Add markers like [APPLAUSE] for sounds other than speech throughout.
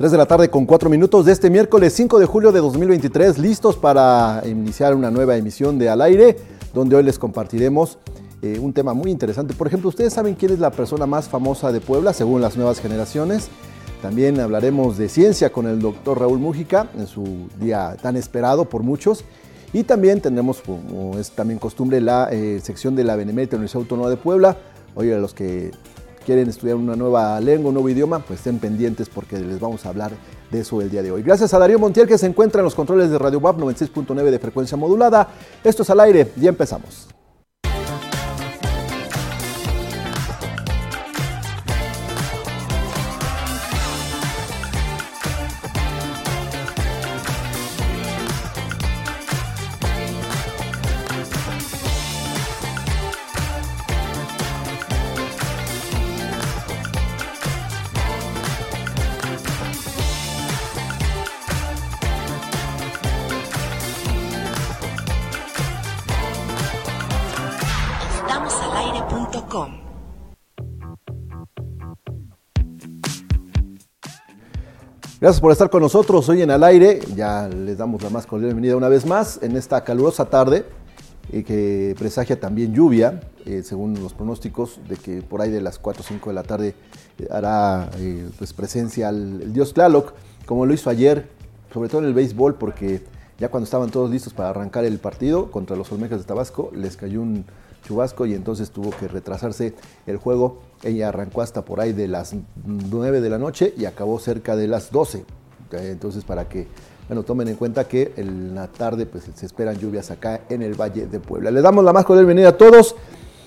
3 de la tarde con 4 minutos de este miércoles 5 de julio de 2023, listos para iniciar una nueva emisión de Al aire, donde hoy les compartiremos eh, un tema muy interesante. Por ejemplo, ¿ustedes saben quién es la persona más famosa de Puebla según las nuevas generaciones? También hablaremos de ciencia con el doctor Raúl Mújica en su día tan esperado por muchos. Y también tendremos, como es también costumbre, la eh, sección de la Benemérita Universidad Autónoma de Puebla. Hoy a los que quieren estudiar una nueva lengua, un nuevo idioma, pues estén pendientes porque les vamos a hablar de eso el día de hoy. Gracias a Darío Montiel que se encuentra en los controles de Radio WAP 96.9 de frecuencia modulada. Esto es al aire, ya empezamos. Gracias por estar con nosotros hoy en Al Aire. Ya les damos la más cordial bienvenida una vez más en esta calurosa tarde eh, que presagia también lluvia, eh, según los pronósticos, de que por ahí de las 4 o 5 de la tarde eh, hará pues, presencia el, dios Tlaloc, como lo hizo ayer, sobre todo en el béisbol, porque ya cuando estaban todos listos para arrancar el partido contra los Olmecas de Tabasco, les cayó un chubasco y entonces tuvo que retrasarse el juego ella arrancó hasta por ahí de las 9 de la noche y acabó cerca de las 12. Entonces, para que bueno, tomen en cuenta que en la tarde pues, se esperan lluvias acá en el Valle de Puebla. Les damos la más cordial bienvenida a todos.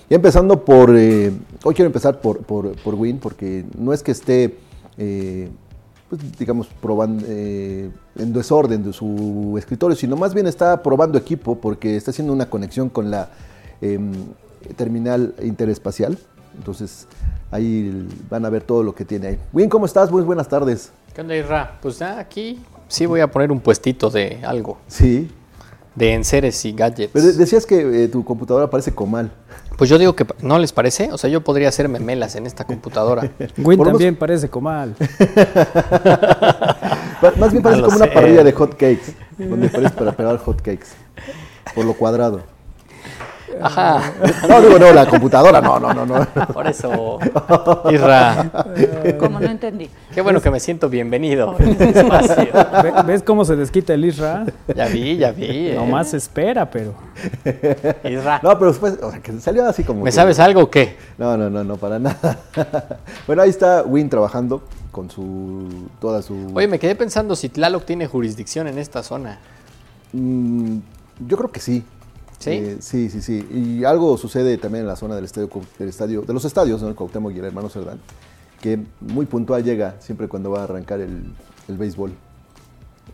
Y empezando por, eh, hoy quiero empezar por, por, Win, porque no es que esté, eh, pues, digamos, probando eh, en desorden de su escritorio, sino más bien está probando equipo, porque está haciendo una conexión con la em, terminal interespacial. Entonces, ahí van a ver todo lo que tiene ahí. Win, ¿cómo estás? Muy buenas tardes. ¿Qué onda, Isra? Pues ya aquí sí voy a poner un puestito de algo. Sí. De enseres y gadgets. Pero decías que eh, tu computadora parece comal. Pues yo digo que no les parece, o sea, yo podría hacer memelas en esta computadora. [LAUGHS] Win también parece comal. [LAUGHS] Más bien [LAUGHS] parece como una parrilla de hot cakes, donde parece para pegar hot cakes, por lo cuadrado. Ajá. [LAUGHS] No, digo, no, la computadora, no, no, no, no. Por eso, [LAUGHS] Isra. Como no entendí. Qué bueno que me siento bienvenido. [LAUGHS] ¿Ves cómo se desquita el Isra? Ya vi, ya vi. No más espera, pero. Isra. No, pero después, o sea, que salió así como. ¿Me sabes algo o qué? No, no, no, no, para nada. Bueno, ahí está Win trabajando con su. toda su. Oye, me quedé pensando si Tlaloc tiene jurisdicción en esta zona. Mm, yo creo que sí. ¿Sí? Eh, sí, sí, sí. Y algo sucede también en la zona del estadio, del estadio de los estadios, ¿no? el Cuauhtémoc y el hermano Cerdán, que muy puntual llega siempre cuando va a arrancar el, el béisbol.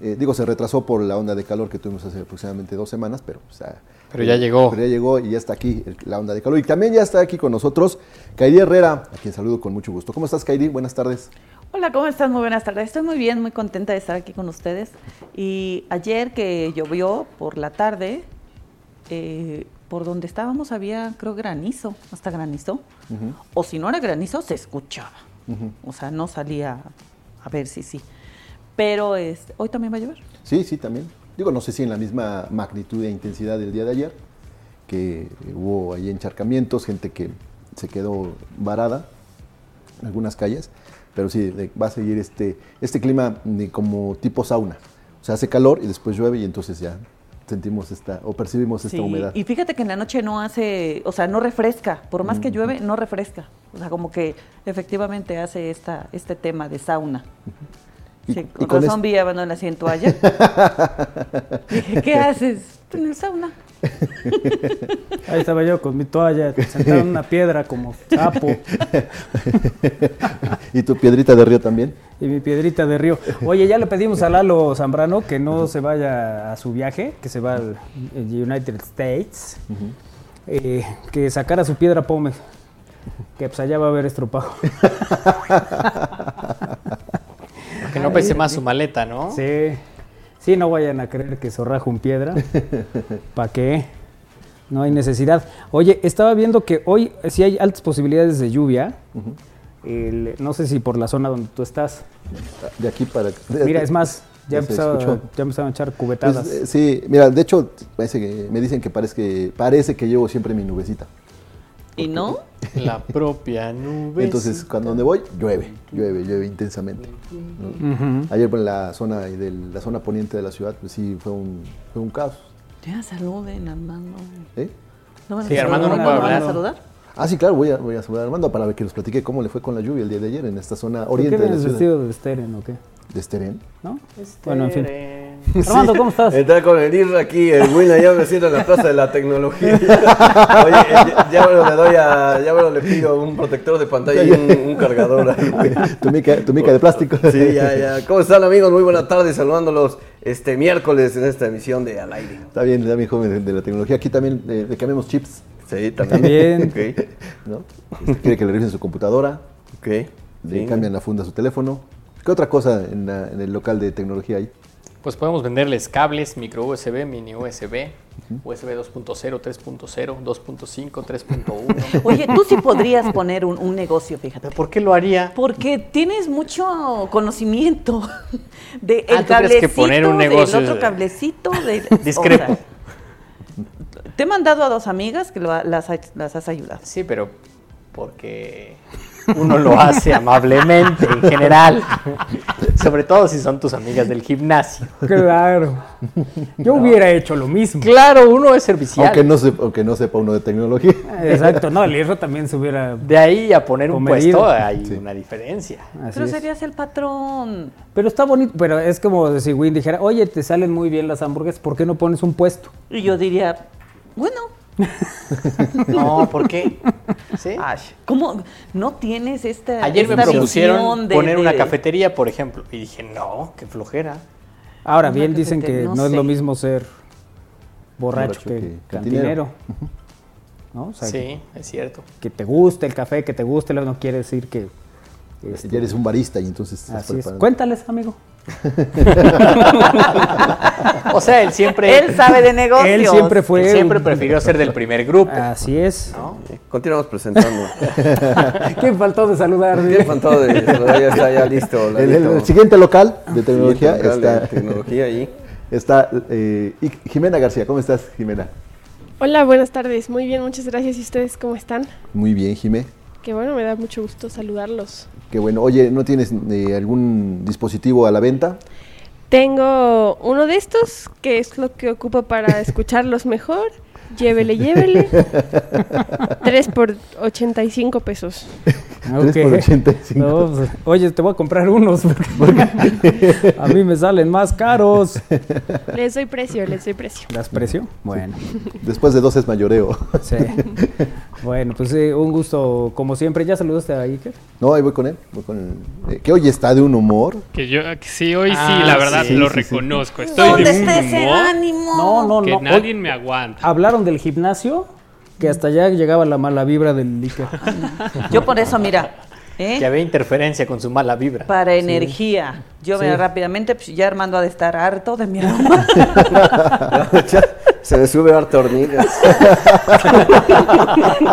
Eh, digo, se retrasó por la onda de calor que tuvimos hace aproximadamente dos semanas, pero, o sea, pero ya llegó. Pero ya llegó y ya está aquí la onda de calor. Y también ya está aquí con nosotros Kairi Herrera, a quien saludo con mucho gusto. ¿Cómo estás, Kairi? Buenas tardes. Hola, ¿cómo estás? Muy buenas tardes. Estoy muy bien, muy contenta de estar aquí con ustedes. Y ayer que llovió por la tarde, eh, por donde estábamos había, creo, granizo, hasta granizo. O si no era granizo, se escuchaba. O sea, no salía a ver si sí. Pero hoy también va a llover. Sí, sí, también. Digo, no sé si en la misma magnitud e intensidad del día de ayer, que hubo ahí encharcamientos, gente que se quedó varada en algunas calles, pero sí, va a seguir este, este clima como tipo sauna. O sea, hace calor y después llueve y entonces ya sentimos esta o percibimos esta humedad. Y fíjate que en la noche no hace, o sea, no refresca, por más que llueve, no refresca. O sea, como que efectivamente hace esta, este tema de sauna. Sí, con, razón vi así en toalla. [LAUGHS] Dije, ¿qué haces? En el sauna. Ahí estaba yo con mi toalla, sentado en una piedra como sapo. [LAUGHS] ¿Y tu piedrita de río también? Y mi piedrita de río. Oye, ya le pedimos a Lalo Zambrano que no se vaya a su viaje, que se va al United States, eh, que sacara su piedra pome, que pues allá va a haber estropado. [LAUGHS] que no pese más su maleta, ¿no? Sí. Sí, no vayan a creer que zorrajo un piedra. [LAUGHS] ¿Para qué? No hay necesidad. Oye, estaba viendo que hoy sí hay altas posibilidades de lluvia. el- no sé si por la zona donde tú estás. De aquí para. Mira, es más, ya empezaron a echar Pues, cubetadas. eh, sí, mira, de hecho, parece que, me dicen que parece, que parece que llevo siempre mi nubecita. ¿Y no? [LAUGHS] La propia nube. Entonces, cuando donde voy, llueve, llueve, llueve intensamente. ¿no? Ayer por la zona de la zona poniente de la ciudad, pues sí, fue un, fue un caos. Ya saluden, Armando. ¿eh? ¿No van a Sí? Armando no ¿No puede van a hablar. saludar? Ah, sí, claro, voy a, voy a saludar a Armando para que nos platique cómo le fue con la lluvia el día de ayer en esta zona ¿Por qué oriente de la ciudad. vestido de Steren o qué? De Esteren. ¿No? Bueno, en fin. [LAUGHS] Armando, ¿cómo estás? Entrar con el IR aquí, el Win allá me siento en la plaza de la tecnología. [LAUGHS] Oye, eh, ya, ya bueno, le doy a, ya bueno, le pido un protector de pantalla y un, un cargador [LAUGHS] tu, mica, tu mica de plástico. Sí, ya, ya. ¿Cómo están amigos? Muy buenas tardes, saludándolos este miércoles en esta emisión de Al Aire. Está bien, está bien joven de, de la tecnología. Aquí también eh, le cambiamos chips, Sí, también. ¿no? Este, quiere que le revisen su computadora, ok. le Sí. cambian la funda a su teléfono. ¿Qué otra cosa en, la- en el local de tecnología hay? Pues podemos venderles cables, micro USB, mini USB, USB 2.0, 3.0, 2.5, 3.1. Oye, tú sí podrías poner un, un negocio, fíjate. ¿Por qué lo haría? Porque tienes mucho conocimiento [LAUGHS] de Ah, el ¿tú crees que cablecito, poner un negocio del otro cablecito. De, Discrepo. o sea, te he mandado a dos amigas que lo las, ha- las has ayudado. Sí, pero porque uno lo hace amablemente en general. Sobre todo si son tus amigas del gimnasio. Claro. Yo hubiera hecho lo mismo. Claro, uno es servicial. Aunque no, se- aunque no sepa uno de tecnología. Exacto, no, el hierro también se hubiera... De ahí a poner un puesto hay Sí. una diferencia. Así Pero es. serías el patrón. Pero está bonito, pero es como si Win dijera, oye, te salen muy bien las hamburguesas, ¿por qué no pones un puesto? Y yo diría, bueno, [LAUGHS] No, ¿por qué? ¿Sí? ay, ¿cómo no tienes esta Ayer me propusieron visión de- poner una cafetería, por ejemplo, y dije, no, qué flojera. Ahora Una bien dicen que no, no es lo mismo ser borracho, Borracho que, que cantinero. cantinero. [LAUGHS] ¿No? O sea, Sí, es cierto. que te guste el café, que te guste, no quiere decir que... este, Ya eres un barista y entonces estás así es. Cuéntales, amigo. [LAUGHS] O sea, él siempre, Él sabe de negocios. Él siempre fue... él siempre prefirió ser del primer grupo. Así es. ¿no? Continuamos presentando. [LAUGHS] ¿Quién faltó de saludar? Tiene faltado de ya está ya listo. El, el- siguiente local de tecnología local de está, tecnología ahí. [LAUGHS] está eh, y- Jimena García. ¿Cómo estás, Jimena? Hola, buenas tardes. Muy bien, muchas gracias. ¿Y ustedes cómo están? Muy bien, Jimé. Qué bueno, me da mucho gusto saludarlos. Qué bueno. Oye, ¿no tienes eh, algún dispositivo a la venta? Tengo uno de estos, que es lo que ocupo para [LAUGHS] escucharlos mejor. Llévele, llévele. [LAUGHS] 3 por 85 pesos. Por 85. No, pues, oye, te voy a comprar unos. porque [LAUGHS] [LAUGHS] a mí me salen más caros. Les doy precio, les doy precio. ¿Das precio? Bueno, Después de dos es mayoreo. sí. Bueno, pues sí, un gusto, como siempre. ¿Ya saludaste a Iker? No, ahí voy con él. Voy con él. Eh, que hoy está de un humor. Que yo, que sí, hoy Ah, sí, la verdad sí, lo sí, sí. reconozco. Estoy ¿Dónde de un está ese humor ánimo? No, no, que no. nadie Hoy me aguanta. hablaron del gimnasio, que hasta allá llegaba la mala vibra del Iker. Yo por eso, mira, ¿eh? Que había interferencia con su mala vibra. para energía. Yo Sí. veo rápidamente, pues ya Armando ha de estar harto de mi aroma. [LAUGHS] Se le sube harta hormigas.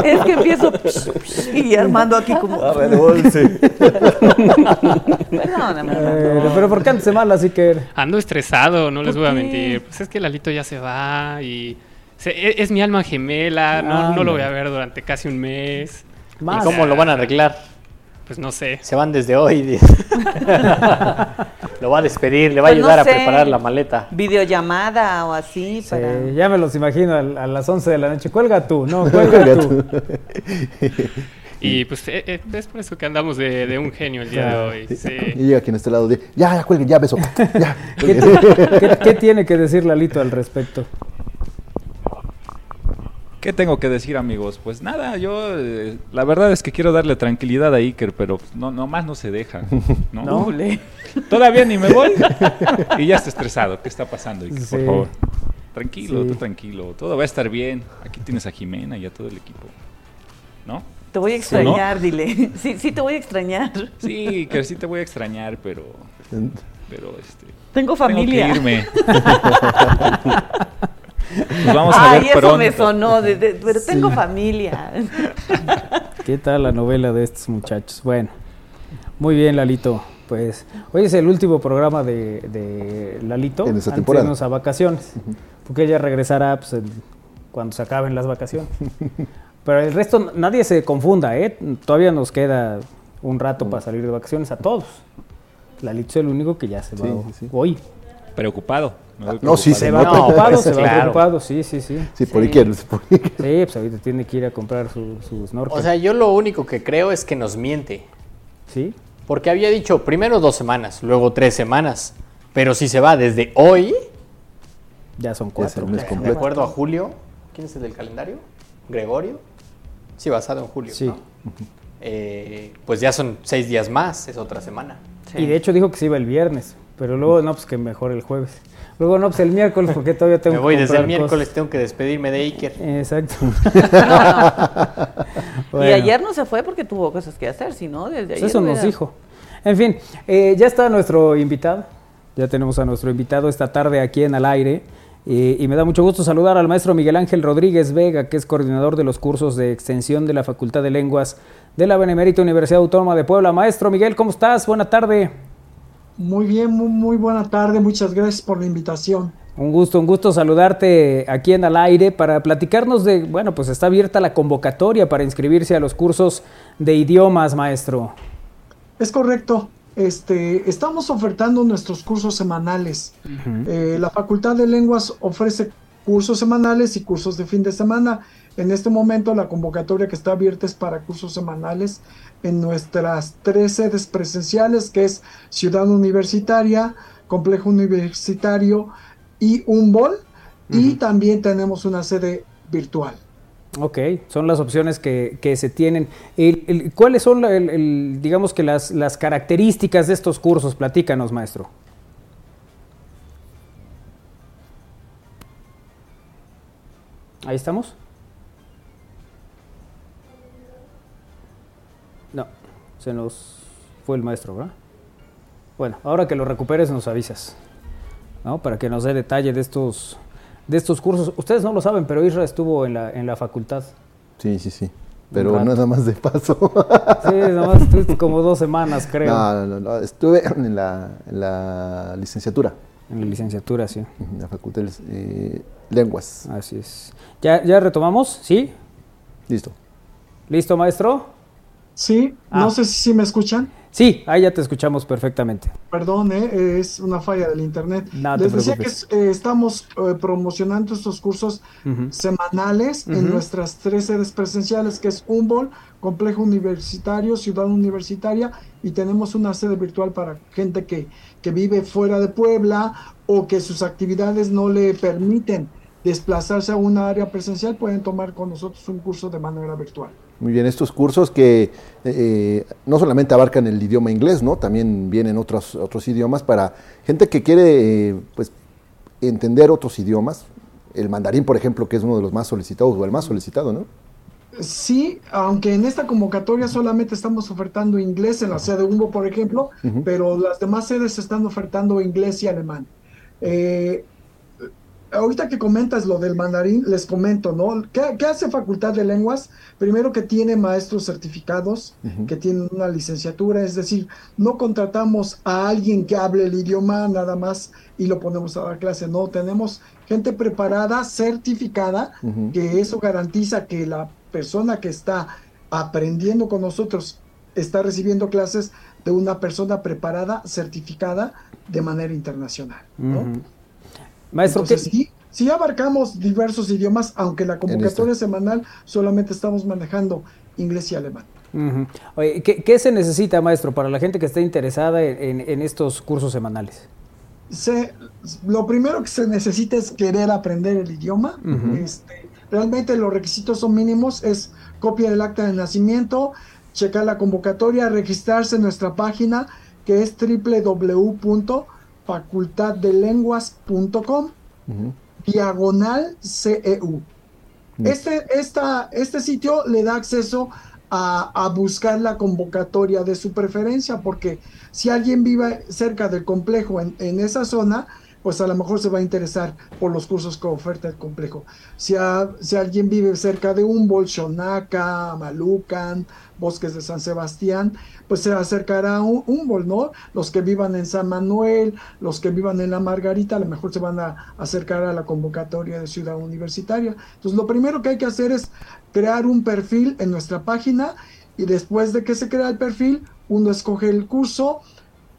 es que empiezo y Armando aquí como... A ver, dulce. Perdóname, Eh, pero ¿por qué antes mal, Iker? Ando estresado, no les ¿Por voy a mentir. Pues es que Lalito ya se va y e- es, mi alma gemela. No, no lo voy a ver durante casi un mes. ¿Y cómo lo van a arreglar? Pues no sé. Se van desde hoy. [LAUGHS] lo va a despedir, le va a Pues no ayudar sé. a preparar la maleta. Videollamada o así Sí, para... ya me los imagino a, a las 11 de la noche. Cuelga tú, no, [LAUGHS] cuelga tú. [LAUGHS] Y pues eh, eh, es por eso que andamos de, de un genio el día Claro. de hoy. Sí. Y llega quien está al lado de. Ya, ya, cuelguen, ya, beso. Ya. ¿Qué, qué- qué tiene que decir Lalito al respecto? ¿Qué tengo que decir, amigos? Pues nada, yo eh, la verdad es que quiero darle tranquilidad a Iker, pero no, nomás no se deja. [LAUGHS] ¿no? No. Todavía ni me voy [LAUGHS] y ya está estresado. ¿Qué está pasando, Iker? Sí. Por favor. Tranquilo, Sí. tú tranquilo. Todo va a estar bien. Aquí tienes a Jimena y a todo el equipo. ¿No? Te voy a extrañar, dile. [LAUGHS] Sí, sí te voy a extrañar. Sí, Iker, sí te voy a extrañar, pero... Pero, este... Tengo familia. Tengo que irme. Nos vamos a Ay, ver eso pronto. me sonó, de- de- pero tengo familia. ¿Qué tal la novela de estos muchachos? Bueno, muy bien, Lalito. Pues hoy es el último programa de, de Lalito En esta antes de temporada. irnos a vacaciones, porque ella regresará pues, en- cuando se acaben las vacaciones. [LAUGHS] Pero el resto, nadie se confunda, ¿eh? Todavía nos queda un rato para salir de vacaciones a todos. Lalito es el único que ya se va Sí, sí, sí. hoy. Preocupado. No, sí, se Se va preocupado, se va claro. preocupado, sí, sí, sí. Sí, por Sí. por quieres. Sí, pues ahorita tiene que ir a comprar su, su snorkel. O sea, yo lo único que creo es que nos miente. ¿Sí? Porque había dicho primero dos semanas, luego tres semanas. Pero si se va desde hoy, Ya son Ya cuatro. el mes de acuerdo a Julio, ¿quién es el del calendario? ¿Gregorio? Sí, basado en Julio. Sí. ¿no? Eh, pues ya son seis días más, es otra semana. Y de hecho dijo que se iba el viernes, pero luego no, pues que mejor el jueves. Luego no, pues el miércoles porque todavía tengo Me que voy desde el miércoles, tengo que despedirme de Iker. Exacto. [LAUGHS] Y ayer no se fue porque tuvo cosas que hacer, si no, desde pues ayer. eso nos dijo. En fin, eh, ya está nuestro invitado. Ya tenemos a nuestro invitado esta tarde aquí en Al Aire. eh, y me da mucho gusto saludar al maestro Miguel Ángel Rodríguez Vega, que es coordinador de los cursos de extensión de la Facultad de Lenguas de la Benemérita Universidad Autónoma de Puebla. Maestro Miguel, ¿cómo estás? Buena tarde. Muy bien, muy, muy buena tarde. Muchas gracias por la invitación. Un gusto, un gusto saludarte aquí en Al Aire para platicarnos de, bueno, pues está abierta la convocatoria para inscribirse a los cursos de idiomas, maestro. Es correcto. Este, estamos ofertando nuestros cursos semanales. Eh, la Facultad de Lenguas ofrece cursos semanales y cursos de fin de semana. En este momento la convocatoria que está abierta es para cursos semanales en nuestras tres sedes presenciales, que es Ciudad Universitaria, Complejo Universitario y UNBOL. Y también tenemos una sede virtual. Ok, son las opciones que, que se tienen. El- el- ¿Cuáles son, el- digamos que las, las características de estos cursos? Platícanos, maestro. Ahí estamos. No, se nos fue el maestro, ¿verdad? Bueno, ahora que lo recuperes nos avisas, ¿no? Para que nos dé detalle de estos, de estos cursos. Ustedes no lo saben, pero Isra estuvo en la, en la facultad. Sí, sí, sí. Pero nada más de paso. [LAUGHS] Sí, nomás estuviste como dos semanas, creo. No, no, no, Estuve en la, en la licenciatura, En la licenciatura, sí. en la Facultad de eh, Lenguas. Así es. ¿Ya, ¿Ya retomamos? ¿Sí? Listo. ¿Listo, maestro? Sí, Ah. no sé si, me escuchan. Sí, ahí ya te escuchamos perfectamente. Perdón, eh, es una falla del internet. No te Les decía que eh, estamos eh, promocionando estos cursos semanales en nuestras tres sedes presenciales, que es Humboldt, Complejo Universitario, Ciudad Universitaria, y tenemos una sede virtual para gente que, que vive fuera de Puebla o que sus actividades no le permiten desplazarse a una área presencial, pueden tomar con nosotros un curso de manera virtual. Muy bien, estos cursos que eh, no solamente abarcan el idioma inglés, ¿no? También vienen otros, otros idiomas para gente que quiere, eh, pues, entender otros idiomas. El mandarín, por ejemplo, que es uno de los más solicitados o el más solicitado, ¿no? Sí, aunque en esta convocatoria solamente estamos ofertando inglés en la sede Humbo, por ejemplo, pero las demás sedes están ofertando inglés y alemán. Eh, ahorita que comentas lo del mandarín, les comento, ¿no? ¿Qué, qué hace Facultad de Lenguas? Primero que tiene maestros certificados, que tienen una licenciatura, es decir, no contratamos a alguien que hable el idioma nada más y lo ponemos a dar clase, no, tenemos gente preparada, certificada, que eso garantiza que la persona que está aprendiendo con nosotros está recibiendo clases de una persona preparada, certificada de manera internacional. ¿no? Maestro, ¿qué- Entonces, sí, sí abarcamos diversos idiomas, aunque la convocatoria semanal solamente estamos manejando inglés y alemán. Oye, ¿qué, qué se necesita, maestro, para la gente que esté interesada en, en- en estos cursos semanales? Se- lo primero que se necesita es querer aprender el idioma. Este, realmente los requisitos son mínimos, es copia del acta de nacimiento, checar la convocatoria, registrarse en nuestra página que es www.facultaddelenguas.com Ujú. diagonal CEU. Este, esta, este sitio le da acceso a, a buscar la convocatoria de su preferencia, porque si alguien vive cerca del complejo en, en esa zona, pues a lo mejor se va a interesar por los cursos que oferta el complejo. Si, si alguien vive cerca de Humboldt, Xonaca, Malucan, Bosques de San Sebastián, pues se acercará a Humboldt, ¿no? Los que vivan en San Manuel, los que vivan en La Margarita, a lo mejor se van a acercar a la convocatoria de Ciudad Universitaria. Entonces, lo primero que hay que hacer es crear un perfil en nuestra página y después de que se crea el perfil, uno escoge el curso,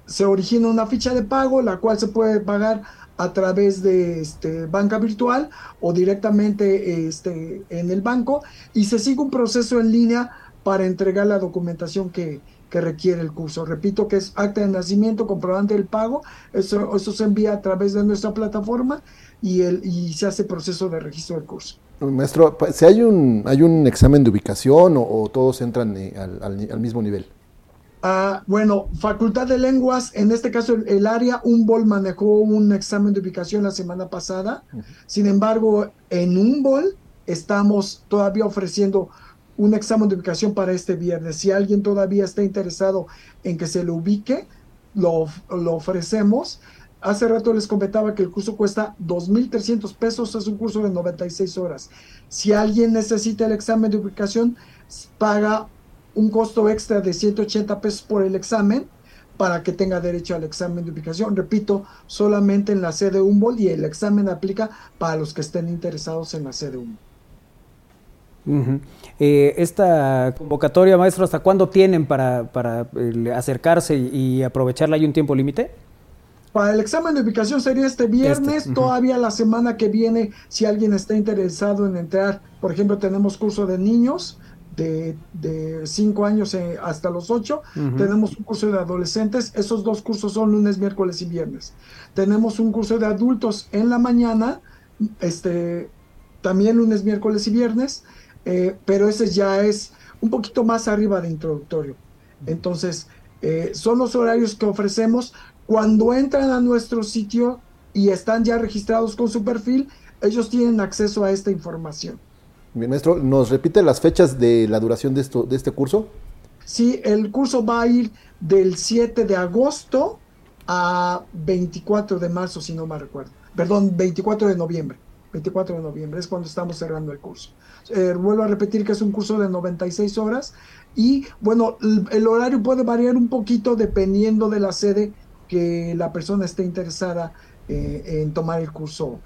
se origina una ficha de pago, la cual se puede pagar a través de este, banca virtual o directamente este, en el banco y se sigue un proceso en línea para entregar la documentación que, requiere el curso. Repito que es acta de nacimiento, comprobante del pago, eso, eso se envía a través de nuestra plataforma y, el, y se hace proceso de registro del curso. Maestro, si hay un, hay un examen de ubicación o, todos entran eh, al, mismo nivel. Ah, bueno, Facultad de Lenguas, en este caso el, área Humboldt manejó un examen de ubicación la semana pasada. Sin embargo, en Humboldt estamos todavía ofreciendo un examen de ubicación para este viernes. Si alguien todavía está interesado en que se lo ubique, lo, lo ofrecemos. Hace rato les comentaba que el curso cuesta 2.300 pesos, es un curso de 96 horas. Si alguien necesita el examen de ubicación, paga un costo extra de 180 pesos por el examen para que tenga derecho al examen de ubicación. Repito, solamente en la sede Humboldt y el examen aplica para los que estén interesados en la sede Humboldt. Eh, esta convocatoria, maestro, ¿hasta cuándo tienen para, eh, acercarse y aprovecharla? ¿Hay un tiempo límite? Para el examen de ubicación sería este viernes, este, todavía la semana que viene, si alguien está interesado en entrar, por ejemplo, tenemos curso de niños de 5 años eh, hasta los 8, tenemos un curso de adolescentes, esos dos cursos son lunes, miércoles y viernes. Tenemos un curso de adultos en la mañana, este, también lunes, miércoles y viernes, eh, pero ese ya es un poquito más arriba de introductorio. Entonces, eh, son los horarios que ofrecemos. Cuando entran a nuestro sitio y están ya registrados con su perfil, ellos tienen acceso a esta información. Bien, maestro, ¿nos repite las fechas de la duración de, esto, de este curso? Sí, el curso va a ir del 7 de agosto a 24 de marzo, si no me recuerdo. Perdón, 24 de noviembre. 24 de noviembre es cuando estamos cerrando el curso. Eh, vuelvo a repetir que es un curso de 96 horas y bueno, el horario puede variar un poquito dependiendo de la sede que la persona esté interesada eh, en tomar el curso.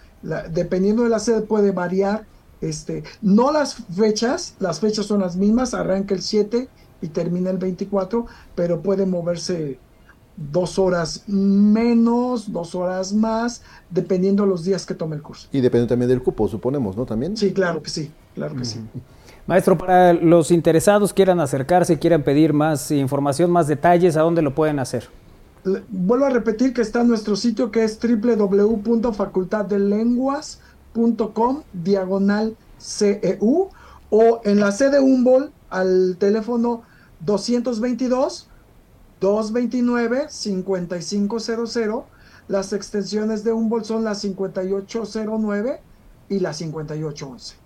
dependiendo de la sede puede variar, este, no las fechas, las fechas son las mismas, arranca el 7 y termina el 24, pero puede moverse dos horas menos, dos horas más, dependiendo los días que tome el curso. Y depende también del cupo, suponemos, ¿no? También. Sí, claro que sí, claro que sí. Maestro, para los interesados quieran acercarse, quieran pedir más información, más detalles, ¿a dónde lo pueden hacer? vuelvo a repetir que está en nuestro sitio que es www.facultaddelenguas.com diagonal CEU o en la sede Humboldt al teléfono 222 229 5500 las extensiones de Humboldt son la 5809 y la 5811.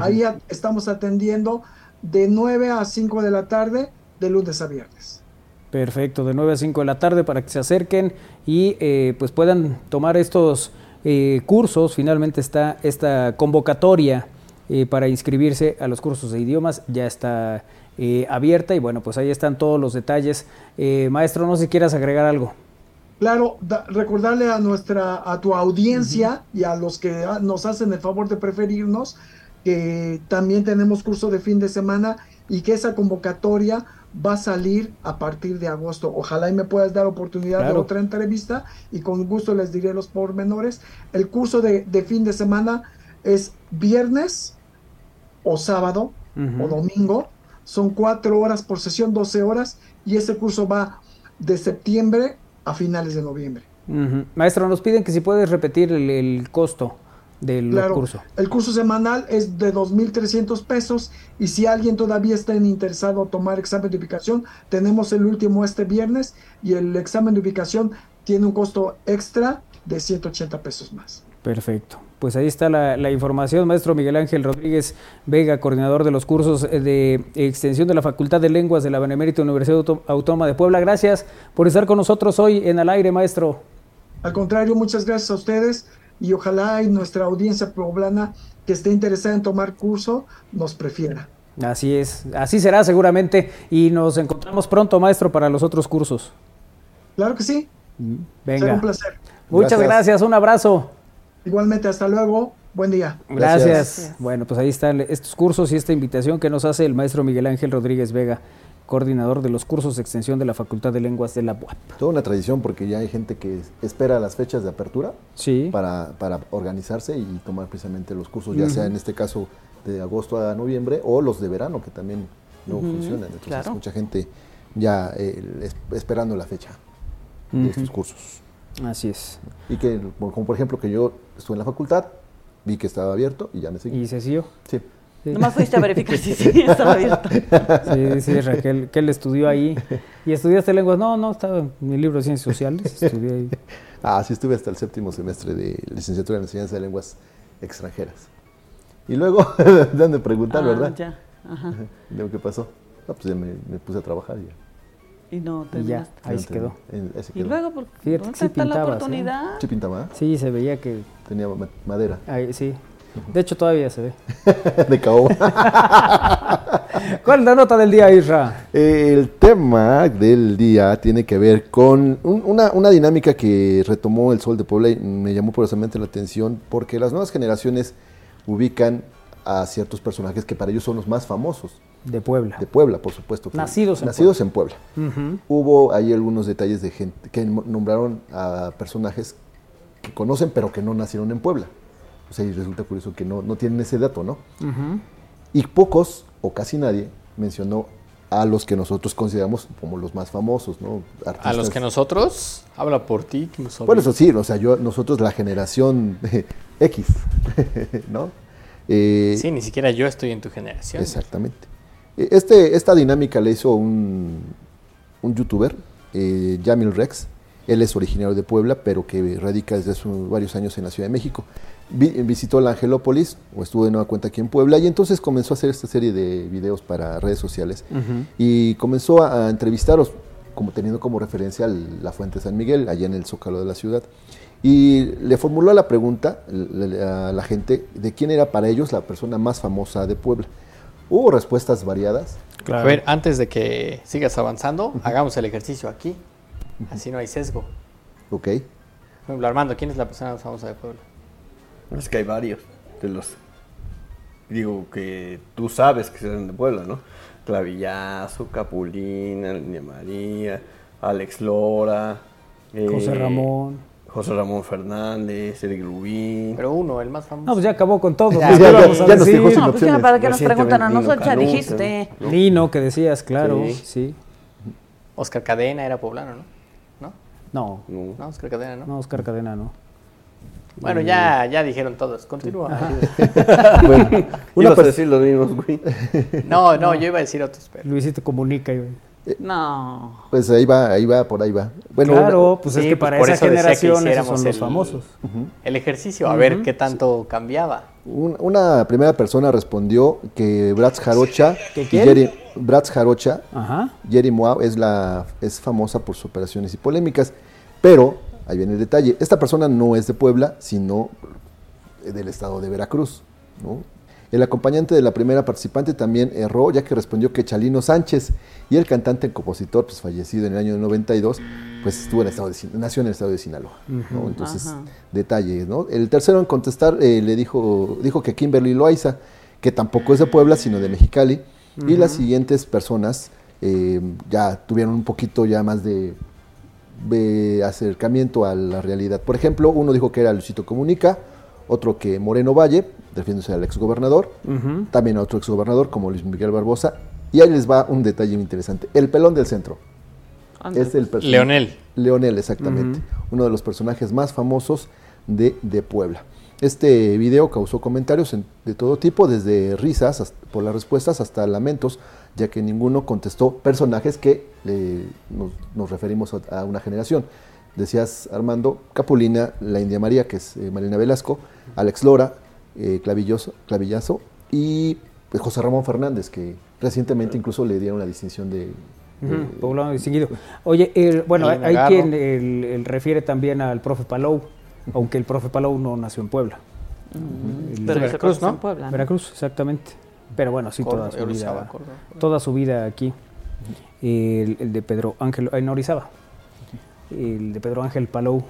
Ahí estamos atendiendo de 9 a 5 de la tarde de lunes a viernes. Perfecto, de 9 a 5 de la tarde para que se acerquen y eh, pues puedan tomar estos eh, cursos. Finalmente está esta convocatoria eh, para inscribirse a los cursos de idiomas, ya está abierta y bueno, pues ahí están todos los detalles. maestro, no sé si quieras agregar algo. Claro, recordarle a nuestra, a tu audiencia y a los que ah, nos hacen el favor de preferirnos, que también tenemos curso de fin de semana y que esa convocatoria va a salir a partir de agosto. Ojalá y me puedas dar oportunidad de otra entrevista y con gusto les diré los pormenores. El curso de, fin de semana es viernes o sábado o domingo. Son cuatro horas por sesión, 12 horas y ese curso va de septiembre a finales de noviembre. Maestro, nos piden que si puedes repetir el costo del curso. El curso semanal es de 2.300 pesos y si alguien todavía está interesado en tomar examen de ubicación, tenemos el último este viernes y el examen de ubicación tiene un costo extra de 180 pesos más. Perfecto. Pues ahí está la, información, maestro Miguel Ángel Rodríguez Vega, coordinador de los cursos de extensión de la Facultad de Lenguas de la Benemérita Universidad Autónoma de Puebla. Gracias por estar con nosotros hoy en Al Aire, maestro. Al contrario, muchas gracias a ustedes y ojalá y nuestra audiencia poblana que esté interesada en tomar curso nos prefiera. Así es, así será seguramente y nos encontramos pronto, maestro, para los otros cursos. Claro que sí. Venga. Será un placer. Muchas gracias. Gracias. un abrazo. Igualmente, hasta luego. Buen día. Gracias. Gracias. Bueno, pues ahí están estos cursos y esta invitación que nos hace el maestro Miguel Ángel Rodríguez Vega, coordinador de los cursos de extensión de la Facultad de Lenguas de la UAP. Toda una tradición porque ya hay gente que espera las fechas de apertura Sí. para, para organizarse y tomar precisamente los cursos, ya sea en este caso de agosto a noviembre o los de verano que también no funcionan. Entonces claro. mucha gente ya eh, es- esperando la fecha de estos cursos. Así es. Y que, como por ejemplo, que yo estuve en la facultad, vi que estaba abierto y ya me seguí. Y se siguió. Sí. Sí. Nomás fuiste a verificar si [LAUGHS] sí estaba abierto. Sí, sí, Raquel, que él estudió ahí. ¿Y estudiaste lenguas? No, no, estaba en mi libro de ciencias sociales. Estudié ahí. [LAUGHS] Ah, sí, estuve hasta el séptimo semestre de licenciatura en enseñanza de lenguas extranjeras. Y luego, [LAUGHS] dan de preguntar, Ah, ¿verdad? ya. Ajá. De lo que pasó. No, pues ya me, me puse a trabajar y ya. Y no Y ya, ahí se quedó. Y luego, ¿por Fíjate ¿dónde que sí está la pintabas, oportunidad? Sí pintaba. Sí, se veía que. tenía ma- madera Ahí, sí. De hecho, todavía se ve. [LAUGHS] de caoba. [LAUGHS] ¿Cuál es la nota del día, Isra? El tema del día tiene que ver con un- una, una dinámica que retomó el Sol de Puebla y me llamó poderosamente la atención porque las nuevas generaciones ubican a ciertos personajes que para ellos son los más famosos. De Puebla. De Puebla, por supuesto. Nacidos en nacidos en Puebla. Hubo ahí algunos detalles de gente que nombraron a personajes que conocen pero que no nacieron en Puebla. O sea, y resulta curioso que no, no tienen ese dato, ¿no? Y pocos, o casi nadie, mencionó a los que nosotros consideramos como los más famosos, ¿no? A los que nosotros, habla por ti. que Bueno, eso sí, o sea, yo, nosotros la generación [LAUGHS] X, [LAUGHS] ¿no? Eh, Sí, ni siquiera yo estoy en tu generación. Exactamente. Eh, Este, esta dinámica la hizo un, un youtuber, eh, Jamil Rex. Él es originario de Puebla, pero que radica desde hace varios años en la Ciudad de México. Vi- visitó la Angelópolis, o estuvo de nueva cuenta aquí en Puebla, y entonces comenzó a hacer esta serie de videos para redes sociales. Y comenzó a, a entrevistaros, como teniendo como referencia la Fuente San Miguel, allá en el Zócalo de la ciudad. Y le formuló la pregunta a la gente de quién era para ellos la persona más famosa de Puebla. Hubo respuestas variadas. A ver, antes de que sigas avanzando, hagamos el ejercicio aquí. Así no hay sesgo. Ok. Por ejemplo, Armando, ¿quién es la persona más famosa de Puebla? Es que hay varios de los. Digo que tú sabes que serán de Puebla, ¿no? Clavillazo, Capulina, Línea María, Alex Lora, eh, José Ramón. José Ramón Fernández, Eric Rubín. Pero uno, el más famoso. No, pues ya acabó con todo. Ya, ya, ¿qué ya, ya nos sin No, pues ya, para que nos preguntan a nosotros, ya dijiste. ¿no? Lino, que decías, claro, Sí. sí. Oscar Cadena era poblano, ¿no? ¿No? No, No. Oscar Cadena, ¿no? no, Oscar Cadena no. Bueno, ya, ya dijeron todos. Continúa. [LAUGHS] [LAUGHS] Bueno, una Ibas a decir los mismos, güey. [LAUGHS] No, no, yo iba a decir otros, pero. Luisito comunica. güey. No. pues ahí va, ahí va, por ahí va. Bueno, claro, pues Sí, es que pues para esa que generación esos son los el- famosos. El ejercicio, a ver qué tanto cambiaba. un- una primera persona respondió que Bratz Jarocha [LAUGHS] ¿Que y quién? Jerry, Bratz Jarocha Ajá. Jerry Moab es, la, es famosa por sus operaciones y polémicas, pero ahí viene el detalle. Esta persona no es de Puebla, sino del estado de Veracruz. ¿no? El acompañante de la primera participante también erró, ya que respondió que Chalino Sánchez y el cantante y compositor, pues fallecido en el año 92, pues estuvo en el estado de, nació en el estado de Sinaloa. ¿no? Entonces, Ajá. detalles. ¿no? El tercero en contestar eh, le dijo, dijo que Kimberly Loaiza, que tampoco es de Puebla, sino de Mexicali. Y las siguientes personas eh, ya tuvieron un poquito ya más de, de acercamiento a la realidad. Por ejemplo, uno dijo que era Luisito Comunica, otro que Moreno Valle, refiriéndose al exgobernador, Ujú. también a otro exgobernador como Luis Miguel Barbosa. Y ahí les va un detalle muy interesante. El pelón del centro. Es el Leonel. Leonel, exactamente. Uno de los personajes más famosos de, de Puebla. Este video causó comentarios en- de todo tipo, desde risas hasta- por las respuestas hasta lamentos, ya que ninguno contestó personajes que eh, nos, nos referimos a, a una generación. Decías, Armando, Capulina, la India María, que es eh, Marina Velasco, Alex Lora, eh, Clavilloso, Clavillazo y pues, José Ramón Fernández, que recientemente incluso le dieron la distinción de Ujú, Poblano distinguido. Oye, el- bueno, hay, quien el- el refiere también al profe Palou, aunque el profe Palou no nació en Puebla. El- Pero Veracruz, ¿no? en Puebla, ¿no? Veracruz, exactamente. Pero bueno, sí, toda su vida. Córdoba. Toda su vida aquí. El, el de Pedro Ángel, en Orizaba. El de Pedro Ángel Palou.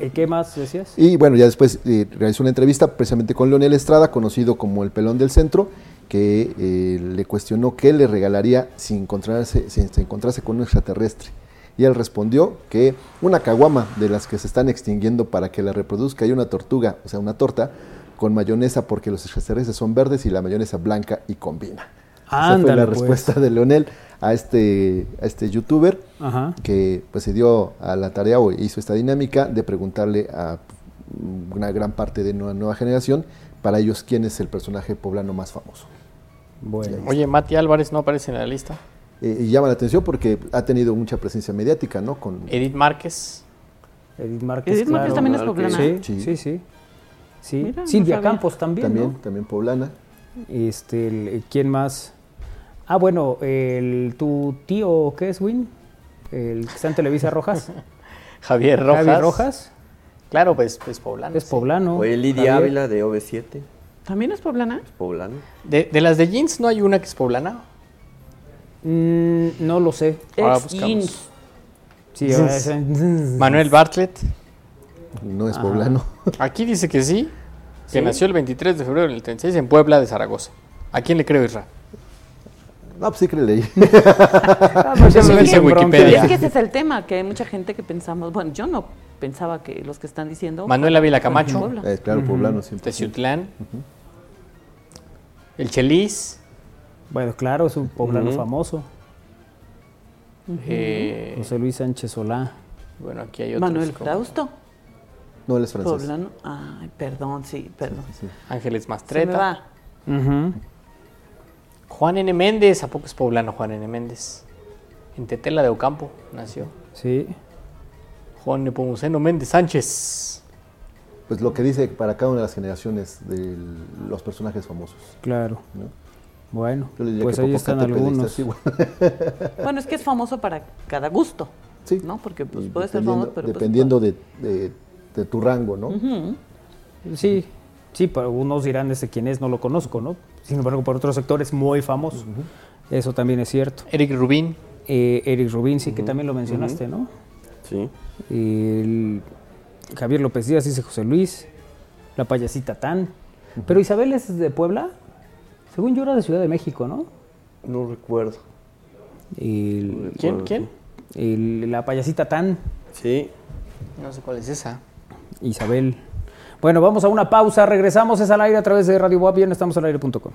¿Eh, ¿Qué más decías? Y bueno, ya después eh, realizó una entrevista precisamente con Leonel Estrada, conocido como el pelón del centro, que eh, le cuestionó qué le regalaría si encontrarse, si se encontrase con un extraterrestre. Y él respondió que una caguama de las que se están extinguiendo para que la reproduzca y una tortuga, o sea, una torta, con mayonesa porque los extraterrestres son verdes y la mayonesa blanca y combina. Esa fue Ándale, la pues. respuesta de Leonel a este, a este youtuber Ajá. que pues se dio a la tarea o hizo esta dinámica de preguntarle a una gran parte de una nueva generación para ellos quién es el personaje poblano más famoso. Bueno. Oye, Mati Álvarez no aparece en la lista. Eh, y llama la atención porque ha tenido mucha presencia mediática, ¿no? Con, Edith Márquez. Edith Márquez. Edith Márquez claro. también es poblana. Sí, Sí. sí, sí. Sí. Mira, no Silvia. Campos también, también, ¿no? también poblana. Este, el- ¿quién más? Ah, bueno, el, tu tío, ¿qué es, Win? El que está en Televisa Rojas. [LAUGHS] Javier Rojas. Javi Rojas. Claro, pues, pues poblano. Es sí. poblano. Oye, Lidia Javier. Ávila de OV7, ¿También es poblana? poblano. De, de las de jeans no hay una que es poblana. Mm, no lo sé. Ahora Ex buscamos. Jeans. Sí, ahora es- Manuel Bartlett. No es poblano. Aquí dice que sí, que nació el 23 de febrero del 36 en Puebla de Zaragoza. ¿A quién le creo, Isra? No, pues sí que le leí. Ah, pues Eso dice. Wikipedia. Es que ese es el tema, que hay mucha gente que pensamos, bueno, yo no pensaba que los que están diciendo... Manuel Ávila Camacho. Eh, claro, poblano siempre. Teciutlán. El Chelis. Bueno, claro, es un poblano famoso. eh, José Luis Sánchez Solá. bueno, aquí hay otros. Manuel como Frausto, No, él es francés. poblano. Ay, perdón, sí, perdón. Ángeles Se me Mastreta. va. Juan N. Méndez. ¿A poco es poblano Juan N. Méndez? En Tetela de Ocampo nació. Sí. Juan Nepomuceno Méndez Sánchez. Pues lo que dice para cada una de las generaciones de los personajes famosos. Claro. ¿no? Bueno, pues que ahí están algunos. bueno. [LAUGHS] Bueno, es que es famoso para cada gusto, Sí. ¿no? Porque pues, puede ser dependiendo, famoso, pero... pues, dependiendo de, de- de tu rango, ¿no? Sí, sí, para unos dirán ese quién es, no lo conozco, ¿no? Sin embargo, por otros sectores muy famoso. Eso también es cierto. Eric Rubín. Eh, Eric Rubin, sí que también lo mencionaste, ¿no? Sí. El Javier López Díaz dice José Luis, la payasita Tan. Pero Isabel es de Puebla, según yo era de Ciudad de México, ¿no? No recuerdo. El- ¿Quién? ¿Quién? el- la payasita Tan, Sí. No sé cuál es esa. Isabel. Bueno, vamos a una pausa, regresamos, es al aire a través de Radio Boab, bien, estamos al aire.com.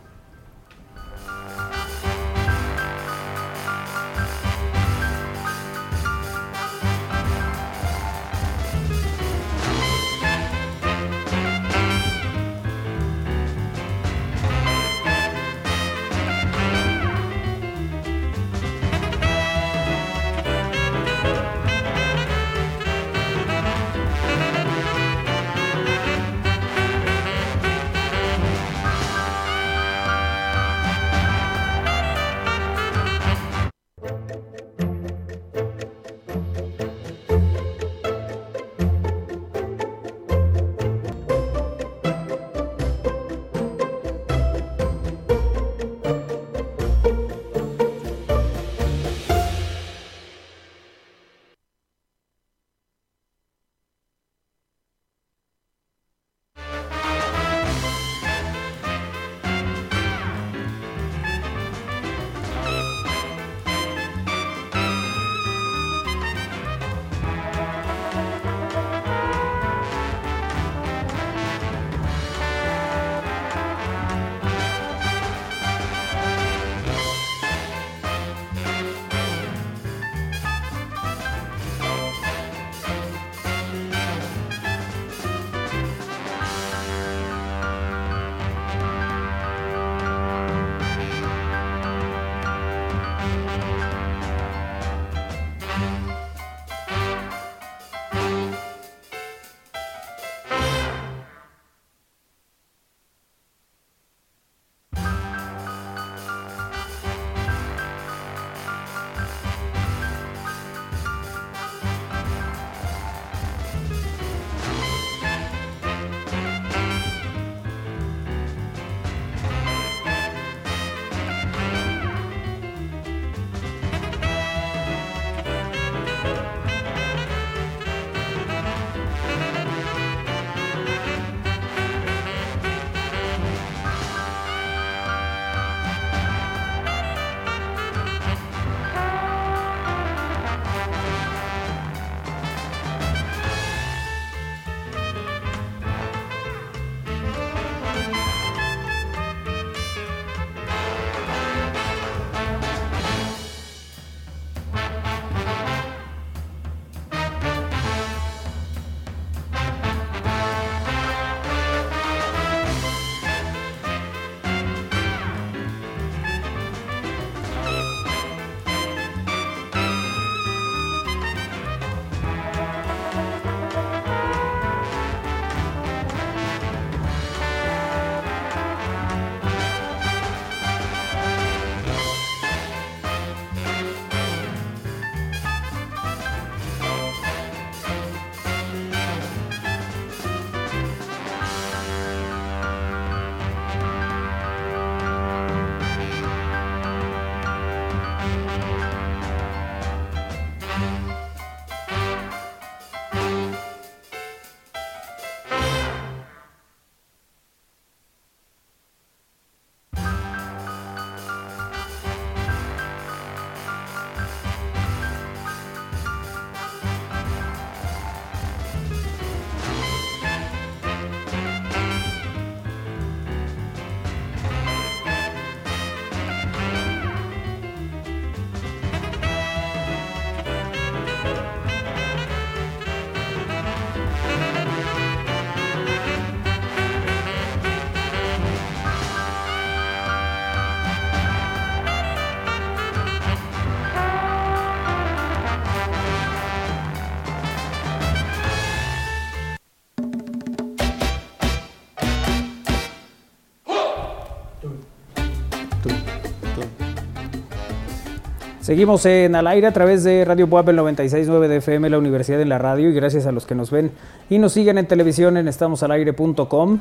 Seguimos en al aire a través de Radio Puebla el 96.9 de FM, la Universidad de la Radio, y gracias a los que nos ven y nos siguen en televisión en estamosalaire.com,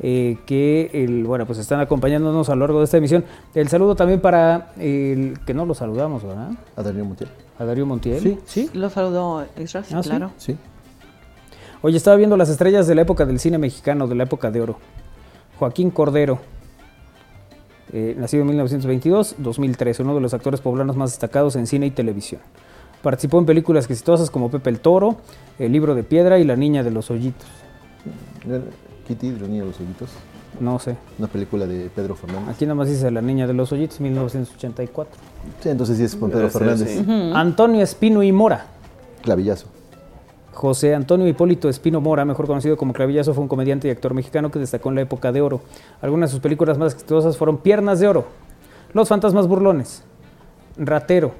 eh, que el, bueno, pues están acompañándonos a lo largo de esta emisión. El saludo también para el que no lo saludamos, ¿verdad? A Darío Montiel. A Darío Montiel. Sí. ¿Sí? Lo saludó Israel, Ah, ¿sí? claro. Sí. Oye, estaba viendo las estrellas de la época del cine mexicano, de la época de oro. Joaquín Cordero, eh, nacido en 1922, 2003, uno de los actores poblanos más destacados en cine y televisión. Participó en películas exitosas como Pepe el Toro, El libro de piedra y La niña de los hoyitos. Kitty, de los niños de los hoyitos. No sé. Una película de Pedro Fernández. Aquí nada más dice La niña de los hoyitos, 1984. Sí, entonces sí es con Pedro Fernández. sí. Antonio Espino y Mora. Clavillazo. José Antonio Hipólito Espino Mora, mejor conocido como Clavillazo, fue un comediante y actor mexicano que destacó en la época de oro. Algunas de sus películas más exitosas fueron Piernas de Oro, Los Fantasmas Burlones, Ratero.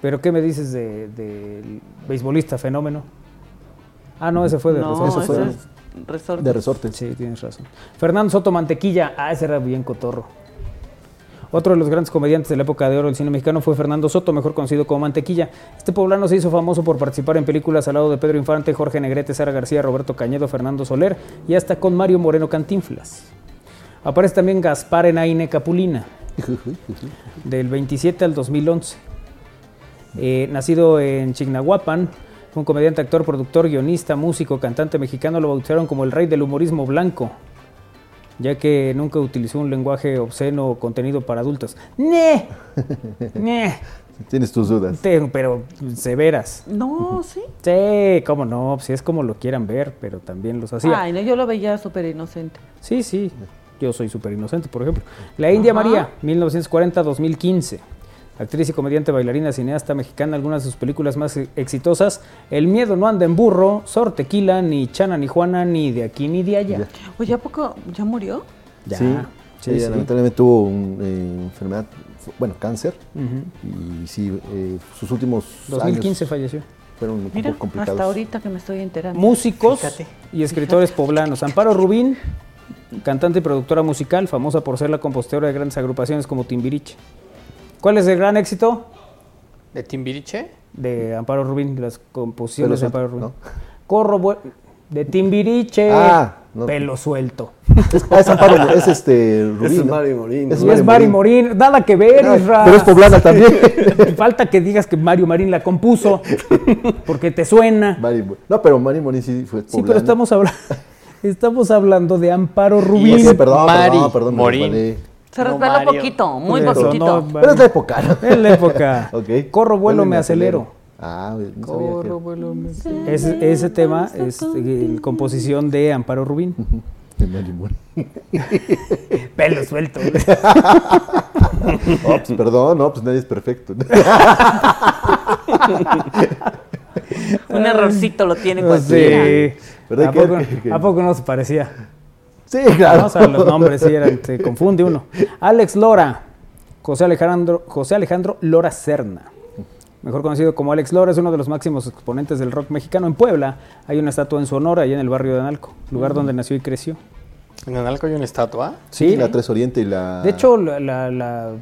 ¿Pero qué me dices del de, del beisbolista fenómeno? Ah, no, ese fue de No, Resortes. ese fue ese es Resortes. De resortes. Sí, tienes razón. Fernando Soto Mantequilla, ah, ese era bien cotorro. Otro de los grandes comediantes de la época de oro del cine mexicano fue Fernando Soto, mejor conocido como Mantequilla. Este poblano se hizo famoso por participar en películas al lado de Pedro Infante, Jorge Negrete, Sara García, Roberto Cañedo, Fernando Soler y hasta con Mario Moreno Cantinflas. Aparece también Gaspar Enaine Capulina, [LAUGHS] del 27 al 2011. Eh, nacido en Chignahuapan, fue un comediante, actor, productor, guionista, músico, cantante mexicano. Lo bautizaron como el rey del humorismo blanco, ya que nunca utilizó un lenguaje obsceno o contenido para adultos. ¡Ne! [LAUGHS] ¡Ne! Tienes tus dudas. Te- Pero severas. No, sí. Sí, cómo no, si es como lo quieran ver, pero también los hacía. Ay, no, yo lo veía súper inocente. Sí, sí. Yo soy súper inocente, por ejemplo. La India Ajá. María, 1940-2015. Actriz y comediante, bailarina, cineasta mexicana. Algunas de sus películas más exitosas: El miedo no anda en burro, Sor Tequila, ni Chana ni Juana, ni de aquí ni de allá. Ya. Oye, ¿a poco ya murió? Ya. Sí, Sí, sí. lamentablemente tuvo una enfermedad, fu- bueno, cáncer. Y sí, eh, sus últimos 2015 años falleció. fueron un Mira, poco complicados. hasta ahorita que me estoy enterando. Músicos Fíjate. y escritores poblanos. Amparo Rubín, cantante y productora musical, famosa por ser la compositora de grandes agrupaciones como Timbiriche. ¿Cuál es el gran éxito ¿De Timbiriche? de Amparo Rubín, las composiciones Pelo de Amparo Rubín? Corro bue- de Timbiriche, Ah, no. pelo suelto. Es, [LAUGHS] ah, es Amparo, es este Rubín. Ese es ¿no? Mario Morín. Es Y es Mari Morín, nada que ver, Isra. Pero es poblana [LAUGHS] también. Falta que digas que Mario Marín la compuso, [LAUGHS] porque te suena. Mari no, pero Mari Morín sí fue Sí, poblana. pero estamos hablando, estamos hablando de Amparo Rubín. Ok, perdón, Mari perdón, perdón, Morín. Se No, resbaló Mario. poquito, muy Eso, no, Pero es la época. ¿no? Es la época. [LAUGHS] Ok. Corro, vuelo, me acelero. Ah, no sabía que- Ese, ese tema es eh, composición de Amparo Rubín. [LAUGHS] [LAUGHS] Pelo suelto. Oh, pues, perdón, no, pues nadie es perfecto. Un errorcito lo tiene Sí. cualquiera. ¿Verdad ¿A poco, a poco no se parecía? Sí, claro. No, o sea, los nombres sí eran, se confunde uno. Alex Lora, José Alejandro, José Alejandro Lora Serna. Mejor conocido como Alex Lora, es uno de los máximos exponentes del rock mexicano. En Puebla hay una estatua en su honor, allá en el barrio de Analco, lugar donde nació y creció. ¿En Analco hay una estatua? Sí, la Tres Oriente y la. De hecho, la, la, la-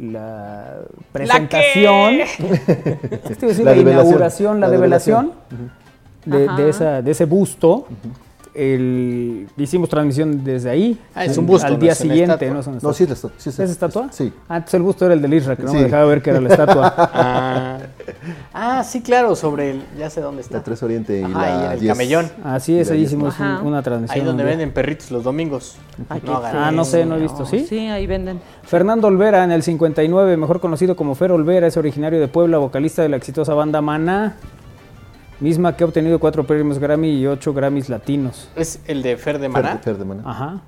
la presentación, La [LAUGHS] la, inauguración, la, La develación, de esa, de ese busto, el- hicimos transmisión desde ahí. Ah, es un busto, Al no día siguiente. ¿no? Es una No, estatua. sí es la estatua. Sí, ¿Es estatua? Sí. Ah, entonces el busto era el del Isra, que no Sí. me dejaba ver que era la estatua. [LAUGHS] Ah, Ah, sí, claro, sobre el... Ya sé dónde está. La Tres Oriente y Ajá, la y en el 10. camellón. Así es, ahí hicimos un- una transmisión. Ahí donde venden perritos los domingos. No Ah, no sé, no he visto, ¿sí? Sí, ahí venden. Fernando Olvera, en el 59, mejor conocido como Fer Olvera, es originario de Puebla, vocalista de la exitosa banda Maná, misma que ha obtenido cuatro premios Grammy y ocho Grammys latinos. Es el de Fer de Maná Fer de Maná. Ajá.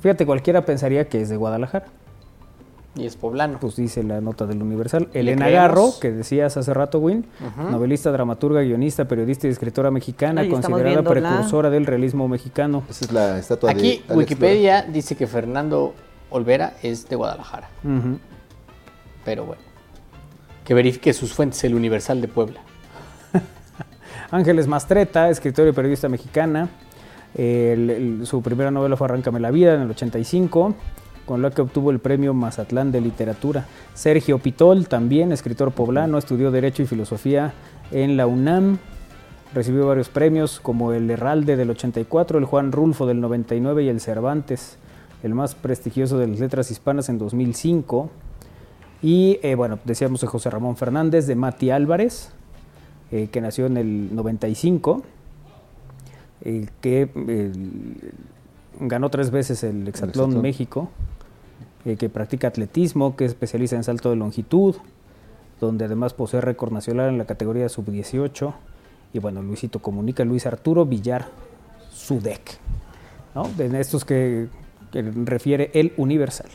Fíjate, cualquiera pensaría que es de Guadalajara. y es poblano. Pues dice la nota del Universal. ¿Le Elena? Garro, que decías hace rato, Win, novelista, dramaturga, guionista, periodista y escritora mexicana, Ahí considerada precursora del realismo mexicano. Esa es la estatua de. Aquí Wikipedia dice que Fernando Olvera es de Guadalajara. Pero bueno. Que verifique sus fuentes el Universal de Puebla. Ángeles Mastreta, escritora y periodista mexicana. Su primera novela fue Arráncame la vida en el 85. con la que obtuvo el premio Mazatlán de Literatura. Sergio Pitol, también escritor poblano, estudió Derecho y Filosofía en la UNAM. Recibió varios premios como el Herralde del 84, el Juan Rulfo del 99 y el Cervantes, el más prestigioso de las letras hispanas en 2005. Y eh, bueno, decíamos de José Ramón Fernández, de Mati Álvarez, eh, que nació en el 95, eh, que eh, ganó tres veces el Hexatlón Hexatlón. México, eh, que practica atletismo, que es especialista en salto de longitud, donde además posee récord nacional en la categoría sub-18. Y bueno, Luisito comunica, Luis Arturo Villar Sudec, ¿no? De estos que, que refiere el Universal.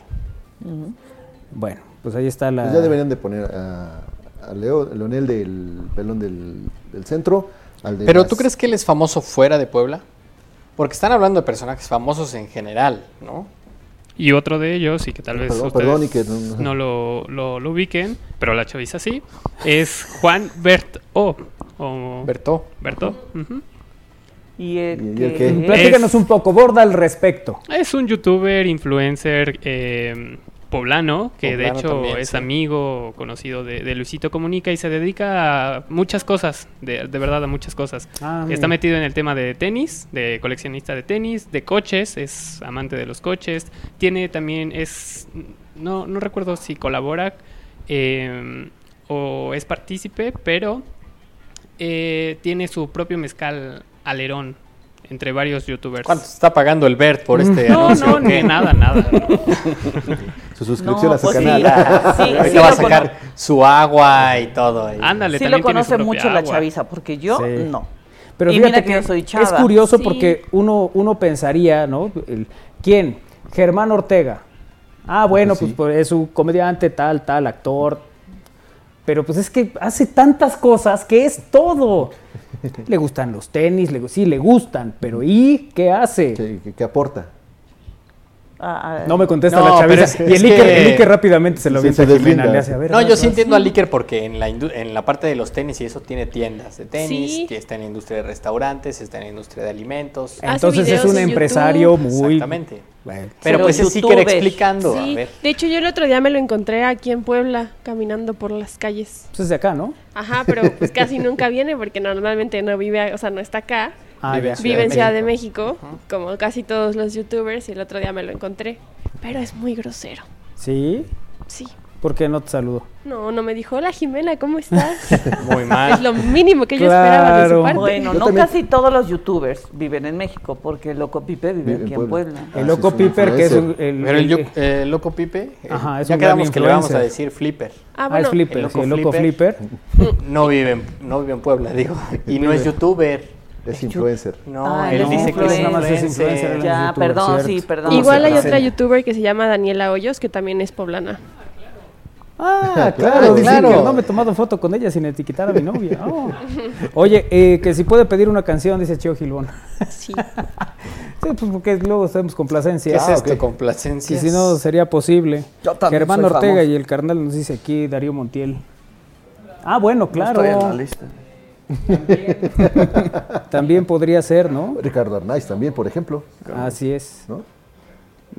Bueno, pues ahí está la... Pues ya deberían de poner a, a Leo, Leonel del pelón del, del centro. Al de Pero las- ¿tú crees que él es famoso fuera de Puebla? Porque están hablando de personajes famosos en general, ¿no? Y otro de ellos, y que tal vez Perdón, ustedes perdón, y que no- no lo, lo- lo ubiquen, pero la chaviza sí, es Juan Bert O. O Bertó. Berto. ujú. Y el ¿Y el qué? Platícanos un poco, borda al respecto. Es un youtuber, influencer eh, poblano, que de hecho también, es sí. amigo conocido de, de Luisito Comunica y se dedica a muchas cosas, de, de verdad a muchas cosas. Ah, Está metido en el tema de tenis, de coleccionista de tenis, de coches, es amante de los coches. Tiene también, es, no, no recuerdo si colabora eh, o es partícipe, pero eh, tiene su propio mezcal alerón entre varios youtubers. ¿Cuánto está pagando el Bert por este No, anuncio? no, o qué? ni nada, nada. [LAUGHS] Su suscripción No, a su pues sí. canal. Ah, [LAUGHS] Sí, ahorita sí va a sacar su agua y todo. ahí. Ándale, sí lo conoce mucho la chaviza, porque yo Sí. no. Pero Y fíjate mira que que yo soy es chava. curioso Sí. porque uno, uno pensaría, ¿no? El- ¿Quién? Germán Ortega. Ah, bueno, Pues sí. pues, pues, es un comediante, tal, tal, actor. Pero pues es que hace tantas cosas que es todo. Le gustan los tenis, le, sí, le gustan, pero ¿y qué hace? ¿Qué, qué- qué aporta? Ah, ah, No me contesta No, la chaviza. es- y es el Iker, que- el Iker rápidamente se lo Sí, avienta se a Jimena, deslinda. le hace, a ver, No, yo sí entiendo al Iker porque en la, en la parte de los tenis y eso tiene tiendas de tenis, Sí. que está en la industria de restaurantes, está en la industria de alimentos. Entonces es videos un empresario YouTube. muy... Exactamente. Bueno, Pero, Pero pues es Iker youtuber. explicando. A Sí, ver. de hecho yo el otro día me lo encontré aquí en Puebla, caminando por las calles. pues es de acá, ¿no? Ajá, pero pues casi nunca viene porque normalmente no vive, o sea, no está acá. Ah, Vive en Ciudad Vive de en Ciudad de México. México, como casi todos los youtubers, y el otro día me lo encontré. Pero es muy grosero. ¿Sí? Sí. ¿Por qué no te saludo? No, no me dijo, hola Jimena, ¿cómo estás? [LAUGHS] Muy mal. es lo mínimo que yo esperaba de su Claro. parte. Bueno, Yo no también- casi todos los youtubers viven en México, porque el Loco Pipe vive aquí en Puebla. Puebla. Ah, El sí, loco Piper, que es un- el, Pero el, eh, loco Pipe, eh, Ajá, es ya un quedamos que le vamos a decir Flipper. Ah, Ah, bueno, es Flipper, el sí, loco el loco Flipper. Flipper. [LAUGHS] No vive en, no vive en Puebla, digo. Y no es youtuber. Es influencer. No, Ah, él es dice que es influencer. Nada más es influencer. Ya, youtuber, perdón, cierto. sí, perdón. Igual hay otra youtuber que se llama Daniela Hoyos, que también es poblana. Ah, [LAUGHS] claro, claro, que no me he tomado foto con ella sin etiquetar a mi novia. Oh. Oye, eh, que si puede pedir una canción, dice Chio Gilbón. Sí. Sí, pues porque luego hacemos complacencia. ¿Qué es Ah, esto? Complacencia. Y si no, sería posible. Yo también Germán soy Ortega famoso. y el carnal nos dice aquí Darío Montiel. Ah, bueno, claro. Estoy en la lista. [LAUGHS] También podría ser, ¿no? Ricardo Arnaiz también, por ejemplo. Así es. ¿no?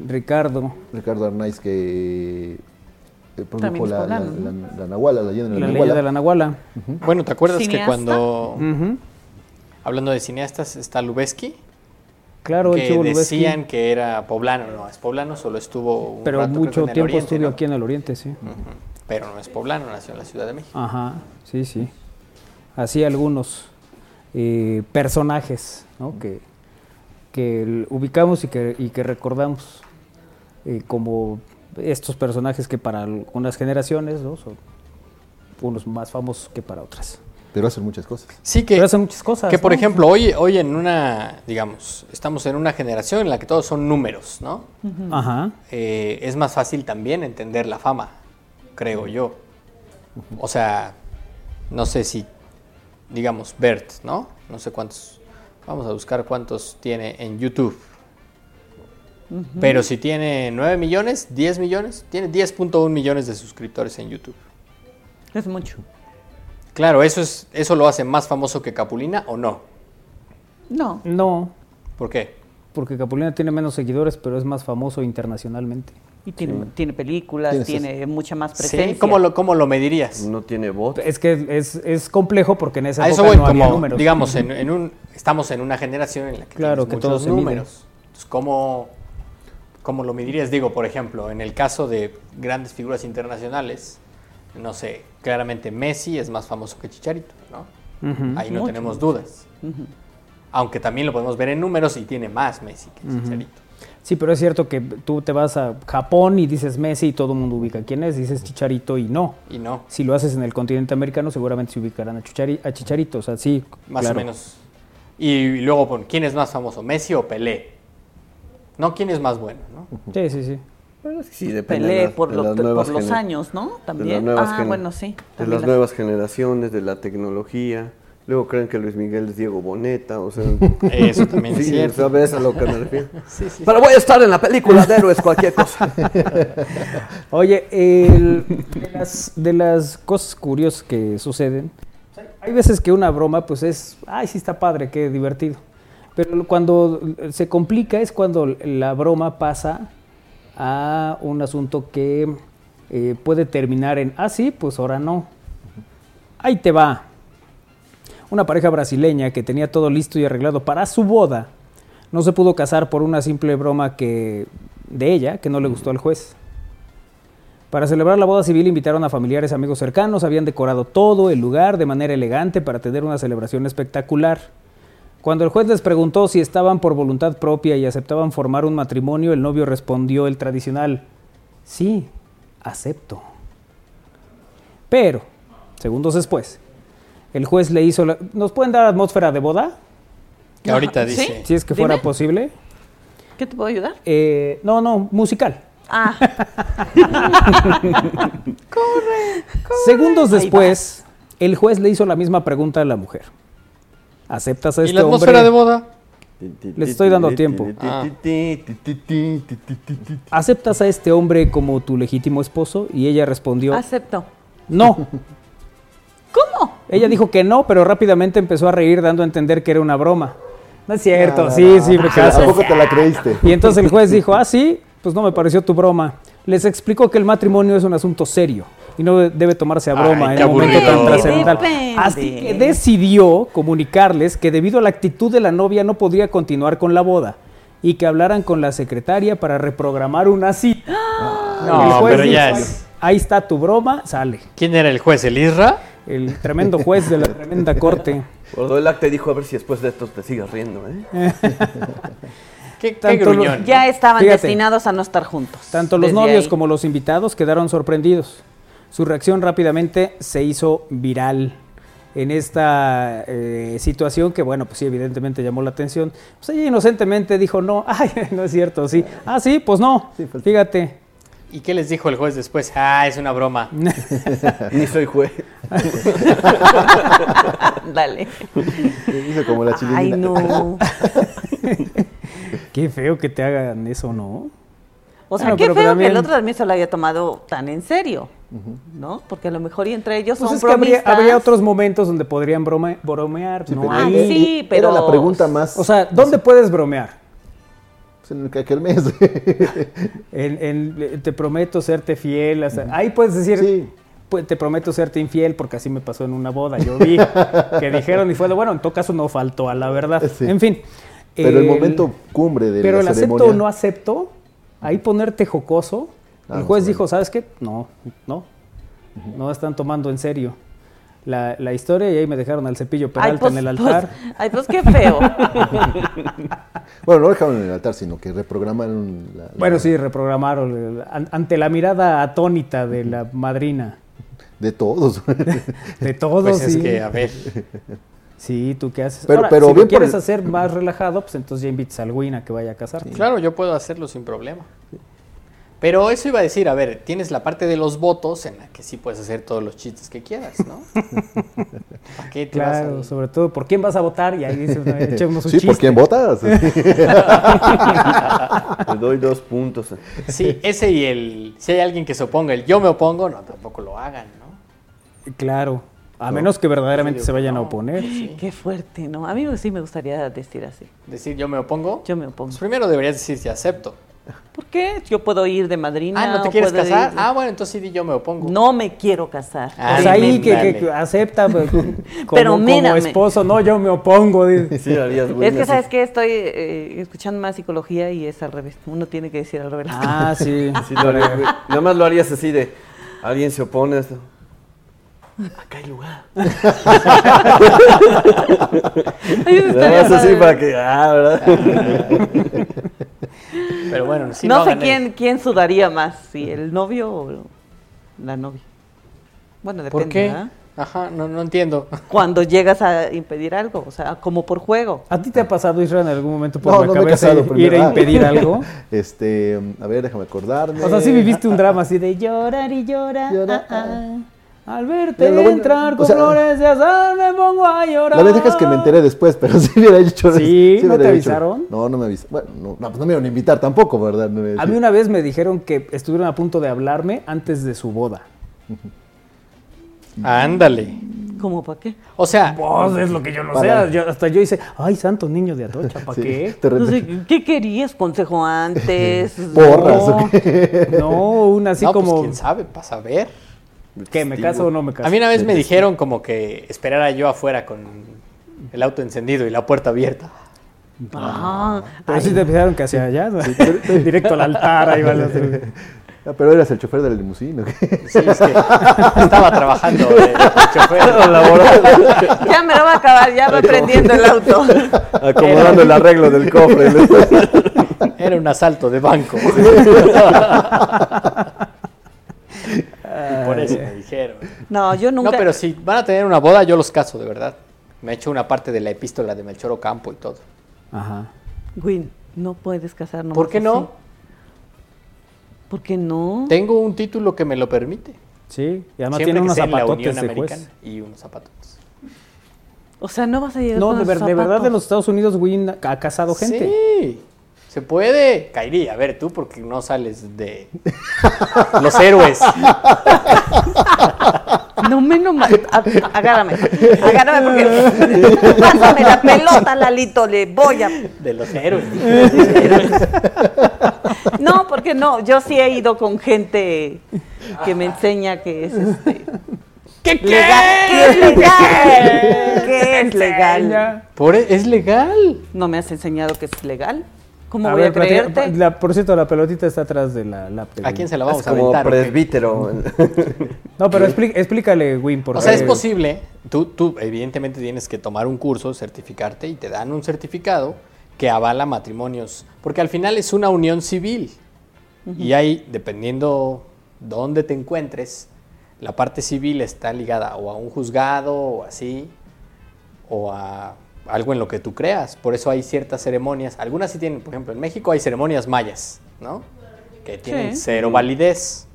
Ricardo. Ricardo Arnaiz que eh, También produjo es la, la, la- la Nahuala, la leyenda de La la, leyenda Nahuala. de la Nahuala. Bueno, ¿te acuerdas que cuando, hablando de cineastas, está Lubeski? Claro, que decían que era poblano. No, es poblano, solo estuvo un Pero rato, creo que mucho tiempo Oriente, estuvo ¿no? aquí en el Oriente, sí. Pero no es poblano, nació en la Ciudad de México. Ajá, sí, sí. Así algunos eh, personajes ¿no? que, que ubicamos y que, y que recordamos eh, como estos personajes que para algunas generaciones ¿no? son unos más famosos que para otras. Pero hacen muchas cosas. Sí, que, Pero hacen muchas cosas. que por ¿no? ejemplo, hoy, hoy en una, digamos, estamos en una generación en la que todos son números, ¿no? Ajá. eh, es más fácil también entender la fama, creo yo. O sea, no sé si, digamos, Bert, ¿no? No sé cuántos, vamos a buscar cuántos tiene en YouTube. Pero si tiene 9 millones, 10 millones, tiene 10.1 millones de suscriptores en YouTube. Es mucho. Claro, eso, es, eso lo hace más famoso que Capulina o no. No. No, ¿Por qué? porque Capulina tiene menos seguidores, pero es más famoso internacionalmente. Y tiene, tiene películas, Tienes tiene mucha más presencia. Sí, ¿Cómo lo, cómo lo medirías? No tiene voz. Es que es, es complejo porque en esa A eso época voy, no había como, números. digamos, en, en un, estamos en una generación en la que Claro, que muchos se mide. números. Entonces, ¿cómo, ¿cómo lo medirías? Digo, por ejemplo, en el caso de grandes figuras internacionales, no sé, claramente Messi es más famoso que Chicharito, ¿no? Ahí no Mucho tenemos más. dudas. Aunque también lo podemos ver en números y tiene más Messi que Chicharito. Sí, pero es cierto que tú te vas a Japón y dices Messi y todo el mundo ubica quién es, dices Chicharito y no. Y no, Si lo haces en el continente americano, seguramente se ubicarán a, Chichari- a Chicharito. O sea, sí. más claro. o menos. Y, luego, pon, ¿quién es más famoso, Messi o Pelé? No, ¿quién es más bueno, no? Sí, sí, sí. Sí, depende de Pelé las- por, de lo- las por nuevas los años, ¿no? También. Ah, bueno, sí. De las las- nuevas generaciones, de la tecnología. Luego creen que Luis Miguel es Diego Boneta, o sea... [LAUGHS] Eso también es sí, cierto. ¿sabes a lo que me refiero? [LAUGHS] Sí, sí. Pero voy a estar en la película de héroes, cualquier cosa. [LAUGHS] Oye, el- de, las, de las cosas curiosas que suceden, hay veces que una broma, pues es, ay, sí está padre, qué divertido. Pero cuando se complica es cuando la broma pasa a un asunto que eh, puede terminar en, ah, sí, pues ahora no. Ahí te va. Una pareja brasileña que tenía todo listo y arreglado para su boda, no se pudo casar por una simple broma que de ella que no le gustó al juez. Para celebrar la boda civil invitaron a familiares, amigos cercanos, habían decorado todo el lugar de manera elegante para tener una celebración espectacular. Cuando el juez les preguntó si estaban por voluntad propia y aceptaban formar un matrimonio, el novio respondió el tradicional, sí, acepto. Pero, segundos después, el juez le hizo la... ¿Nos pueden dar atmósfera de boda? Que ahorita Ajá, ¿sí? dice. Si es que Dime. fuera posible. ¿Qué te puedo ayudar? Eh, no, no, musical. Ah, [LAUGHS] Segundos Ahí después, el juez le hizo la misma pregunta a la mujer. ¿Aceptas a ¿Y este la atmósfera hombre? de boda? Les estoy dando tiempo. Ah. ¿Aceptas a este hombre como tu legítimo esposo? Y ella respondió, acepto. no. ¿Cómo? Ella dijo que no, pero rápidamente empezó a reír dando a entender que era una broma. No es cierto, Ah, sí, sí, me ¿A caso. poco te la creíste? Y entonces el juez dijo, ah, sí, pues no me pareció tu broma. Les explicó que el matrimonio es un asunto serio y no debe tomarse a broma Ay, en un momento tan trascendental. Así que decidió comunicarles que debido a la actitud de la novia no podría continuar con la boda y que hablaran con la secretaria para reprogramar una cita. No, El juez pero ya dijo, es. Ahí está tu broma, sale. ¿Quién era el juez? ¿El Isra? El tremendo juez de la [LAUGHS] tremenda corte. Guardó el acta y dijo, a ver si después de esto te sigues riendo, ¿eh? [LAUGHS] ¿Qué, qué gruñón? Ya estaban Fíjate. destinados a no estar juntos. Tanto los novios ahí. como los invitados quedaron sorprendidos. Su reacción rápidamente se hizo viral en esta eh, situación que, bueno, pues sí, evidentemente llamó la atención. Pues ella inocentemente dijo, no, [LAUGHS] ay, no es cierto, sí. Ah, sí, pues no, Sí, pues- fíjate. ¿Y qué les dijo el juez después? Ah, es una broma. [LAUGHS] Ni soy juez. [LAUGHS] Dale. Dice como la chilindrina. Ay, no. Qué feo que te hagan eso, ¿no? O sea, Bueno, qué pero feo también- que el otro también se lo haya tomado tan en serio, ¿no? Porque a lo mejor y entre ellos Pues son es que habría, otros momentos donde podrían brome- bromear, Sí, ¿no? pero- Ah, Ahí- sí, pero... Era la pregunta más. O sea, ¿dónde puedes bromear? pues, en el que aquel mes. [LAUGHS] En, en- te prometo serte fiel. ahí puedes decir, Sí. pues, te prometo serte infiel porque así me pasó en una boda. Yo vi que dijeron y fue de, bueno, en todo caso no faltó a la verdad. Sí. En fin. Pero el momento cumbre de Pero la el acepto o no acepto, ahí ponerte jocoso. Ah, el no, juez dijo. ¿sabes qué? No, no. No están tomando en serio la, la historia y ahí me dejaron al cepillo Ay, Peralta pues, en el pues, altar. ay, pues qué feo. [LAUGHS] Bueno, no dejaron en el altar, sino que reprogramaron la. la- Bueno, sí, reprogramaron an- ante la mirada atónita de la madrina. De todos. De todos, Pues es sí. que, a ver, Sí, ¿tú qué haces? Pero- Ahora, pero si bien lo por quieres el- hacer más relajado, pues entonces ya invitas al Win a que vaya a casar. claro, yo puedo hacerlo sin problema. Pero eso iba a decir, a ver, tienes la parte de los votos en la que sí puedes hacer todos los chistes que quieras, ¿no? [LAUGHS] ¿Para qué te vas Claro, al- sobre todo, ¿por quién vas a votar? Y ahí dices, no, [LAUGHS] echemos un sí, ¿por chiste. quién votas? [LAUGHS] Le doy dos puntos. Sí, ese y el... Si hay alguien que se oponga, el yo me opongo, no, tampoco lo hagan, ¿no? Claro, a menos que verdaderamente se vayan a oponer. qué fuerte, ¿no? A mí sí me gustaría decir así. Decir yo me opongo. Yo me opongo. Pues primero deberías decir si acepto. ¿Por qué? Yo puedo ir de madrina. Ah, ¿no te quieres puedo casar? ir- Ah, bueno, entonces sí, yo me opongo. No me quiero casar. Ah, Pues ahí que, que- que acepta pues, [LAUGHS] como, Pero como esposo, no, yo me opongo. [LAUGHS] Sí, harías Es que, así. ¿sabes qué? Estoy eh, escuchando más psicología y es al revés. Uno tiene que decir al revés. Ah, sí. [LAUGHS] Sí, lo. Nada más lo harías así de. Alguien se opone a esto. Acá hay lugar. [LAUGHS] Nada así padre. para que. Ah, ¿verdad? Pero bueno, si no, no, sé gané. quién, quién sudaría más, si el novio o la novia. Bueno, depende. ¿Por qué? Ajá, no, no entiendo. Cuando llegas a impedir algo, o sea, como por juego. ¿A ti te ha pasado, Israel, en algún momento por No, la no me he cabeza casado ir a Ah. impedir algo? [LAUGHS] Este, a ver, déjame acordarme. O sea, sí viviste un drama así de llorar y llorar. Llorar, ah, ah. Al verte Mira, lo bueno- entrar o con sea, flores de azar me pongo a llorar. La ventaja es que me enteré después, pero [LAUGHS] sí hubiera dicho. Sí, ¿no hubiera te dicho. avisaron? No, no me avisaron. Bueno, no, no, pues no me iban a invitar tampoco, ¿verdad? No A mí una vez me dijeron que estuvieron a punto de hablarme antes de su boda. [LAUGHS] Ándale. ¿Cómo para qué? O sea, Pues es lo que yo no Para- sé. Yo- hasta yo hice, ay, santo niño de Atocha, ¿para [LAUGHS] Sí, qué? No sé, ¿Qué querías? ¿Consejo antes? Porras, No. ¿o qué? No, una así no, pues como, quién sabe, para saber. ¿Qué, me caso o no me caso? A mí una vez me dijeron como que esperara yo afuera con el auto encendido y la puerta abierta. Ah, Pero sí te pensaron que hacia allá, ¿no? [LAUGHS] directo al altar, ahí van los... [LAUGHS] Ah, pero eras el chofer de la limusina. Sí, es que estaba trabajando de chofer. ya me lo va a acabar, ya va prendiendo el auto. [LAUGHS] Acomodando el arreglo del cofre. Era un asalto de banco. Y por eso me dijeron. No, yo nunca. No, pero si van a tener una boda, yo los caso, de verdad. Me he hecho una parte de la epístola de Melchor Ocampo y todo. Ajá. Win, no puedes casar nomás ¿Por qué así. no? ¿Por qué no? Tengo un título que me lo permite. Sí, y además Siempre tiene que unos zapatotes Unión de Americana juez. y unos zapatotes. O sea, no vas a llegar No, con de, ver- esos de verdad, zapatos. en los Estados Unidos, Win ha casado gente. Sí, se puede. Kairi, a ver, tú porque no sales de [LAUGHS] los héroes. No me no ma- a- Agárrame. Agárrame porque. Pásame la pelota, Lalito, le voy a. De los héroes. No, porque no. Yo sí he ido con gente que me enseña que es este. ¿Qué Legal. ¿Qué es legal? ¿Qué es legal? Por, es legal. ¿No me has enseñado que es legal? ¿Cómo A voy ver, a creerte? la- por cierto, la pelotita está atrás de la lap. de ¿A quién se la Es vamos a como aventar? presbítero. [LAUGHS] No, pero explí- explícale, Win, por O sea, es posible. Tú, tú, evidentemente, tienes que tomar un curso, certificarte y te dan un certificado que avala matrimonios. Porque al final es una unión civil. Y hay, dependiendo dónde te encuentres, la parte civil está ligada o a un juzgado o así, o a algo en lo que tú creas. Por eso hay ciertas ceremonias. Algunas sí tienen, por ejemplo, en México hay ceremonias mayas, ¿no? Que tienen Sí. cero validez.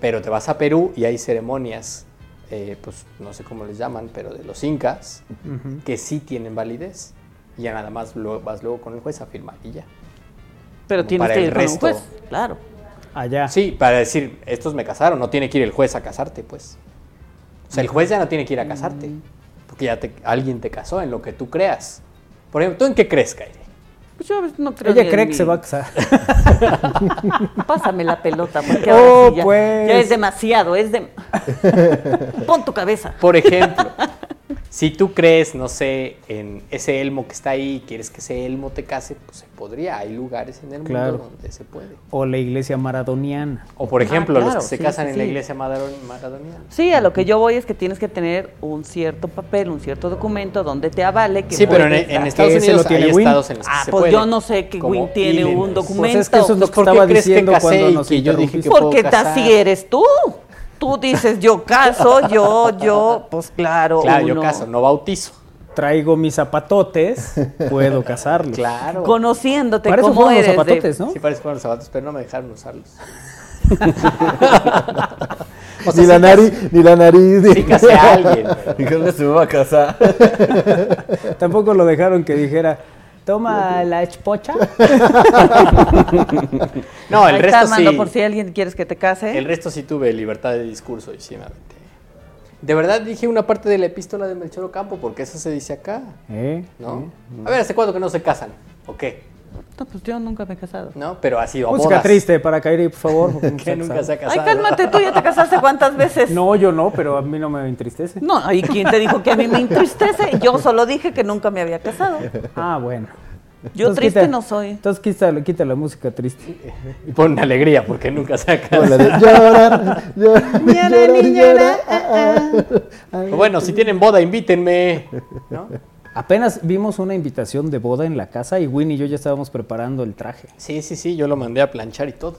Pero te vas a Perú y hay ceremonias, eh, pues no sé cómo les llaman, pero de los incas, que sí tienen validez. Y ya nada más lo- vas luego con el juez a firmar y ya. Pero como tienes para que el ir con un resto. juez, claro. Allá. Sí, para decir, estos me casaron, no tiene que ir el juez a casarte, pues. O sea, el juez ya no tiene que ir a casarte, porque ya te- alguien te casó en lo que tú creas. Por ejemplo, ¿tú en qué crees, Kairi? Pues yo no creo Ella en cree que se va a casar. [LAUGHS] Pásame la pelota, porque Oh, ahora sí ya, pues. ya es demasiado, es de... [LAUGHS] Pon tu cabeza. Por ejemplo, si tú crees, no sé, en ese elmo que está ahí, quieres que ese elmo te case, pues se podría. Hay lugares en el mundo donde se puede. O la iglesia maradoniana. O por ejemplo, Ah, claro, los que se sí, casan sí, en la iglesia maradon- maradoniana. Sí, a lo que yo voy es que tienes que tener un cierto papel, un cierto documento donde te avale que Sí, pero en, Estados Unidos lo tiene hay Win. estados en los que Ah, se pues puede. yo no sé que Win tiene Illinois. un documento. Pues es que eso es lo que ¿por qué estaba crees que diciendo casé cuando y nos que yo dije que interrumpiste. puedo Porque casar? así eres tú. Tú dices, yo caso, yo, yo, pues claro. Claro, yo caso, no bautizo. Traigo mis zapatotes, puedo casarlos. Claro. Conociéndote Para eso cómo fueron los eres. de- zapatotes, ¿no? Sí parece que fueron los zapatos, pero no me dejaron usarlos. [LAUGHS] ni, la nariz, ni la nariz. ni- Sí casé a alguien. Y con eso me va a casar. Tampoco lo dejaron que dijera, toma la espocha. [LAUGHS] No, el Ahí resto está, sí. por si alguien quieres que te case. El resto sí tuve libertad de discurso y sí me aventé. De verdad dije una parte de la epístola de Melchor Ocampo, porque eso se dice acá, ¿Eh? ¿no? A ver, ¿hace cuánto que no se casan? ¿O qué? No, pues yo nunca me he casado. No, pero ha sido a Música bodas. triste para Kairi, por favor. [LAUGHS] Que nunca se ha casado. Ay, cálmate, tú ya te casaste cuántas [LAUGHS] veces. No, yo no, pero a mí no me entristece. No, ¿y quién te dijo que a mí me entristece? Yo [LAUGHS] solo dije que nunca me había casado. Ah, bueno. Yo Entonces triste quita- no soy. Entonces quita, quita la música triste. Y pone alegría porque nunca se ha Como la casado. de llorar, llorar, llorar, llorar. ah, ah. Bueno, si tienen boda, invítenme. ¿no? Apenas vimos una invitación de boda en la casa y Winnie y yo ya estábamos preparando el traje. Sí, sí, sí, yo lo mandé a planchar y todo.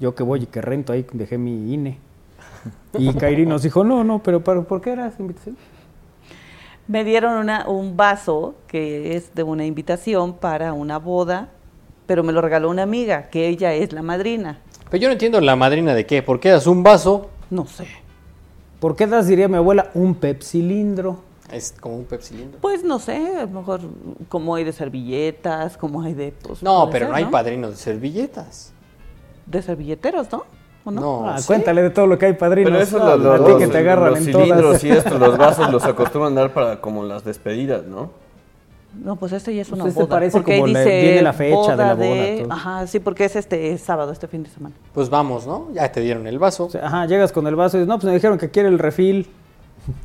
Yo que voy y que rento ahí, dejé mi INE. Y Kairi nos dijo, no, no, pero ¿para- ¿por qué era esa invitación? Me dieron una, un vaso que es de una invitación para una boda, pero me lo regaló una amiga, que ella es la madrina. Pero yo no entiendo la madrina de qué. ¿Por qué das un vaso? No sé. ¿Por qué das, diría mi abuela, un pepsilindro? Es como un pepsilindro. Pues no sé, a lo mejor como hay de servilletas, como hay de... Pues, No, pero ser, no hay padrinos de servilletas. De servilleteros, ¿no? ¿O no? No, Ah, sí. cuéntale de todo lo que hay padrinos. Pero eso a lo- lo- ti los, que te agarran los en cilindros todas. y esto, los vasos [LAUGHS] los acostumbran a dar para como las despedidas, ¿no? No, pues este ya es una Pues este boda. parece porque como la- dice viene la fecha de la boda, de-. Ajá, sí, porque es este sábado, este fin de semana. Pues vamos, ¿no? Ya te dieron el vaso. O sea, Ajá, llegas con el vaso y dices, no, pues me dijeron que quiere el refil.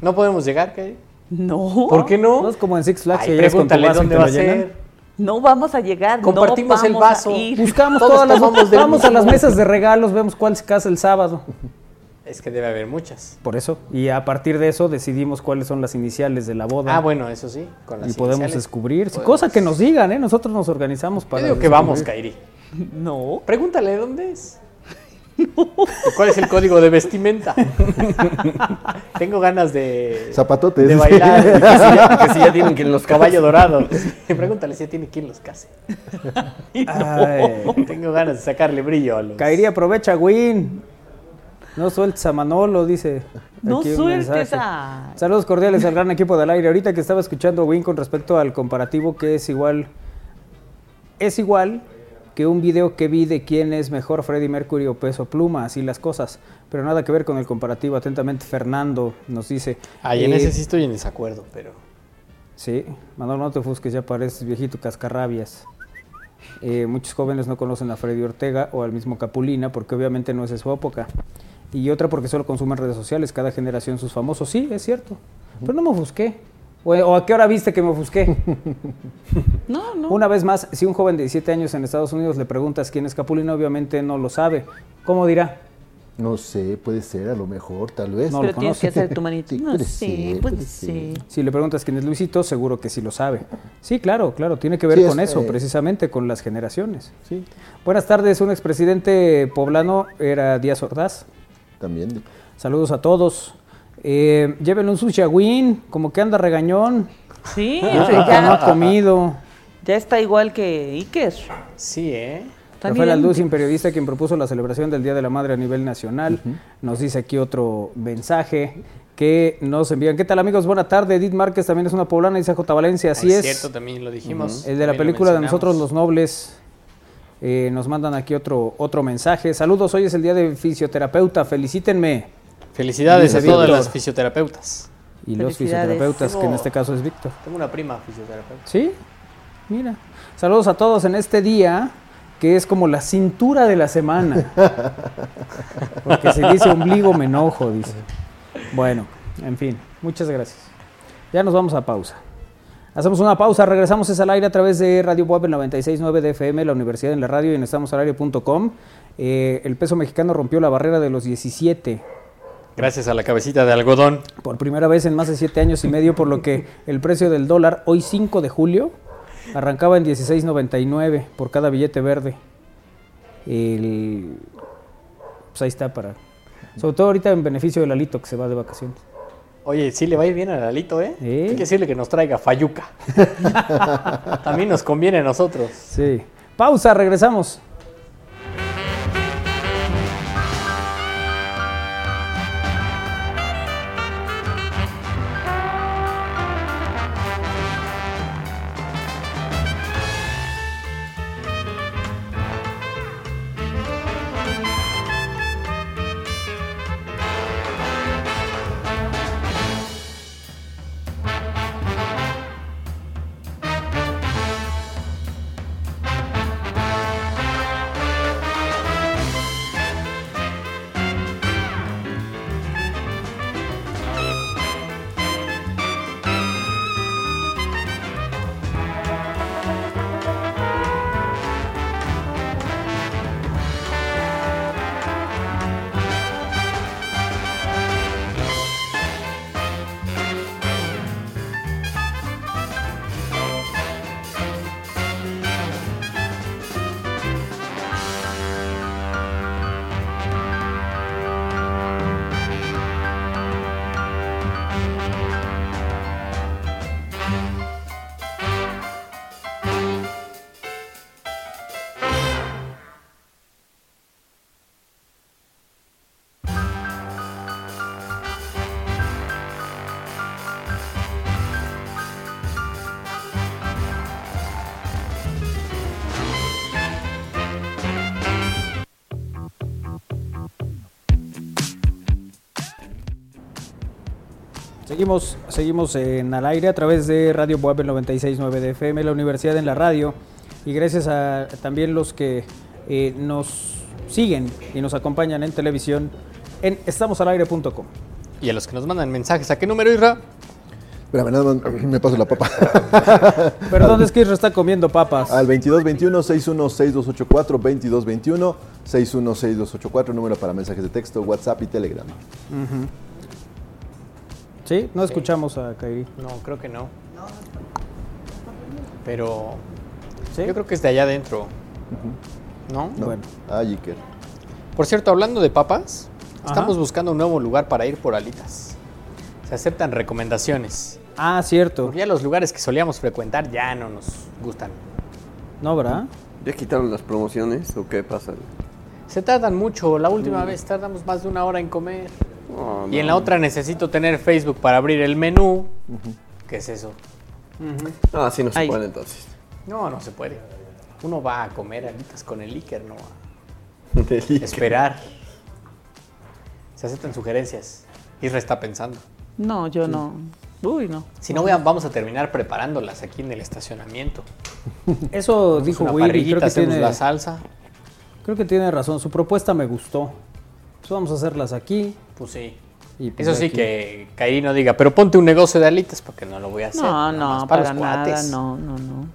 No podemos llegar, ¿qué? No. ¿Por qué no? No es como en Six Flags Ay, con pregúntale y dónde va a llenan. ser. No vamos a llegar. no Compartimos el vamos a vaso. Buscamos Todos todas las, del vamos a las mesas de regalos, vemos cuál se casa el sábado. Es que debe haber muchas. Por eso. Y a partir de eso decidimos cuáles son las iniciales de la boda. Ah, bueno, eso sí. Con las y podemos iniciales. descubrir. Podemos- Cosa que nos digan, ¿eh? Nosotros nos organizamos Yo para. digo que vamos. Kairi. [LAUGHS] No. Pregúntale dónde es. ¿Y [LAUGHS] ¿Cuál es el código de vestimenta? [LAUGHS] Tengo ganas de, Zapatotes. de bailar. [LAUGHS] Que si ya, que si ya tienen que en los Caballo dorado. Pregúntale si ya tiene quien los case. Ay. Tengo ganas de sacarle brillo a los. Kairi, aprovecha, Win. No sueltes a Manolo, dice. No sueltes a... Saludos cordiales al gran equipo del aire. Ahorita que estaba escuchando a Win con respecto al comparativo que es igual. Es igual que un video que vi de quién es mejor Freddie Mercury o Peso Pluma, así las cosas. Pero nada que ver con el comparativo. Atentamente, Fernando nos dice. En eh, ese sí estoy en desacuerdo, pero. Sí, Manolo, no te ofusques, ya pareces viejito cascarrabias. Eh, muchos jóvenes no conocen a Freddy Ortega o al mismo Capulina porque obviamente no es de su época. Y otra porque solo consumen redes sociales, cada generación sus famosos. Sí, es cierto. Pero no me ofusqué. O, a qué hora viste que me ofusqué? [LAUGHS] No, no. Una vez más, si un joven de 17 años en Estados Unidos le preguntas quién es Capulina, obviamente no lo sabe. ¿Cómo dirá? No sé, puede ser, a lo mejor, tal vez. No Pero lo tienes conoce. que hacer tu manito. [LAUGHS] Sí, No puede sé, ser, puede ser. ser. Si le preguntas quién es Luisito, seguro que sí lo sabe. Sí, claro, claro, tiene que ver Sí, es, con eso, eh, precisamente con las generaciones. Sí, Buenas tardes, un expresidente poblano era Díaz Ordaz. también. Saludos a todos. Eh, llévenle un sushi a Win, como que anda regañón, Sí, ya, que no ha comido. ya está igual que Iker. Sí, ¿eh? Rafael Alducin, periodista quien propuso la celebración del Día de la Madre a nivel nacional, nos dice aquí otro mensaje que nos envían. ¿Qué tal amigos? Buena tarde. Edith Márquez también es una poblana, dice J. Valencia. Así Ah, es. cierto, también lo dijimos. El de la también película de. Nosotros los Nobles. eh, nos mandan aquí otro, otro mensaje. Saludos, hoy es el día de fisioterapeuta. Felicítenme. Felicidades a todas las fisioterapeutas. Y los fisioterapeutas, que en este caso es Víctor. Tengo una prima fisioterapeuta. ¿Sí? Mira. Saludos a todos en este día que es como la cintura de la semana. Porque si dice ombligo me enojo, dice. Bueno, en fin, muchas gracias. Ya nos vamos a pausa. Hacemos una pausa, regresamos es al aire a través de Radio Web 96.9 de FM, la Universidad en la Radio y en estamosalario.com. Eh, el peso mexicano rompió la barrera de los 17 Gracias a la cabecita de algodón. por primera vez en más de siete años y medio, por lo que el precio del dólar hoy 5 de julio arrancaba en 16.99 por cada billete verde. El- pues ahí está para... Sobre todo ahorita en beneficio del Alito que se va de vacaciones. Oye, sí le va a ir bien a Lalito, ¿eh? ¿Eh? Hay que decirle que nos traiga fayuca. [LAUGHS] También nos conviene a nosotros. Sí. Pausa, regresamos. Seguimos, seguimos en al aire a través de Radio Boab 96.9 de FM, la Universidad en la Radio. Y gracias a también los que eh, nos siguen y nos acompañan en televisión en estamosalaire.com. Y a los que nos mandan mensajes, ¿a qué número, Isra? Espérame, nada más me paso la papa. [LAUGHS] Perdón, es que Isra está comiendo papas. Al 2221-616284, 2221-616284, número para mensajes de texto, WhatsApp y Telegram. ¿Sí? No escuchamos a Kairi. No, creo que no. Pero ¿Sí? yo creo que es de allá adentro. ¿No? No. Bueno. Ah, Iker. Por cierto, hablando de papas, Ajá. estamos buscando un nuevo lugar para ir por alitas. Se aceptan recomendaciones. Ah, cierto. Porque ya los lugares que solíamos frecuentar ya no nos gustan. No, ¿verdad? ¿Ya quitaron las promociones o qué pasa? Se tardan mucho. La última vez tardamos más de una hora en comer. No, Y en la otra necesito tener Facebook para abrir el menú. ¿Qué es eso? No, así no se Ay. puede entonces. No, no se puede. Uno va a comer alitas con el Iker, no [LAUGHS] a esperar. Se aceptan sugerencias. Isra está pensando. No, yo no. Uy, no. Si no, vean, vamos a terminar preparándolas aquí en el estacionamiento. [LAUGHS] Eso dijo Una Willy. parrillita, Creo que, hacemos tiene, la salsa. creo que tiene razón. Su propuesta me gustó. Pues vamos a hacerlas aquí. Pues sí. y pues Eso sí aquí. que Kairi no diga, pero ponte un negocio de alitas porque no lo voy a hacer. No, nada no, para, los nada, cuates. no, no, no.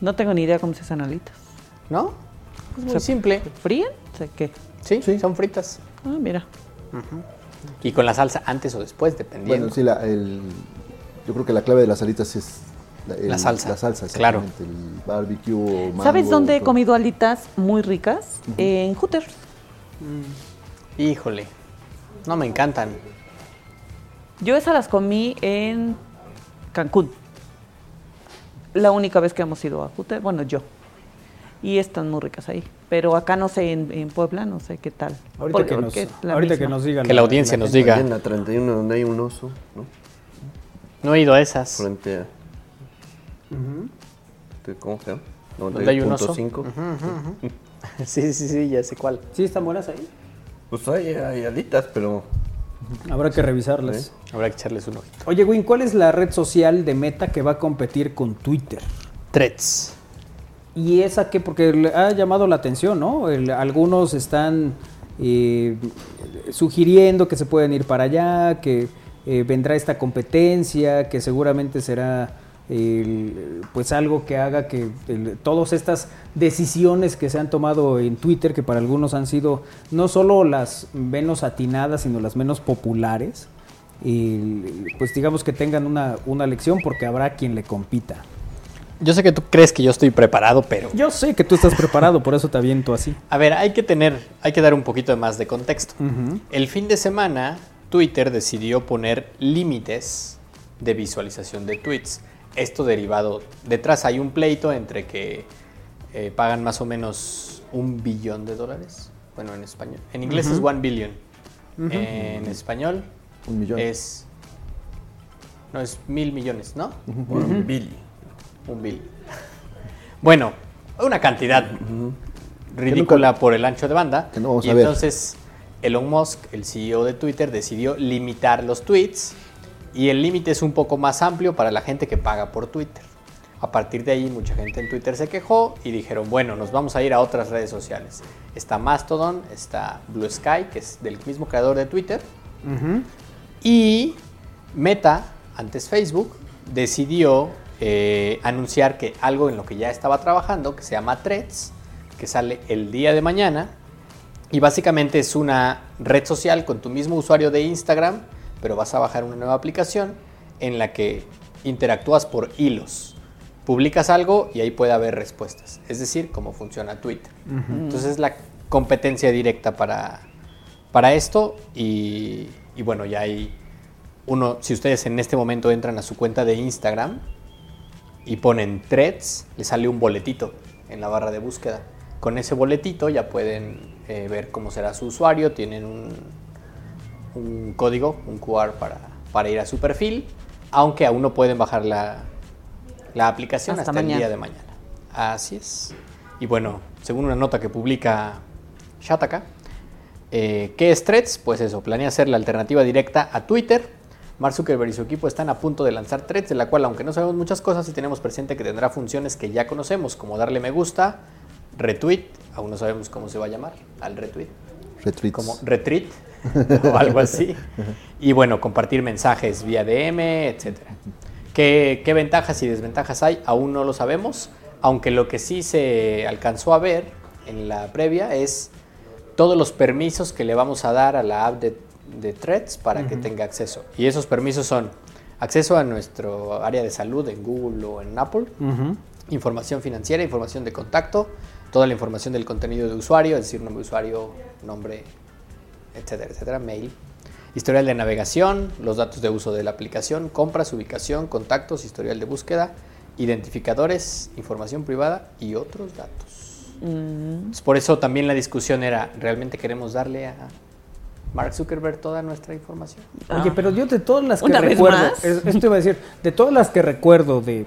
No tengo ni idea cómo se hacen alitas. ¿No? Es muy ¿Se simple. ¿Fríen? ¿Se qué? Sí, Sí. son fritas. Ah, mira. Y con la salsa antes o después, dependiendo. Bueno, sí, la, el, yo creo que la clave de las alitas es el- La salsa. La salsa, Claro. El barbecue o mango. ¿Sabes dónde he comido alitas muy ricas? En Hooters. Híjole. No me encantan. Yo esas las comí en Cancún. La única vez que hemos ido a Hooters, bueno, yo. Y están muy ricas ahí. Pero acá no sé, en, en Puebla no sé qué tal. Ahorita, que nos, Porque la ahorita que nos diga. Que la audiencia nos diga. En la 31 donde hay un oso, ¿no? No he ido a esas. Frente a... ¿Cómo se llama? ¿Dónde hay un oso? 91.5. [LAUGHS] sí, sí, sí, ya sé cuál. ¿Sí están buenas ahí? Pues hay, hay alitas, pero... Habrá que revisarlas. Habrá que echarles un ojito. Oye, Win, ¿cuál es la red social de Meta que va a competir con Twitter? Threads. Y esa que, porque le ha llamado la atención, ¿no? El- algunos están eh, sugiriendo que se pueden ir para allá, que eh, vendrá esta competencia, que seguramente será pues algo que haga que todas estas decisiones que se han tomado en Twitter, que para algunos han sido no solo las menos atinadas, sino las menos populares, y, pues digamos que tengan una, una lección porque habrá quien le compita. Yo sé que tú crees que yo estoy preparado, pero... Yo sé que tú estás preparado, por eso te aviento así. A ver, hay que tener, hay que dar un poquito más de contexto. El fin de semana, Twitter decidió poner límites de visualización de tweets. Esto derivado, detrás hay un pleito entre que eh, pagan más o menos un billón de dólares. Bueno, en español. En inglés es one billion. En español Un millón. es... No, es mil millones, ¿no? Billy. Un bill. Bueno, una cantidad ridícula por el ancho de banda. Que no vamos y a ver. entonces Elon Musk, el CEO de Twitter, decidió limitar los tweets y el límite es un poco más amplio para la gente que paga por Twitter. A partir de ahí mucha gente en Twitter se quejó y dijeron, bueno, nos vamos a ir a otras redes sociales. Está Mastodon, está Blue Sky, que es del mismo creador de Twitter, y Meta, antes Facebook, decidió eh, anunciar que algo en lo que ya estaba trabajando, que se llama Threads, que sale el día de mañana, y básicamente es una red social con tu mismo usuario de Instagram, pero vas a bajar una nueva aplicación en la que interactúas por hilos. Publicas algo y ahí puede haber respuestas. Es decir, cómo funciona Twitter. Entonces es la competencia directa para, para esto y, y bueno, ya hay uno, si ustedes en este momento entran a su cuenta de Instagram y ponen threads, les sale un boletito en la barra de búsqueda. Con ese boletito ya pueden eh, ver cómo será su usuario, tienen un, un código, un QR para, para ir a su perfil, aunque aún no pueden bajar la, la aplicación Hasta hasta, el día de mañana. Así es. Y bueno, según una nota que publica Shataka, eh, ¿qué es Threads? Pues eso, planea ser la alternativa directa a Twitter Mark Zuckerberg y su equipo están a punto de lanzar Threads, de la cual, aunque no sabemos muchas cosas, sí tenemos presente que tendrá funciones que ya conocemos, como darle me gusta, retweet, aún no sabemos cómo se va a llamar al retweet, Retweets. como retreat o algo así. Y bueno, compartir mensajes vía DM, etcétera. ¿Qué, ¿Qué ventajas y desventajas hay? Aún no lo sabemos, aunque lo que sí se alcanzó a ver en la previa es todos los permisos que le vamos a dar a la app de, de Threads para que tenga acceso. Y esos permisos son acceso a nuestro área de salud en Google o en Apple, información financiera, información de contacto, toda la información del contenido de usuario, es decir, nombre de usuario, nombre, etcétera, etcétera, mail, historial de navegación, los datos de uso de la aplicación, compras, ubicación, contactos, historial de búsqueda, identificadores, información privada y otros datos. Entonces, Por eso también la discusión era, ¿realmente queremos darle a Mark Zuckerberg toda nuestra información? Oye, pero yo de todas las que ¿Una vez recuerdo, esto iba a decir, de todas las que recuerdo de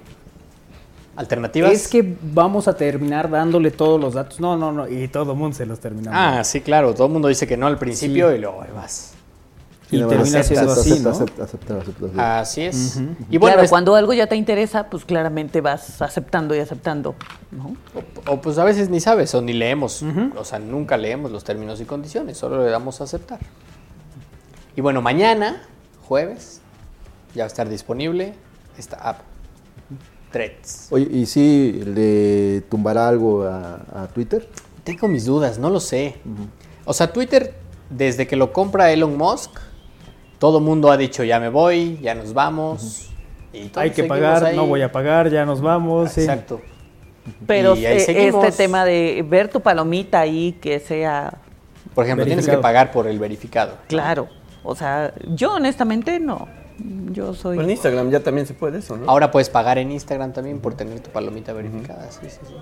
¿Alternativas? es que vamos a terminar dándole todos los datos. No, no, no, y todo mundo se los termina. Ah, sí, claro, todo el mundo dice que no al principio y luego vas. y más termina siendo así, acepta, ¿no? acepta, acepta, acepta, acepta. Así es. Y bueno, claro, es- cuando algo ya te interesa, pues claramente vas aceptando y aceptando, ¿no? o, o pues a veces ni sabes o ni leemos, o sea, nunca leemos los términos y condiciones, solo le damos a aceptar. Y bueno, mañana, jueves, ya va a estar disponible esta app, Threads. Oye, ¿y si le tumbará algo a, a Twitter? Tengo mis dudas, no lo sé. O sea, Twitter, desde que lo compra Elon Musk, todo mundo ha dicho, ya me voy, ya nos vamos. y Hay que pagar, ahí. no voy a pagar, ya nos vamos. sí. Exacto. Pero Y ahí eh, este tema de ver tu palomita ahí que sea Por ejemplo, tienes que pagar por el verificado. claro. O sea, yo honestamente no. Yo soy. Pero en Instagram ya también se puede eso, ¿no? Ahora puedes pagar en Instagram también por tener tu palomita verificada. Sí, sí, sí.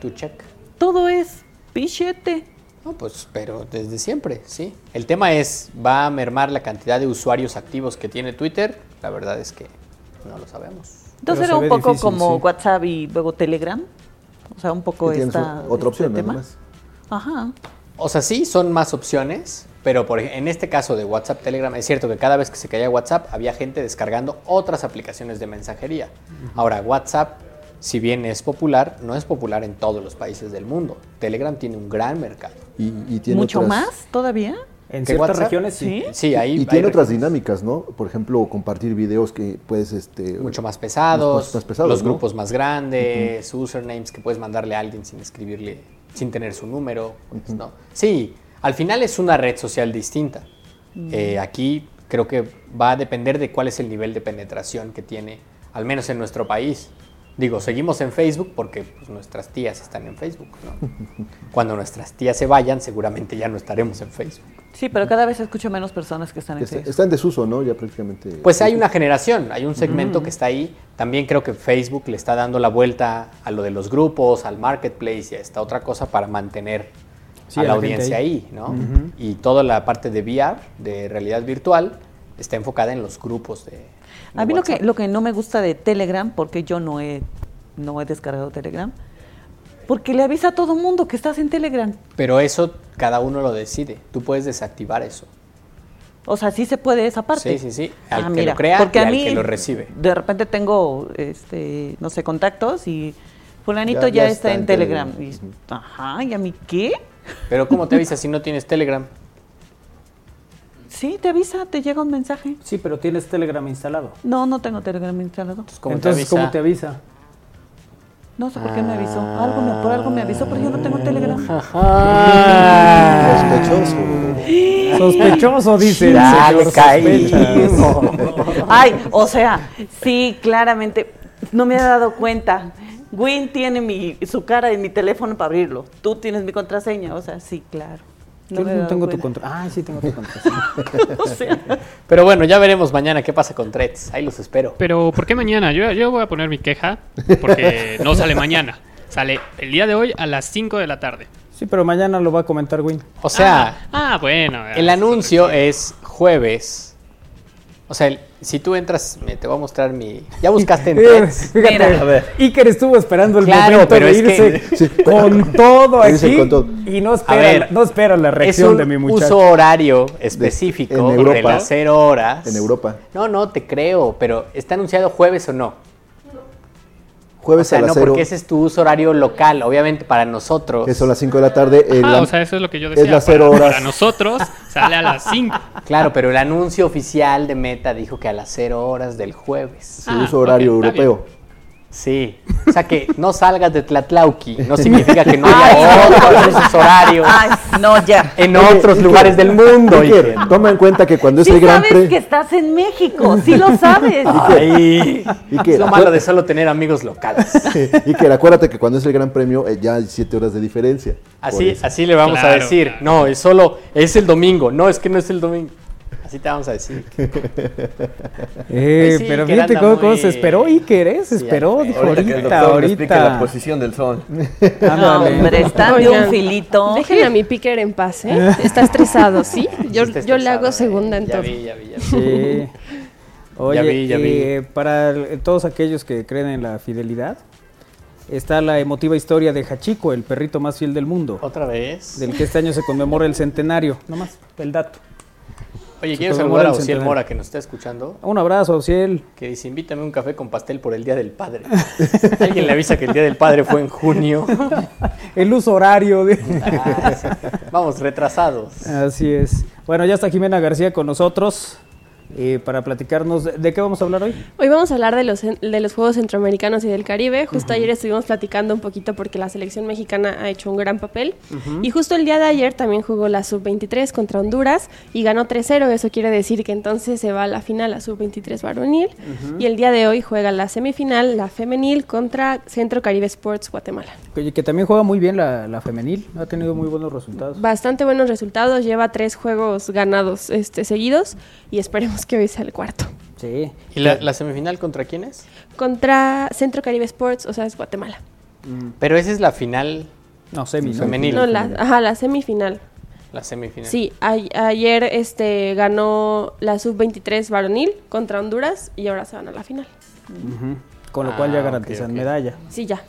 Tu check. Todo es pichete. No, pues, pero desde siempre, sí. El tema es, ¿va a mermar la cantidad de usuarios activos que tiene Twitter? La verdad es que no lo sabemos. Entonces era un poco difícil, como sí. WhatsApp y luego Telegram. O sea, un poco esta, otra este opción, tema. más. Ajá. O sea, sí, son más opciones, pero por, en este caso de WhatsApp, Telegram, es cierto que cada vez que se caía WhatsApp había gente descargando otras aplicaciones de mensajería. Ahora, WhatsApp, si bien es popular, no es popular en todos los países del mundo. Telegram tiene un gran mercado. Y, y tiene ¿Mucho otras- más todavía? En ¿Que ciertas WhatsApp? regiones sí. ¿Sí? Ahí Y tiene otras regiones dinámicas, ¿no? Por ejemplo, compartir videos que puedes, este... mucho más pesados, Más- más pesados, los ¿no? grupos más grandes, usernames que puedes mandarle a alguien sin escribirle, sin tener su número, ¿no? Sí, al final es una red social distinta. Eh, aquí creo que va a depender de cuál es el nivel de penetración que tiene, al menos en nuestro país. Digo, seguimos en Facebook porque pues, nuestras tías están en Facebook, ¿no? [LAUGHS] Cuando nuestras tías se vayan, seguramente ya no estaremos en Facebook. Sí, pero cada vez escucho menos personas que están en Está, Facebook. está en desuso, ¿no? Ya prácticamente... Pues hay una generación, hay un segmento que está ahí. También creo que Facebook le está dando la vuelta a lo de los grupos, al marketplace y a esta otra cosa para mantener Sí, a la audiencia ahí, ¿no? Y toda la parte de VR, de realidad virtual, está enfocada en los grupos de. de A mí lo que, lo que no me gusta de Telegram, porque yo no he, no he descargado Telegram, porque le avisa a todo mundo que estás en Telegram. Pero eso cada uno lo decide. Tú puedes desactivar eso. O sea, sí se puede esa parte. Sí, sí, sí. Al Ah, que mira, lo crea porque y a al que lo recibe. De repente tengo, este, no sé, contactos y fulanito Ya- ya, ya está, está en en Telegram. Telegram. Y- ajá, ¿y a mí qué? Pero ¿cómo te avisas si no tienes Telegram? Sí, te avisa, te llega un mensaje. Sí, pero tienes Telegram instalado. No, no tengo Telegram instalado. Entonces, ¿cómo Entonces, te avisa? ¿cómo te avisa? No sé por qué me avisó. Algo me, por algo me avisó, pero yo no tengo Telegram. Sospechoso. Sospechoso, dice. el Ya señor. Ay, o sea, sí, claramente, no me he dado cuenta. Win tiene mi, su cara en mi teléfono para abrirlo. Tú tienes mi contraseña, o sea, sí, claro. Yo me he no tengo tu cuenta. contra. Ah, sí tengo tu [LAUGHS] contraseña. O sea, Pero bueno, ya veremos mañana qué pasa con Threads. Ahí los espero. Pero ¿por qué mañana? Yo, yo voy a poner mi queja porque no sale mañana. Sale el día de hoy a las 5 de la tarde. Sí, pero mañana lo va a comentar Win. O sea, Ah, bueno. el anuncio es jueves O sea, si tú entras, me, te voy a mostrar mi... ¿Ya buscaste en [LAUGHS] Threads? Fíjate, Mira. A ver. Iker estuvo esperando el Claro, momento pero de es que- irse [LAUGHS] con todo Irse aquí con todo. y no espera, ver, la, no espera la Es reacción un de mi uso muchacho. horario específico en de, Europa. las cero horas. En Europa. No, no, te creo, pero ¿está anunciado jueves o no? O Jueves sea, a las no, 0, porque ese es tu uso horario local, obviamente para nosotros. que son las 5 de la tarde. el Ah, an- o sea, eso es lo que yo es decía. las cero para, horas. para nosotros sale a las 5. [LAUGHS] Claro, pero el anuncio oficial de Meta dijo que a las cero horas del jueves. su Ah, uso horario ok, está europeo. Sí. O sea que no salgas de Tlatlauqui. No significa que no haya otros usos horarios Ay, no, ya. en Oye, otros lugares del mundo. Iker, Iker. toma en cuenta que cuando es Sí el Gran sabes Premio. que estás en México, sí lo sabes. Ay, Iker, es lo malo de solo tener amigos locales. [LAUGHS] Iker, acuérdate que cuando es el Gran Premio eh, ya hay 7 horas de diferencia. Por Así, eso. así le vamos a Claro, decir. claro. No, es solo, es el domingo. No, es que no es el domingo. Así te vamos a decir. [LAUGHS] Eh, Pues sí, pero Iker fíjate cómo, cómo muy- se esperó Iker, ¿eh? Se Sí, esperó, dijo Ahorita que el ahorita, doctor me explique la ahorita. posición del sol. No, hombre, están de un filito. Dejen a mi picker en paz, ¿eh? Está estresado, ¿sí? Yo, está yo le hago estresado, segunda eh. en ya todo. Vi, ya vi, ya vi. Sí. Oye, vi, ya vi. eh, para el- todos aquellos que creen en la fidelidad, está la emotiva historia de Hachiko, el perrito más fiel del mundo, Otra vez. del que este año se conmemora el centenario. Nomás, el dato. Oye, quiero saludar a el Ociel. Mora que nos está escuchando. Un abrazo, Ciel. Que dice, invítame un café con pastel por el Día del Padre. [LAUGHS] Alguien le avisa que el Día del Padre fue en junio. [LAUGHS] El uso horario. de- Ah, [LAUGHS] sí. Vamos, retrasados. Así es. Bueno, ya está Jimena García con nosotros eh, para platicarnos. De, qué vamos a hablar hoy? Hoy vamos a hablar de los, de los Juegos Centroamericanos y del Caribe. Justo ayer estuvimos platicando un poquito porque la selección mexicana ha hecho un gran papel. Y justo el día de ayer también jugó la Sub-23 contra Honduras y ganó 3-0. Eso quiere decir que entonces se va a la final la Sub-23 varonil. Y el día de hoy juega la semifinal, la femenil, contra Centro Caribe Sports Guatemala. Que, que también juega muy bien la, la femenil. Ha tenido muy buenos resultados. Bastante buenos resultados. Lleva tres juegos ganados este, seguidos y esperemos que hoy sea el cuarto. Sí. ¿Y la, la semifinal contra quién es? Contra Centro Caribe Sports, o sea, es Guatemala. Pero esa es la final, No, semi. ¿no? Femenil. No, la, ajá, la semifinal. la semifinal. Sí, a- ayer este ganó la sub-23 varonil contra Honduras y ahora se van a la final. Con lo cual Ah, ya ok, garantizan medalla. Sí, ya.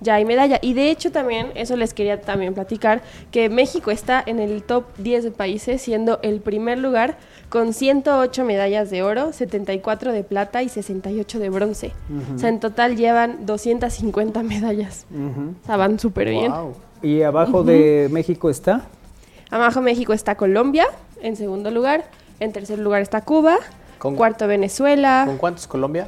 Ya hay medalla. Y de hecho también, eso les quería también platicar, que México está en el top 10 de países, siendo el primer lugar con 108 medallas de oro, 74 de plata y 68 de bronce. O sea, en total llevan 250 medallas. O sea, van súper bien. Guau. Y abajo de México está. Abajo México está Colombia, en segundo lugar. En tercer lugar está Cuba. Con- Cuarto Venezuela. ¿Con cuántos Colombia?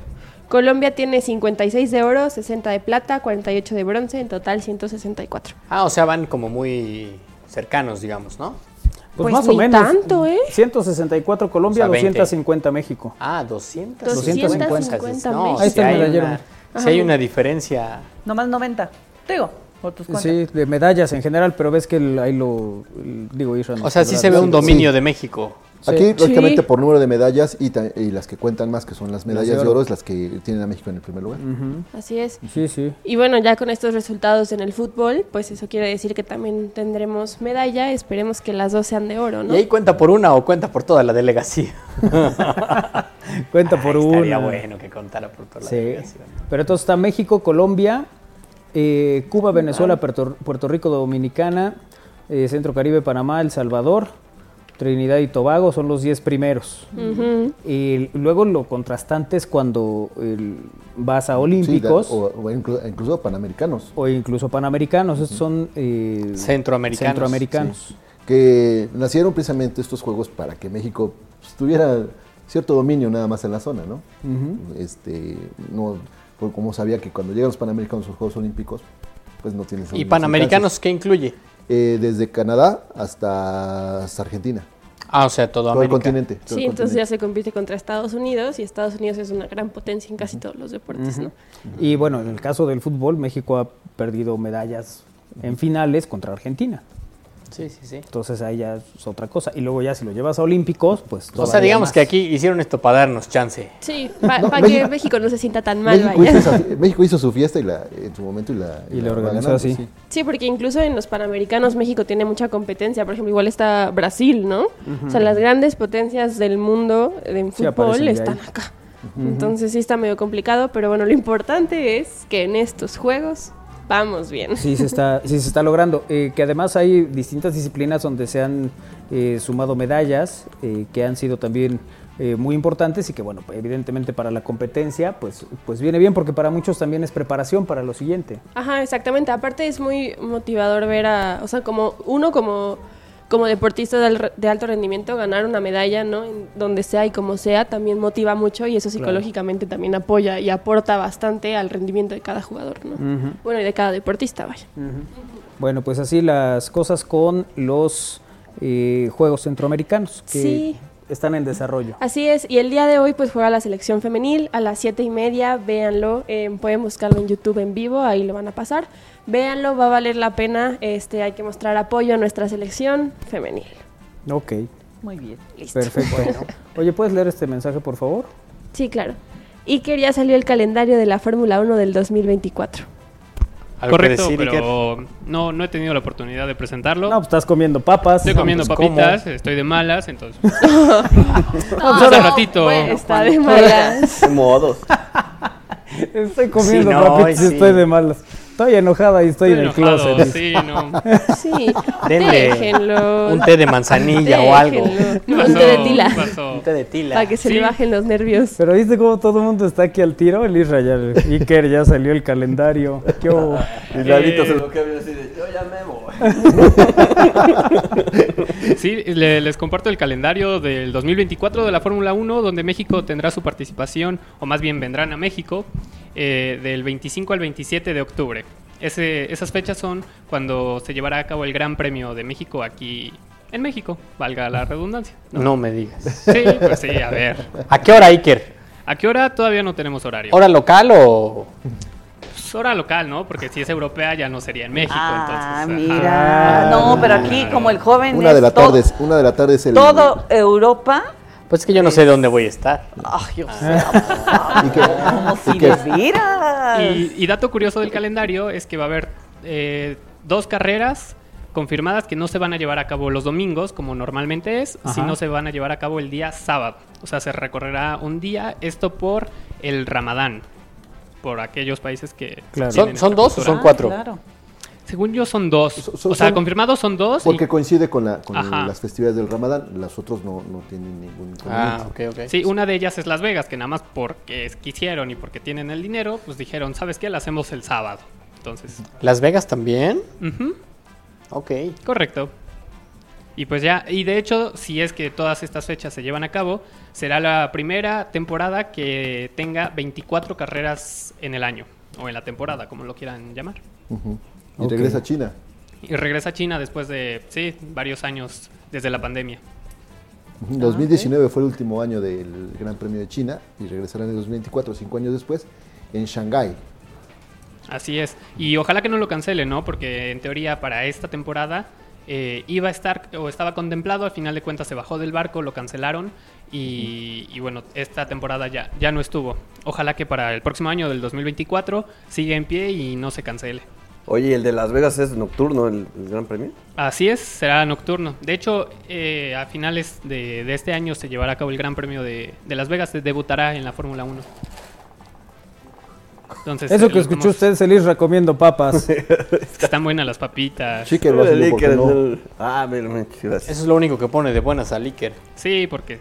Colombia tiene 56 de oro, 60 de plata, 48 de bronce, en total 164. Ah, o sea, van como muy cercanos, digamos, ¿no? Pues más ni o menos. tanto, ¿eh? 164 Colombia, O sea, 20. 250 México. Ah, 200. 250 No, México. Ahí está el medallero. una, sí hay una diferencia. Nomás 90. Digo, por tus cuentas. Sí, de medallas en general, pero ves que el- ahí lo. el- digo, Israel. O sea, sí se ve un Sí. dominio de México. Sí. Aquí, lógicamente, Sí. por número de medallas y, las que cuentan más, que son las medallas de de oro. es las que tienen a México en el primer lugar. Así es. Sí, sí. Y bueno, ya con estos resultados en el fútbol, pues eso quiere decir que también tendremos medalla. Esperemos que las dos sean de oro, ¿no? ¿Y ahí cuenta por una o cuenta por toda la delegación? [LAUGHS] Cuenta por Ay, uno. Estaría bueno que contara por toda la Sí. delegación. Pero entonces está México, Colombia, eh, Cuba, Venezuela, Puerto, Puerto Rico, Dominicana, eh, Centro Caribe, Panamá, El Salvador, Trinidad y Tobago son los 10 primeros. Y luego lo contrastante es cuando el- vas a Sí, olímpicos da- o, o inclu- incluso panamericanos. o incluso panamericanos. Estos son eh, Centroamericanos, centroamericanos. que nacieron precisamente estos juegos para que México pues, tuviera cierto dominio nada más en la zona, ¿no? Este, no, como sabía que cuando llegan los Panamericanos a los Juegos Olímpicos, pues no tienes ¿Y Panamericanos qué incluye? Eh, desde Canadá hasta, hasta Argentina, Ah, o sea, todo, todo el continente. todo Sí, el entonces ya se compite contra Estados Unidos y Estados Unidos es una gran potencia en casi todos los deportes, ¿no? Y bueno, en el caso del fútbol, México ha perdido medallas en finales contra Argentina. Sí, sí, sí. Entonces ahí ya es otra cosa. Y luego ya si lo llevas a Olímpicos, pues O sea, digamos más. que aquí hicieron esto para darnos chance. Sí, [LAUGHS] para No, que México- no se sienta tan mal, México vaya. hizo, México hizo su fiesta y la, en su momento y la, Y la va organizó ganando, así. sí. Sí, porque incluso en los Panamericanos México tiene mucha competencia. Por ejemplo, igual está Brasil, ¿no? O sea, las grandes potencias del mundo en Sí, fútbol están ahí. acá. Entonces sí está medio complicado, pero bueno, lo importante es que en estos juegos vamos bien. Sí se está, sí se está logrando. Eh, que además hay distintas disciplinas donde se han eh, sumado medallas eh, que han sido también eh, muy importantes y que bueno, pues, evidentemente para la competencia pues, pues viene bien porque para muchos también es preparación para lo siguiente. Ajá, exactamente. Aparte es muy motivador ver a, o sea, como uno como, como deportista de, al- de alto rendimiento ganar una medalla, ¿no? En donde sea y como sea, también motiva mucho y eso psicológicamente también apoya y aporta bastante al rendimiento de cada jugador, ¿no? Bueno, y de cada deportista, vaya. Bueno, pues así las cosas con los eh, Juegos Centroamericanos que Sí. Están en desarrollo. Así es, y el día de hoy pues juega la selección femenil a las siete y media, véanlo, eh, pueden buscarlo en YouTube en vivo, ahí lo van a pasar, véanlo, va a valer la pena, este, hay que mostrar apoyo a nuestra selección femenil. Ok, Muy bien. perfecto. Oye, ¿puedes leer este mensaje, por favor? Sí, claro. Iker ya salió el calendario de la Fórmula 1 del 2024. ¿Algo que Correcto, decir, Iker? pero no, no he tenido la oportunidad de presentarlo. No, pues estás comiendo papas. Estoy No, comiendo pues, papitas, ¿cómo? estoy de malas, entonces. No, [LAUGHS] [LAUGHS] hace ratito. bueno, está de malas. De modos. [LAUGHS] Estoy comiendo Sí, no, papitas y sí. estoy de malas. Estoy enojada y estoy, en el enojado, closet. sí, no. Sí, [LAUGHS] Denle déjenlo. Un té de manzanilla o algo. Déjenlo. ¿Qué Un pasó? té de tila. ¿Qué pasó? Un té de tila. Para que se Sí. le bajen los nervios. Pero viste cómo todo el mundo está aquí al tiro. El Israel, Iker, ya salió el calendario. ¿Qué hubo? [LAUGHS] Y Lalito Eh. se lo que había así de, yo ya me voy. [LAUGHS] Sí, le- les comparto el calendario del 2024 de la Fórmula 1, donde México tendrá su participación, o más bien vendrán a México, eh, del 25 al 27 de octubre. Ese- esas fechas son cuando se llevará a cabo el Gran Premio de México aquí en México, valga la redundancia. No me digas. Sí, pues sí, a ver. ¿A qué hora, Iker? ¿A qué hora? Todavía no tenemos horario. ¿Hora local o...? Pues hora local, ¿no? Porque si es europea ya no sería en México, Ah, entonces... ajá. mira. No, pero aquí como el joven Una es de la tarde, una de la tarde es el todo Europa. Pues es que yo no sé dónde voy a estar. Ay, Dios [LAUGHS] y que, como si y. Y, dato curioso del calendario es que va a haber eh, dos carreras confirmadas que no se van a llevar a cabo los domingos, como normalmente es, Ajá. sino se van a llevar a cabo el día sábado. O sea, se recorrerá un día, esto por el Ramadán, por aquellos países que Claro. ¿Son, dos o son cuatro? Claro. Según yo son dos. So- so- o sea, son- confirmados son dos. y- porque coincide con, la, con las festividades del Ramadán, las otras no, no tienen ningún Ah, ok, ok. Sí, una de ellas es Las Vegas, que nada más porque es- quisieron y porque tienen el dinero, pues dijeron, ¿sabes qué? La hacemos el sábado. Entonces, ¿Las Vegas también? ujú. Ok. Correcto. Y pues ya, y de hecho, si es que todas estas fechas se llevan a cabo, será la primera temporada que tenga 24 carreras en el año, o en la temporada, como lo quieran llamar. Y regresa a China. Y regresa a China después de, sí, varios años desde la pandemia. Ujú. 2019 fue el último año del Gran Premio de China y regresará en el 2024, cinco años después, en Shanghái. Así es. Y ojalá que no lo cancelen, ¿no? Porque en teoría para esta temporada eh, iba a estar o estaba contemplado, al final de cuentas se bajó del barco, lo cancelaron y, y bueno, esta temporada ya, ya no estuvo. Ojalá que para el próximo año del 2024 siga en pie y no se cancele. Oye, el de Las Vegas es nocturno, el, el Gran Premio. Así es, será nocturno. De hecho, eh, a finales de, de este año se llevará a cabo el Gran Premio de, de Las Vegas, se debutará en la Fórmula 1. Entonces, Eso eh, que escuchó vamos- usted es el Isra comiendo papas. [LAUGHS] Están buenas las papitas. Iker, no. el- Ah, mira, mira, gracias. Eso es lo único que pone de buenas al Iker. Sí, porque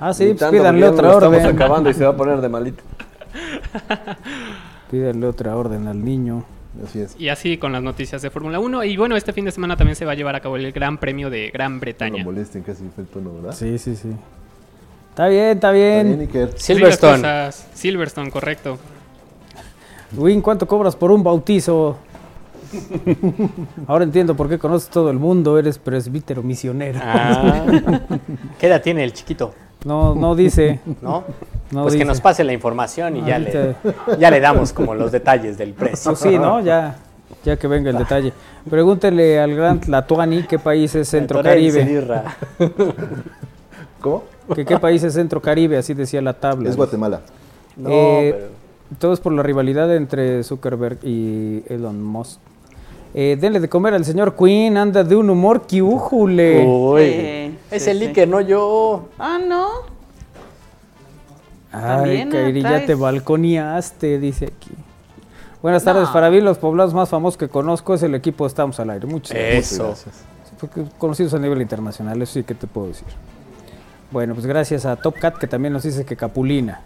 Ah, sí, pues pídanle otra lo Estamos orden. acabando y se va a poner de malito. [LAUGHS] [LAUGHS] Pídanle otra orden al niño. Así es. Y así con las noticias de Fórmula 1. Y bueno, este fin de semana también se va a llevar a cabo el Gran Premio de Gran No Bretaña. lo molesten, casi fue el tono, ¿verdad? Sí, sí, sí. Está bien, está Está bien, Silverstone. cosas. Silverstone, correcto. Win, ¿cuánto cobras por un bautizo? [LAUGHS] Ahora entiendo por qué conoces todo el mundo, eres presbítero misionero. Ah. [LAUGHS] ¿Qué edad tiene el chiquito? No, no dice. [LAUGHS] ¿No? No pues que nos pase la información y ya le, ya le damos como los detalles del precio. Pues sí, ¿no? Ya. Ya que venga el detalle. Pregúntele al gran Tlatuani qué país es Centro Caribe. [LAUGHS] ¿Cómo? ¿Qué, ¿Qué país es Centro Caribe? Así decía la tabla. Es Guatemala. No, Eh, pero... Todo es por la rivalidad entre Zuckerberg y Elon Musk. Eh, denle de comer al señor Queen, anda de un humor que újule. Uy, Sí, es sí, el sí. Iker, no yo. Ah, no. Ay, Kairi, ya te balconeaste, dice aquí. Buenas tardes, para mí los poblados más famosos que conozco es el equipo Estamos al Aire. Muchas gracias. Eso. Conocidos a nivel internacional, eso sí que te puedo decir. Bueno, pues gracias a Top Cat que también nos dice que Capulina,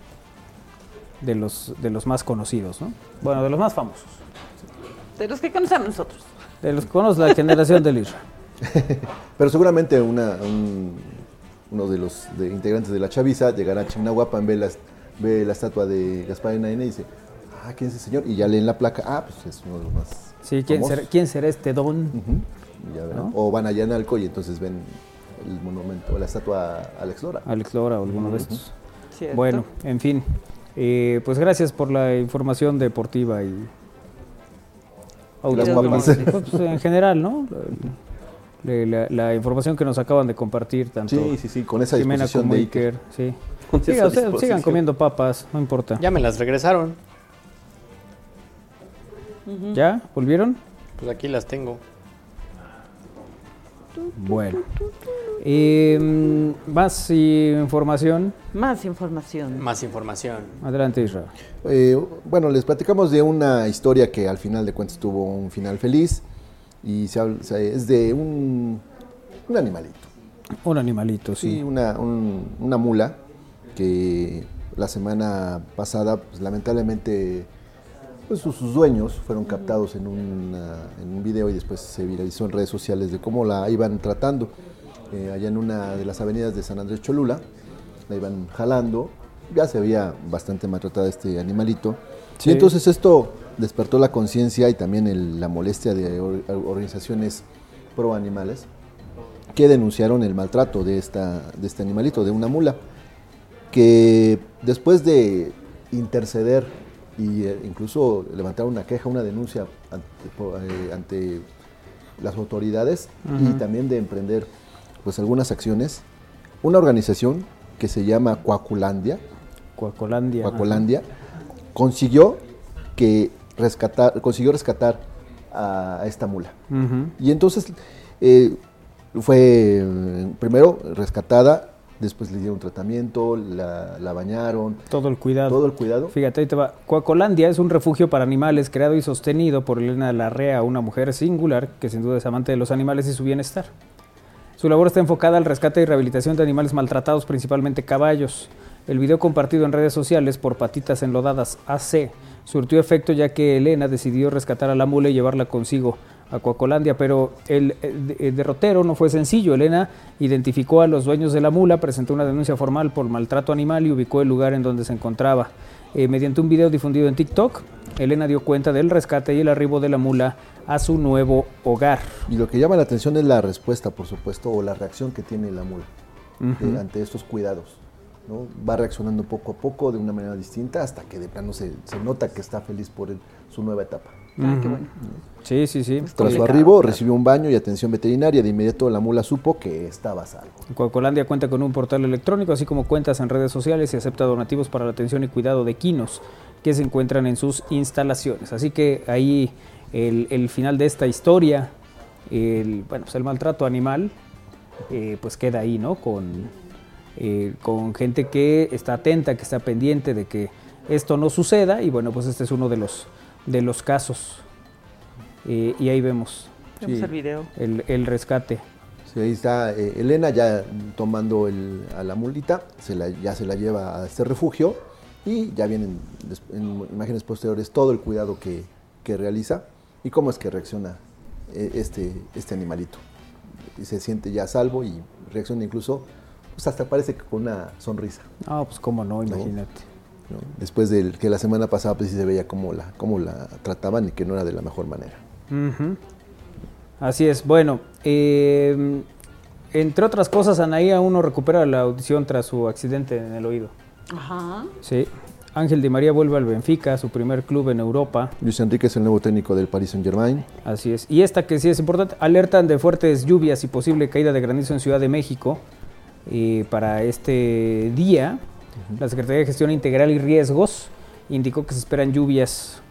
de los, de los más conocidos, ¿no? Bueno, de los más famosos. De los que conocemos nosotros. De los que conoce la generación del Isra. [LAUGHS] Pero seguramente una, un- uno de los de integrantes de la chaviza llegará a Chignahuapan, ve la, ve la estatua de Gaspar Enaine y dice, ah, ¿quién es ese señor? Y ya leen la placa, ah, pues es uno de los más Sí, ¿quién será, quién será este don? Ujú, y ya verán. ¿No? O van allá en Alco y entonces ven el monumento, la estatua a Alex Lora. Alex Lora o alguno de estos. ¿cierto? Bueno, en fin. Eh, pues gracias por la información deportiva y las. Pues, en general, ¿no? La, la- la información que nos acaban de compartir tanto Sí, sí, sí, con esa Jimena disposición como de Iker. Sí. Con Siga, esa ustedes sigan comiendo papas, no importa. Ya me las regresaron. ¿Ya? ¿Volvieron? Pues aquí las tengo. Bueno. Eh, más información. Más información. Más información. Adelante, Israel. Eh, bueno, les platicamos de una historia que al final de cuentas tuvo un final feliz y se habla- se- es de un, un animalito. Un animalito, Sí, sí. una, un- una mula que la semana pasada, pues, lamentablemente, pues, sus, sus dueños fueron captados en, una- en un video y después se viralizó en redes sociales de cómo la iban tratando. Eh, allá en una de las avenidas de San Andrés Cholula, la iban jalando, ya se veía bastante maltratada este animalito. Sí. Y entonces esto despertó la conciencia y también el- la molestia de or- organizaciones pro animales que denunciaron el maltrato de, esta, de este animalito, de una mula, que después de interceder y eh, incluso levantar una queja, una denuncia ante, eh, ante las autoridades y también de emprender pues algunas acciones, una organización que se llama Coaculandia. Coacolandia, consiguió que rescatar, consiguió rescatar a, esta mula. Y entonces eh, fue primero rescatada, después le dieron tratamiento, la, la bañaron, Todo el cuidado. todo el cuidado. Fíjate, ahí te va. Coacolandia es un refugio para animales creado y sostenido por Elena Larrea, una mujer singular que sin duda es amante de los animales y su bienestar. Su labor está enfocada al rescate y rehabilitación de animales maltratados, principalmente caballos. El video compartido en redes sociales por Patitas Enlodadas AC surtió efecto ya que Elena decidió rescatar a la mula y llevarla consigo a Coacolandia, pero el, el- derrotero no fue sencillo. Elena identificó a los dueños de la mula, presentó una denuncia formal por maltrato animal y ubicó el lugar en donde se encontraba. Eh, mediante un video difundido en TikTok, Elena dio cuenta del rescate y el arribo de la mula a su nuevo hogar. Y lo que llama la atención es la respuesta, por supuesto, o la reacción que tiene la mula eh, ante estos cuidados. ¿no? Va reaccionando poco a poco de una manera distinta hasta que de plano se, se nota que está feliz por el- su nueva etapa. Ah, qué bueno. Sí, sí, sí. Tras su arribo, claro. recibió un baño y atención veterinaria. De inmediato la mula supo que estaba salvo. Coacolandia cuenta con un portal electrónico, así como cuentas en redes sociales y acepta donativos para la atención y cuidado de quinos que se encuentran en sus instalaciones. Así que ahí el, el final de esta historia, el, bueno, pues el maltrato animal, eh, pues queda ahí, ¿no? Con, eh, con gente que está atenta, que está pendiente de que esto no suceda y bueno, pues este es uno de los, de los casos. Eh, y ahí vemos Vemos Sí. el video. el, el rescate. Sí, ahí está eh, Elena ya tomando el- a la mulita, se la- ya se la lleva a este refugio y ya vienen en imágenes posteriores todo el cuidado que, que realiza y cómo es que reacciona eh, este, este animalito. Y se siente ya a salvo y reacciona incluso, pues hasta parece que con una sonrisa. Ah, pues cómo no, imagínate. ¿no? Después del que la semana pasada pues sí se veía cómo la, cómo la trataban y que no era de la mejor manera. Así es. Bueno, eh, entre otras cosas, Anaí aún no recupera la audición tras su accidente en el oído. Ajá. Sí. Ángel Di María vuelve al Benfica, su primer club en Europa. Luis Enrique es el nuevo técnico del Paris Saint Germain. Así es. Y esta que sí es importante, alertan de fuertes lluvias y posible caída de granizo en Ciudad de México eh, para este día. La Secretaría de Gestión Integral y Riesgos indicó que se esperan lluvias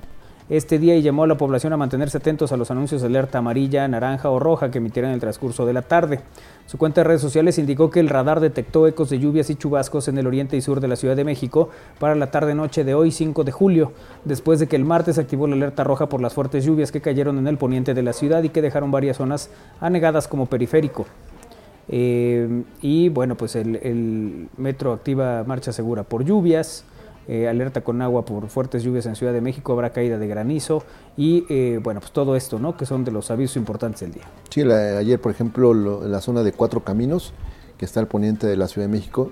este día y llamó a la población a mantenerse atentos a los anuncios de alerta amarilla, naranja o roja que emitirán en el transcurso de la tarde. Su cuenta de redes sociales indicó que el radar detectó ecos de lluvias y chubascos en el oriente y sur de la Ciudad de México para la tarde-noche de hoy, 5 de julio, después de que el martes activó la alerta roja por las fuertes lluvias que cayeron en el poniente de la ciudad y que dejaron varias zonas anegadas como periférico. Eh, y bueno, pues el, metro activa marcha segura por lluvias. Eh, alerta con agua por fuertes lluvias en Ciudad de México, habrá caída de granizo y eh, bueno, pues todo esto, ¿no? Que son de los avisos importantes del día. Sí, ayer, por ejemplo, lo- la zona de Cuatro Caminos, que está al poniente de la Ciudad de México,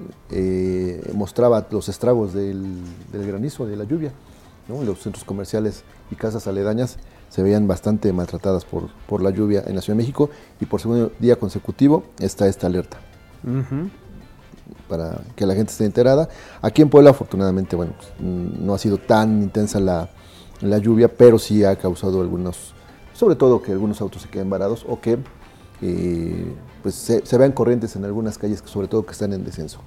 mostraba los estragos del, del granizo, de la lluvia. ¿no? Los centros comerciales y casas aledañas se veían bastante maltratadas por, por la lluvia en la Ciudad de México y por segundo día consecutivo está esta alerta para que la gente esté enterada. Aquí en Puebla, afortunadamente, bueno, pues, mm, no ha sido tan intensa la, la lluvia, pero sí ha causado algunos, sobre todo que algunos autos se queden varados o que eh, pues se, se vean corrientes en algunas calles, sobre todo que están en descenso.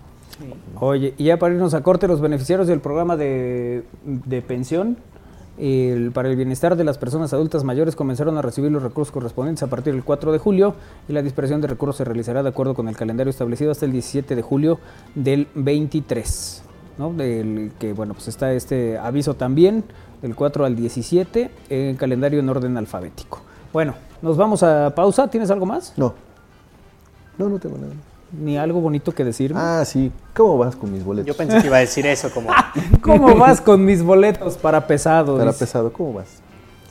Oye, y ya para irnos a corte, los beneficiarios del programa de, de pensión el- para el bienestar de las personas adultas mayores comenzaron a recibir los recursos correspondientes a partir del 4 de julio y la dispersión de recursos se realizará de acuerdo con el calendario establecido hasta el 17 de julio del 23. ¿no? Del que bueno, pues está este aviso también del 4 al 17 en calendario en orden alfabético. Bueno, nos vamos a pausa. ¿Tienes algo más? No, no, no tengo nada. Ni algo bonito que decirme. Ah, sí, ¿cómo vas con mis boletos? Yo pensé que iba a decir eso como... [LAUGHS] ¿Cómo vas con mis boletos para pesado? Para Dice. pesado, ¿cómo vas?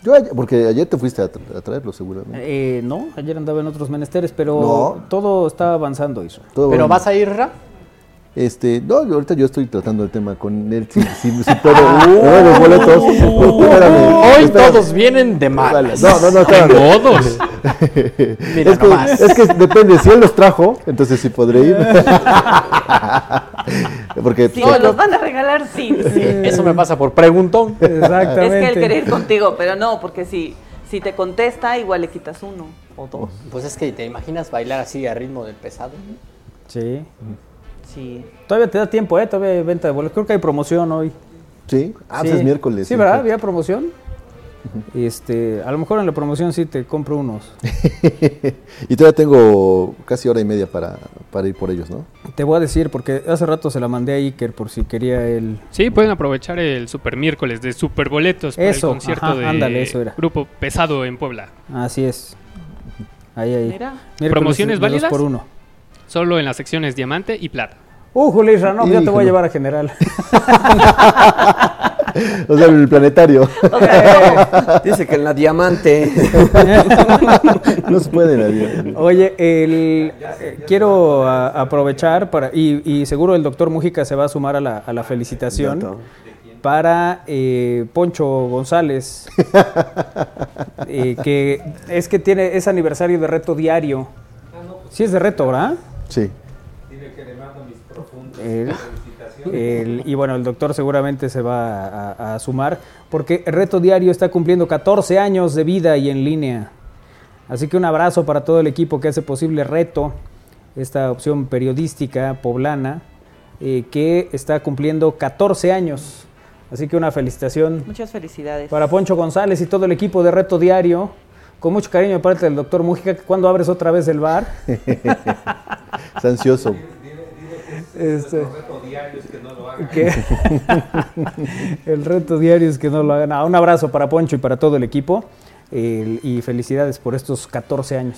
Yo ayer- porque ayer te fuiste a, tra- a traerlo seguramente. Eh, no, ayer andaba en otros menesteres, pero No. todo está avanzando eso. Todo ¿Pero vas a ir, Ra? Este, no, yo ahorita yo estoy tratando el tema con él, si, si, si [LAUGHS] puedo. No, los boletos. Espérame, Hoy espérame. todos vienen de malas. No, no, no, espérame. Todos. [LAUGHS] Mira es, que, nomás. es que depende, si él los trajo, entonces sí podré ir. [LAUGHS] Porque pues, nos los van a regalar, sí. sí. Eso me pasa por preguntón. Exactamente. Es que él quiere ir contigo, pero no, porque si, si te contesta, igual le quitas uno o dos. Pues es que te imaginas bailar así a ritmo del pesado. Sí. Sí. Todavía te da tiempo, ¿eh? Todavía hay venta de boletos. Creo que hay promoción hoy. sí, ah, pues Sí. es miércoles. Sí, ¿verdad? Había promoción. Este, a lo mejor en la promoción sí te compro unos. [LAUGHS] y todavía tengo casi hora y media para, para ir por ellos, ¿no? Te voy a decir, porque hace rato se la mandé a Iker por si quería él. Sí, pueden aprovechar el super miércoles de super boletos para Eso, el concierto ajá, de ándale, eso era. Grupo Pesado en Puebla. Así es. Ahí, ahí. Mira. ¿Promociones válidas? por uno. Solo en las secciones diamante y plata. Uh, Julisra, no, ya te voy a llevar a general. [LAUGHS] O sea, el planetario. [LAUGHS] Dice que en la diamante. [LAUGHS] no se puede nadie. Oye, el, eh, quiero a- aprovechar para, y, y seguro el doctor Mújica se va a sumar a la, a la felicitación Dato. para eh, Poncho González, eh, que es que tiene es aniversario de reto diario. Sí es de reto, ¿verdad? Sí. El- el- y bueno, el doctor seguramente se va a, a- a sumar porque el reto diario está cumpliendo 14 años de vida y en línea. Así que un abrazo para todo el equipo que hace posible reto, esta opción periodística poblana, eh, que está cumpliendo 14 años. Así que una felicitación Muchas felicidades. para Poncho González y todo el equipo de Reto Diario. Con mucho cariño de parte del doctor Mújica, que cuando abres otra vez el bar. Es ansioso. Este, que- [LAUGHS] el reto diario es que no lo hagan. Ah, un abrazo para Poncho y para todo el equipo. el- y felicidades por estos 14 años.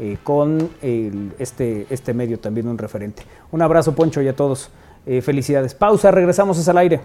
eh, con el- este, este medio también un referente. Un abrazo, Poncho, y a todos. eh, felicidades. Pausa, regresamos es al aire.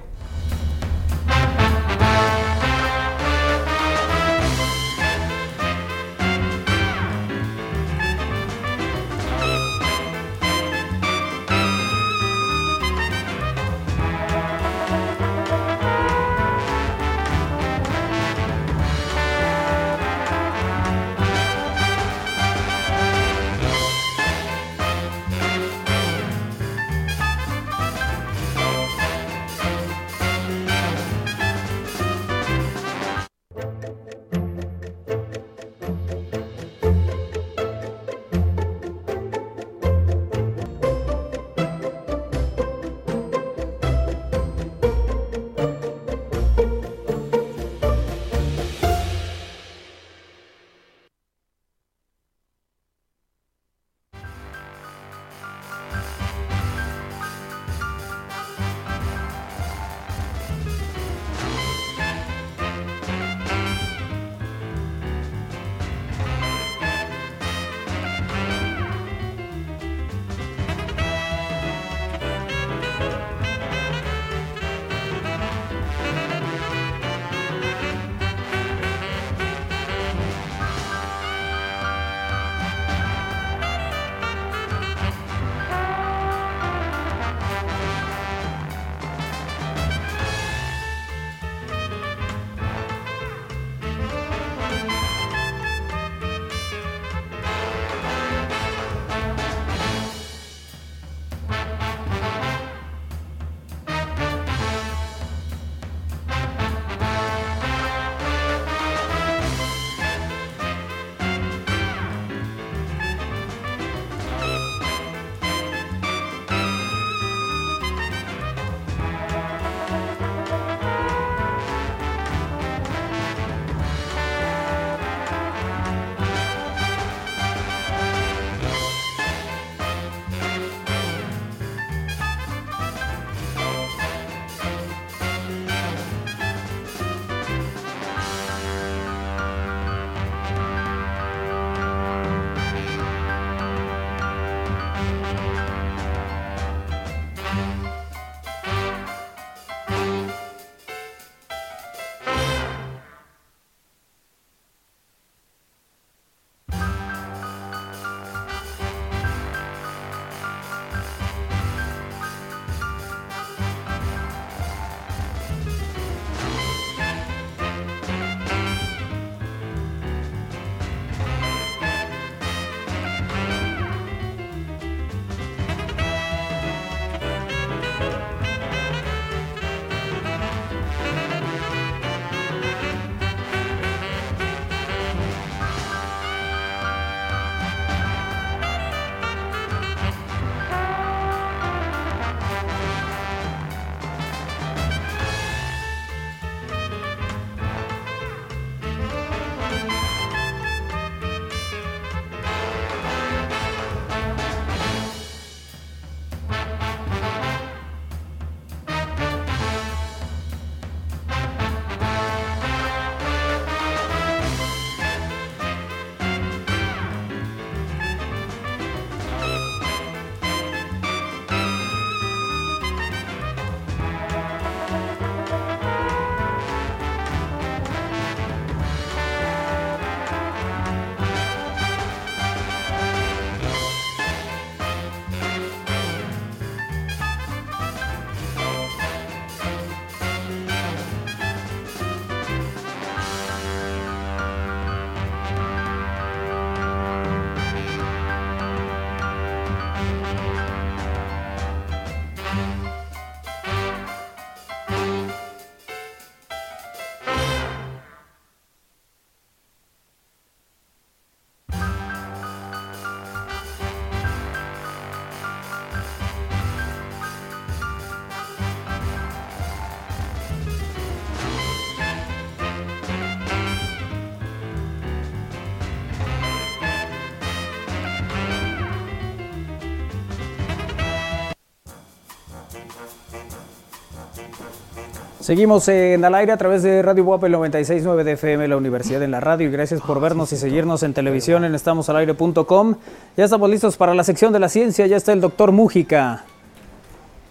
Seguimos en al aire a través de Radio Guapa el 96.9 de FM, la Universidad en la Radio. Y gracias por vernos y seguirnos en televisión en estamosalaire.com. Ya estamos listos para la sección de la ciencia. Ya está el doctor Mújica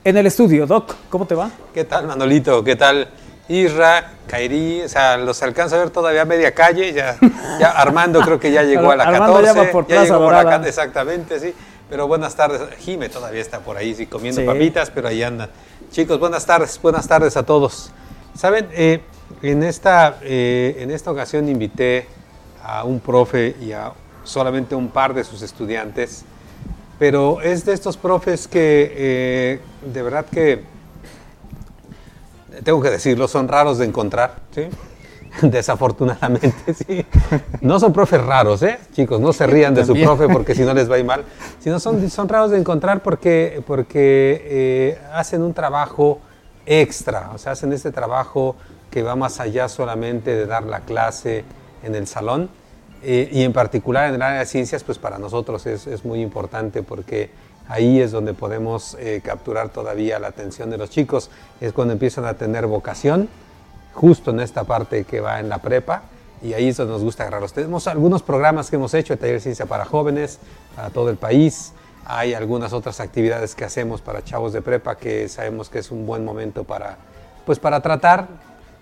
en el estudio. Doc, ¿cómo te va? ¿Qué tal, Manolito? ¿Qué tal, Isra, Kairi? O sea, los alcanza a ver todavía a media calle. Ya, ya Armando creo que ya [LAUGHS] llegó a la Armando 14. ya va por ya Plaza llegó por Dorada. acá, exactamente, sí. Pero buenas tardes. Jime todavía está por ahí, sí, comiendo Sí. papitas, pero ahí andan. Chicos, buenas tardes, buenas tardes a todos. Saben, Eh, en, esta, eh, en esta ocasión invité a un profe y a solamente un par de sus estudiantes, pero es de estos profes que eh, de verdad que, tengo que decirlo, son raros de encontrar, ¿sí? [LAUGHS] Desafortunadamente, [LAUGHS] sí. No son profes raros, ¿eh? Chicos, no se rían de su profe porque si no les va a ir mal. Sino son, son raros de encontrar porque, porque eh, hacen un trabajo extra, o sea, hacen este trabajo que va más allá solamente de dar la clase en el salón. Eh, y en particular en el área de ciencias, pues para nosotros es, es muy importante porque ahí es donde podemos eh, capturar todavía la atención de los chicos, es cuando empiezan a tener vocación, justo en esta parte que va en la prepa, y ahí es donde nos gusta agarrarlos. Tenemos algunos programas que hemos hecho de taller de ciencia para jóvenes, para todo el país, hay algunas otras actividades que hacemos para chavos de prepa que sabemos que es un buen momento para, pues para tratar,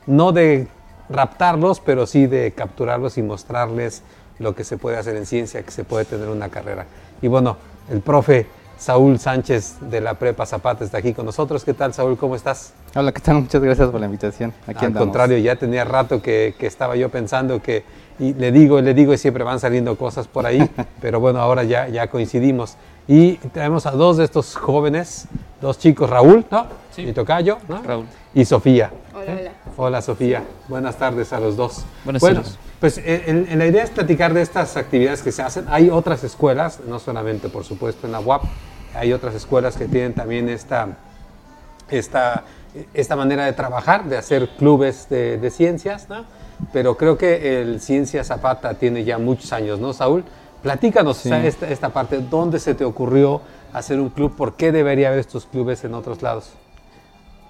no de raptarlos, pero sí de capturarlos y mostrarles lo que se puede hacer en ciencia, que se puede tener una carrera. Y bueno, el profe Saúl Sánchez de la Prepa Zapata está aquí con nosotros. ¿Qué tal, Saúl? ¿Cómo estás? Hola, ¿qué tal? Muchas gracias por la invitación. Aquí Al andamos. contrario, ya tenía rato que, que estaba yo pensando que, y le digo, le digo, y siempre van saliendo cosas por ahí, [LAUGHS] pero bueno, ahora ya, ya coincidimos. Y traemos a dos de estos jóvenes, dos chicos, Raúl, ¿no? Sí. Mi tocayo, ¿no? Raúl. Y Sofía. Hola, hola. Hola, Sofía. Buenas tardes a los dos. Buenas bueno, tardes. pues eh, en- en la idea es platicar de estas actividades que se hacen. Hay otras escuelas, no solamente, por supuesto, en la UAP, hay otras escuelas que tienen también esta, esta, esta manera de trabajar, de hacer clubes de, de ciencias, ¿no? Pero creo que el Ciencia Zapata tiene ya muchos años, ¿no, Saúl? Platícanos Sí. o sea, esta, esta parte, ¿dónde se te ocurrió hacer un club? ¿Por qué debería haber estos clubes en otros lados?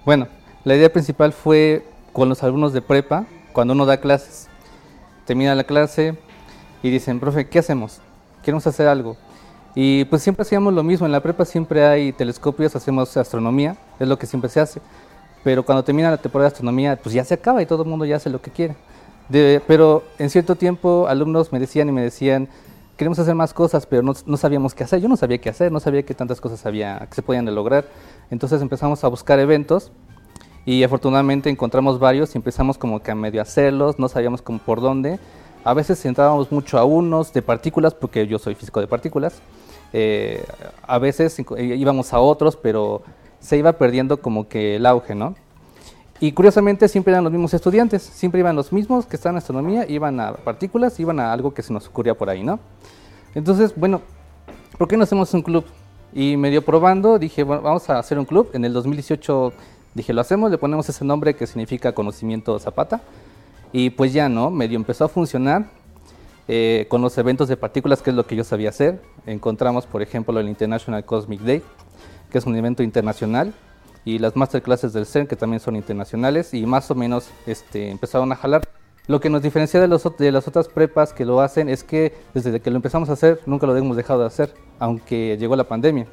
Bueno, la idea principal fue con los alumnos de prepa, cuando uno da clases. Termina la clase y dicen, profe, ¿qué hacemos? Queremos hacer algo. Y pues siempre hacíamos lo mismo, en la prepa siempre hay telescopios, hacemos astronomía, es lo que siempre se hace. Pero cuando termina la temporada de astronomía, pues ya se acaba y todo el mundo ya hace lo que quiere. De- pero en cierto tiempo alumnos me decían y me decían, queremos hacer más cosas, pero no, no sabíamos qué hacer. Yo no sabía qué hacer, no sabía que tantas cosas había, que se podían lograr. Entonces empezamos a buscar eventos y afortunadamente encontramos varios y empezamos como que a medio hacerlos, no sabíamos como por dónde. A veces entrábamos mucho a unos de partículas, porque yo soy físico de partículas. Eh, a veces íbamos a otros, pero se iba perdiendo como que el auge, ¿no? Y curiosamente siempre eran los mismos estudiantes, siempre iban los mismos que estaban en astronomía, iban a partículas, iban a algo que se nos ocurría por ahí, ¿no? Entonces, bueno, ¿por qué no hacemos un club? Y medio probando, dije, bueno, vamos a hacer un club. En el 2018 dije, lo hacemos, le ponemos ese nombre que significa conocimiento Zapata. Y pues ya, ¿no? Medio empezó a funcionar eh, con los eventos de partículas, que es lo que yo sabía hacer. Encontramos, por ejemplo, el International Cosmic Day, que es un evento internacional, y las masterclasses del CERN, que también son internacionales, y más o menos este, empezaron a jalar. Lo que nos diferencia de, los, de las otras prepas que lo hacen es que desde que lo empezamos a hacer, nunca lo hemos dejado de hacer, aunque llegó la pandemia.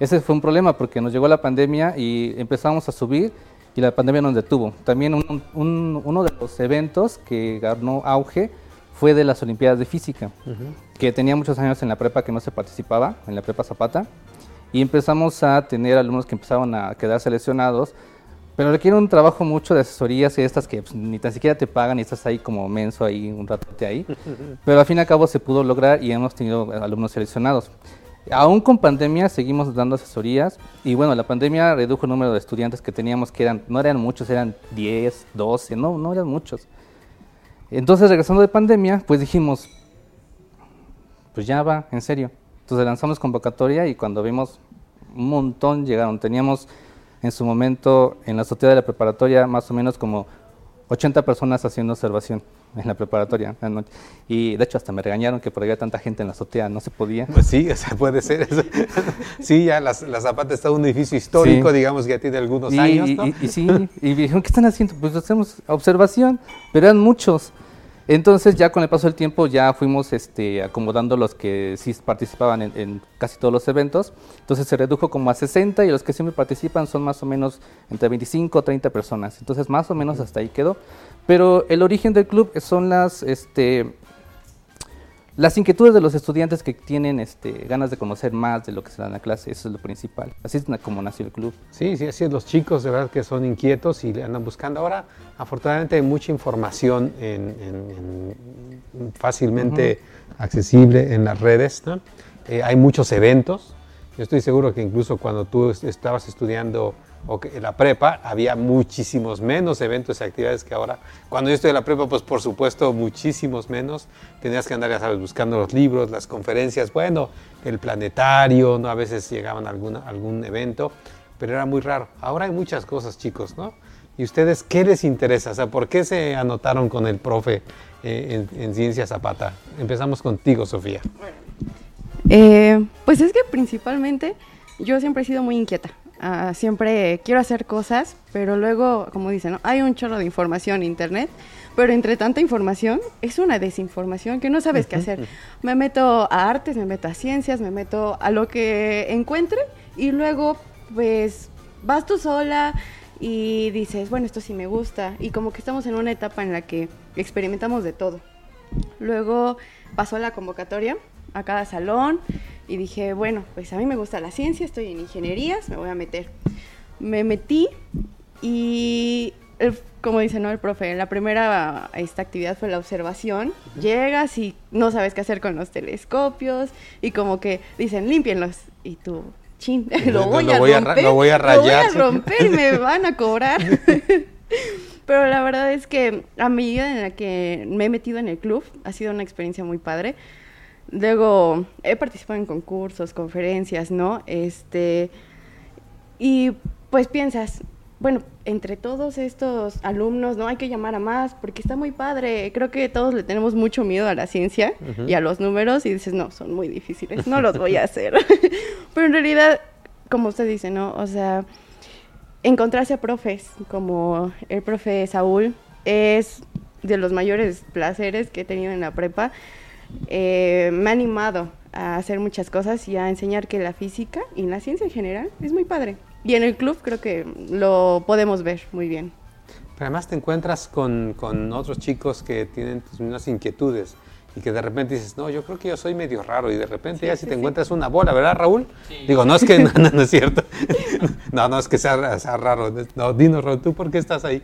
Ese fue un problema porque nos llegó la pandemia y empezamos a subir y la pandemia nos detuvo. También un- un- uno de los eventos que ganó auge fue de las Olimpiadas de Física, que tenía muchos años en la prepa que no se participaba, en la prepa Zapata, y empezamos a tener alumnos que empezaban a quedar seleccionados, pero requiere un trabajo mucho de asesorías y estas que pues, ni tan siquiera te pagan y estás ahí como menso ahí, un ratote ahí, [LAUGHS] pero al fin y al cabo se pudo lograr y hemos tenido alumnos seleccionados. Aún con pandemia seguimos dando asesorías y bueno, la pandemia redujo el número de estudiantes que teníamos, que eran, no eran muchos, eran 10, 12, no, no eran muchos. Entonces, regresando de pandemia, pues dijimos, pues ya va, en serio. Entonces lanzamos convocatoria y cuando vimos un montón llegaron. Teníamos en su momento en la azotea de la preparatoria más o menos como 80 personas haciendo observación en la preparatoria. Y de hecho hasta me regañaron que por ahí había tanta gente en la azotea, no se podía. Pues sí, o sea, puede ser eso. [LAUGHS] Sí, ya la, la Zapata está en un edificio histórico, Sí. digamos que ya tiene algunos Y, años, y- ¿no? y- y sí, y dijeron, ¿qué están haciendo? Pues hacemos observación, pero eran muchos. Entonces ya con el paso del tiempo ya fuimos este, acomodando los que sí participaban en, en casi todos los eventos. Entonces se redujo como a 60 y los que siempre participan son más o menos entre 25 o 30 personas. Entonces más o menos hasta ahí quedó. Pero el origen del club son las, este, las inquietudes de los estudiantes que tienen este, ganas de conocer más de lo que se da en la clase. Eso es lo principal. Así es como nació el club. Sí, sí, así es. Los chicos de verdad que son inquietos y le andan buscando. Ahora, afortunadamente, hay mucha información en, en- en- fácilmente accesible en las redes. ¿no? Eh, hay muchos eventos. Yo estoy seguro que incluso cuando tú est- estabas estudiando en la prepa, había muchísimos menos eventos y actividades que ahora. Cuando yo estoy en la prepa, pues por supuesto, muchísimos menos. Tenías que andar, ya sabes, buscando los libros, las conferencias, bueno, el planetario, ¿no? A veces llegaban a algún evento, pero era muy raro. Ahora hay muchas cosas, chicos, ¿no? ¿Y ustedes qué les interesa? O sea, ¿por qué se anotaron con el profe eh, en, en Ciencia Zapata? Empezamos contigo, Sofía. Eh, pues es que principalmente yo siempre he sido muy inquieta. Ah, siempre quiero hacer cosas, pero luego, como dicen, ¿no? hay un chorro de información en internet, pero entre tanta información es una desinformación que no sabes qué hacer. Me meto a artes, me meto a ciencias, me meto a lo que encuentre y luego pues vas tú sola y dices, bueno, esto sí me gusta y como que estamos en una etapa en la que experimentamos de todo. Luego pasó la convocatoria a cada salón y dije, bueno, pues a mí me gusta la ciencia, estoy en ingenierías, me voy a meter. Me metí y, el- como dice ¿no? el profe, la primera esta actividad fue la observación. Llegas y no sabes qué hacer con los telescopios y como que dicen, límpienlos. Y tú, chin, [LAUGHS] Lo- voy, lo a voy a romper. lo voy a rayar, Lo voy a romper y me [LAUGHS] van a cobrar. [LAUGHS] Pero la verdad es que a medida en la que me he metido en el club, ha sido una experiencia muy padre. Luego he participado en concursos, conferencias, ¿no? Este, y pues piensas, bueno, entre todos estos alumnos, ¿no? Hay que llamar a más porque está muy padre. Creo que todos le tenemos mucho miedo a la ciencia y a los números y dices, no, son muy difíciles, no los voy a hacer. [LAUGHS] [LAUGHS] Pero en realidad, como usted dice, ¿no? O sea, encontrarse a profes como el profe Saúl es de los mayores placeres que he tenido en la prepa. Eh, me ha animado a hacer muchas cosas y a enseñar que la física y la ciencia en general es muy padre. Y en el club creo que lo podemos ver muy bien. Pero además te encuentras con, con otros chicos que tienen tus mismas inquietudes y que de repente dices, no, yo creo que yo soy medio raro y de repente ya si te encuentras una bola, ¿verdad, Raúl? Digo, no es que, [LAUGHS] no, no, no es cierto. [LAUGHS] no, no es que sea, sea raro. No, dinos, Raúl, ¿tú por qué estás ahí?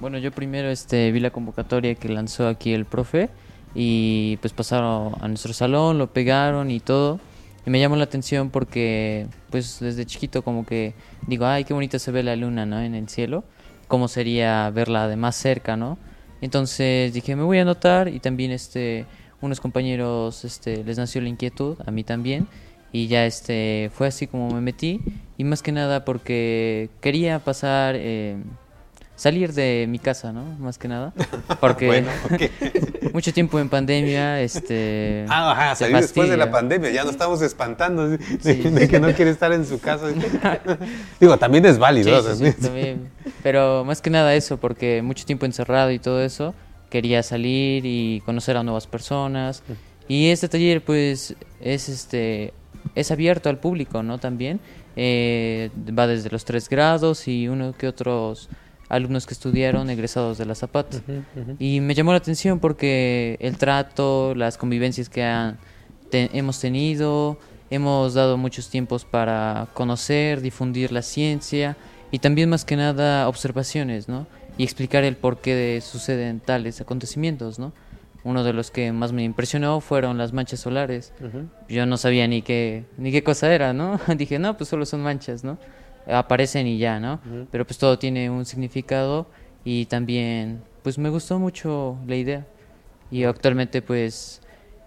Bueno, yo primero este, vi la convocatoria que lanzó aquí el profe y pues pasaron a nuestro salón, lo pegaron y todo. Y me llamó la atención porque pues desde chiquito como que digo, ay, qué bonita se ve la luna, ¿no? En el cielo. ¿Cómo sería verla de más cerca, ¿no? Entonces dije, me voy a anotar y también este unos compañeros este les nació la inquietud, a mí también. Y ya este fue así como me metí y más que nada porque quería pasar eh, salir de mi casa, ¿no? Más que nada. [LAUGHS] Porque Bueno, [LAUGHS] mucho tiempo en pandemia, este... Ah, ajá, salir después de la pandemia, ya nos estamos espantando de, Sí. de que no quiere [LAUGHS] estar en su casa. Digo, también es válido. Sí, también. Pero más que nada eso, porque mucho tiempo encerrado y todo eso, quería salir y conocer a nuevas personas. Y este taller, pues, es este es abierto al público, ¿no? También Eh, va desde los tres grados y uno que otros alumnos que estudiaron egresados de la Zapata. Ujú, ujú. Y me llamó la atención porque el trato, las convivencias que han- te- hemos tenido, hemos dado muchos tiempos para conocer, difundir la ciencia y también más que nada observaciones, ¿no? Y explicar el por qué de- suceden tales acontecimientos, ¿no? Uno de los que más me impresionó fueron las manchas solares. Ujú. Yo no sabía ni qué, ni qué cosa era, ¿no? [LAUGHS] Dije, no, pues solo son manchas, ¿no? Aparecen y ya, ¿no? Pero pues todo tiene un significado y también, pues me gustó mucho la idea. Y actualmente, pues,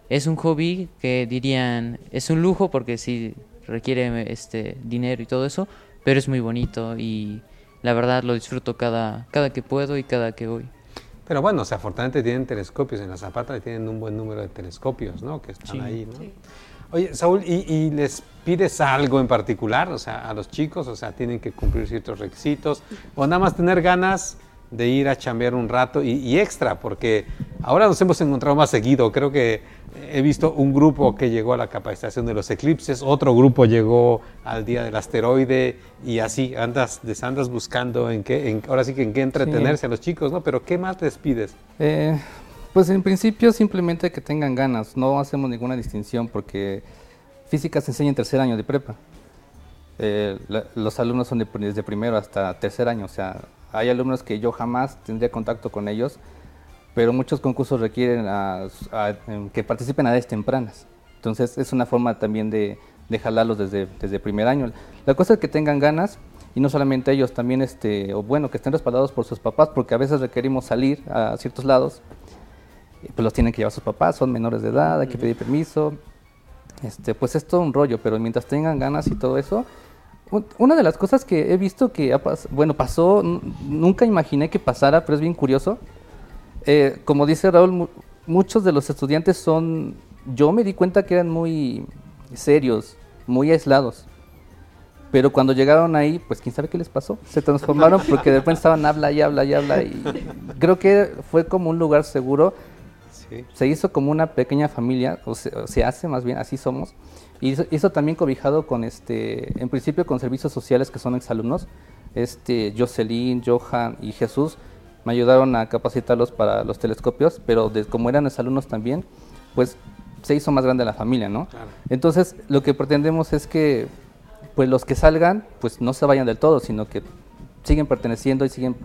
es un hobby que dirían, es un lujo porque sí requiere este dinero y todo eso, pero es muy bonito y la verdad lo disfruto cada, cada que puedo y cada que voy. Pero bueno, o sea, afortunadamente tienen telescopios en la Zapata, tienen un buen número de telescopios, ¿no? Que están Sí. ahí, ¿no? Oye, Saúl, ¿y, y les pides algo en particular? O sea, a los chicos, o sea, tienen que cumplir ciertos requisitos, o nada más tener ganas de ir a chambear un rato y, y extra, porque ahora nos hemos encontrado más seguido. Creo que he visto un grupo que llegó a la capacitación de los eclipses, otro grupo llegó al día del asteroide y así andas, les andas buscando en qué, en- ahora sí que en qué entretenerse a los chicos, ¿no? Pero ¿qué más les pides? Eh, pues en principio simplemente que tengan ganas, no hacemos ninguna distinción porque física se enseña en tercer año de prepa. Eh, los alumnos son de- desde primero hasta tercer año, o sea, hay alumnos que yo jamás tendría contacto con ellos, pero muchos concursos requieren em, que participen a edades tempranas. Entonces es una forma también de, de jalarlos desde, desde primer año. La cosa es que tengan ganas y no solamente ellos, también este, o bueno, que estén respaldados por sus papás, porque a veces requerimos salir a ciertos lados, pues los tienen que llevar sus papás, son menores de edad, hay que pedir permiso. Este, pues es todo un rollo, pero mientras tengan ganas y todo eso, un- una de las cosas que he visto que, bueno, pasó, nunca imaginé que pasara, pero es bien curioso. Eh, como dice Raúl, mu- muchos de los estudiantes son, yo me di cuenta que eran muy serios, muy aislados. Pero cuando llegaron ahí, pues quién sabe qué les pasó. Se transformaron porque de repente estaban habla y habla y habla. Y [LAUGHS] creo que fue como un lugar seguro. Se hizo como una pequeña familia, o se, o se hace más bien, así somos. Y eso, eso también cobijado con, este, en principio, con servicios sociales que son exalumnos. Este, Jocelyn, Johan y Jesús me ayudaron a capacitarlos para los telescopios, pero de- como eran exalumnos también, pues se hizo más grande la familia, ¿no? Entonces, lo que pretendemos es que pues los que salgan, pues no se vayan del todo, sino que siguen perteneciendo y siguen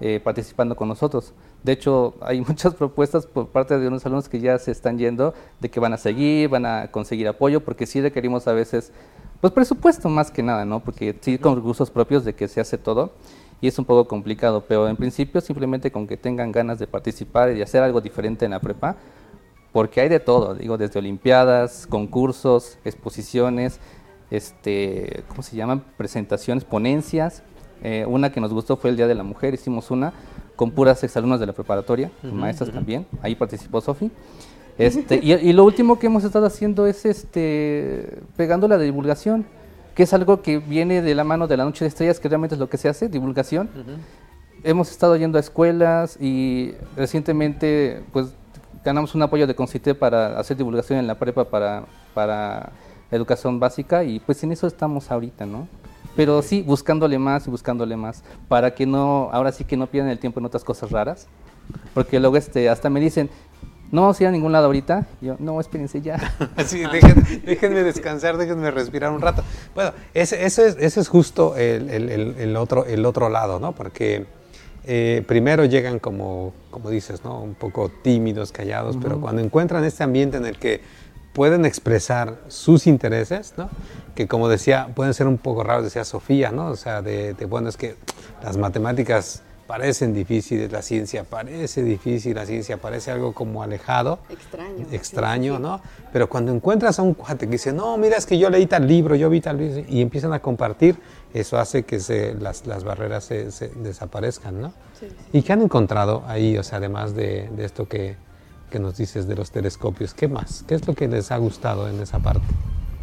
eh, participando con nosotros. De hecho, hay [LAUGHS] muchas propuestas por parte de unos alumnos que ya se están yendo, de que van a seguir, van a conseguir apoyo, porque sí requerimos a veces, pues presupuesto más que nada, ¿no? Porque sí con recursos propios de que se hace todo y es un poco complicado, pero en principio simplemente con que tengan ganas de participar y de hacer algo diferente en la prepa, porque hay de todo, digo, desde olimpiadas, concursos, exposiciones, este, ¿cómo se llaman? Presentaciones, ponencias. Eh, una que nos gustó fue el Día de la Mujer, hicimos una con puras exalumnas de la preparatoria, Ujú, maestras ujú. también, ahí participó Sofi. Este, y, y lo último que hemos estado haciendo es este, pegando la divulgación, que es algo que viene de la mano de la Noche de Estrellas, que realmente es lo que se hace, divulgación. Hemos estado yendo a escuelas y recientemente pues ganamos un apoyo de Concité para hacer divulgación en la prepa para, para educación básica y pues en eso estamos ahorita, ¿no? Pero sí, buscándole más y buscándole más, para que no, ahora sí que no pierdan el tiempo en otras cosas raras, porque luego este, hasta me dicen, no vamos a ir a ningún lado ahorita, yo, no, espérense ya. [LAUGHS] Sí, dejen- déjenme descansar, déjenme respirar un rato. Bueno, ese, ese es, ese es justo el, el- el- otro, el otro lado, ¿no? Porque eh, primero llegan como, como dices, ¿no? Un poco tímidos, callados, pero Ujú. cuando encuentran este ambiente en el que pueden expresar sus intereses, ¿no? Que como decía, pueden ser un poco raros, decía Sofía, ¿no? O sea, de, de, bueno, es que las matemáticas parecen difíciles, la ciencia parece difícil, la ciencia parece algo como alejado Extraño. extraño, ¿no? Pero cuando encuentras a un cuate que dice, no, mira, es que yo leí tal libro, yo vi tal libro, y empiezan a compartir, eso hace que se, las, las barreras se, se desaparezcan, ¿no? ¿Y qué han encontrado ahí, o sea, además de, de esto que, que nos dices de los telescopios? ¿Qué más? ¿Qué es lo que les ha gustado en esa parte?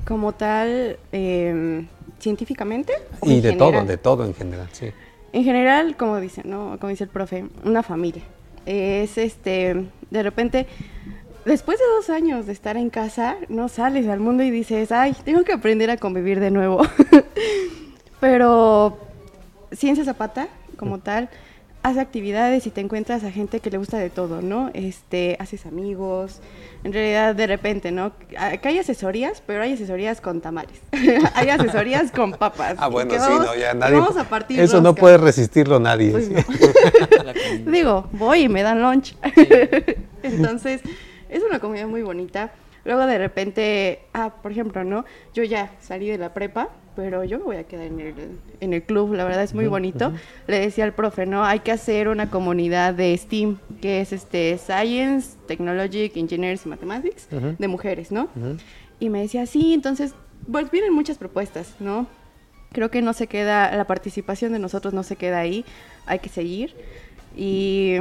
Como tal, eh, científicamente. Y de todo, general? de todo en general, sí. En general, como dice, ¿no? Como dice el profe, una familia. Es este, de repente, después de dos años de estar en casa, no sales al mundo y dices, ay, tengo que aprender a convivir de nuevo. [LAUGHS] Pero Ciencia Zapata, como tal, hace actividades y te encuentras a gente que le gusta de todo, ¿no? Este, haces amigos, en realidad de repente, ¿no? Acá hay asesorías, pero hay asesorías con tamales. [LAUGHS] hay asesorías con papas. Ah, bueno, que sí, vamos- no, ya nadie. Vamos a partir eso no puede resistirlo nadie. Pues no. [LAUGHS] [LAUGHS] Digo, voy y me dan lunch. Entonces, es una comida muy bonita. Luego de repente, ah, por ejemplo, ¿no? Yo ya salí de la prepa, pero yo me voy a quedar en el, en el club, la verdad es muy bonito. ujú. Le decía al profe, ¿no? Hay que hacer una comunidad de STEAM, que es este Science, Technology, Engineers y Mathematics, Ujú. de mujeres, ¿no? Y me decía, sí, entonces, pues vienen muchas propuestas, ¿no? Creo que no se queda, la participación de nosotros no se queda ahí, hay que seguir. Y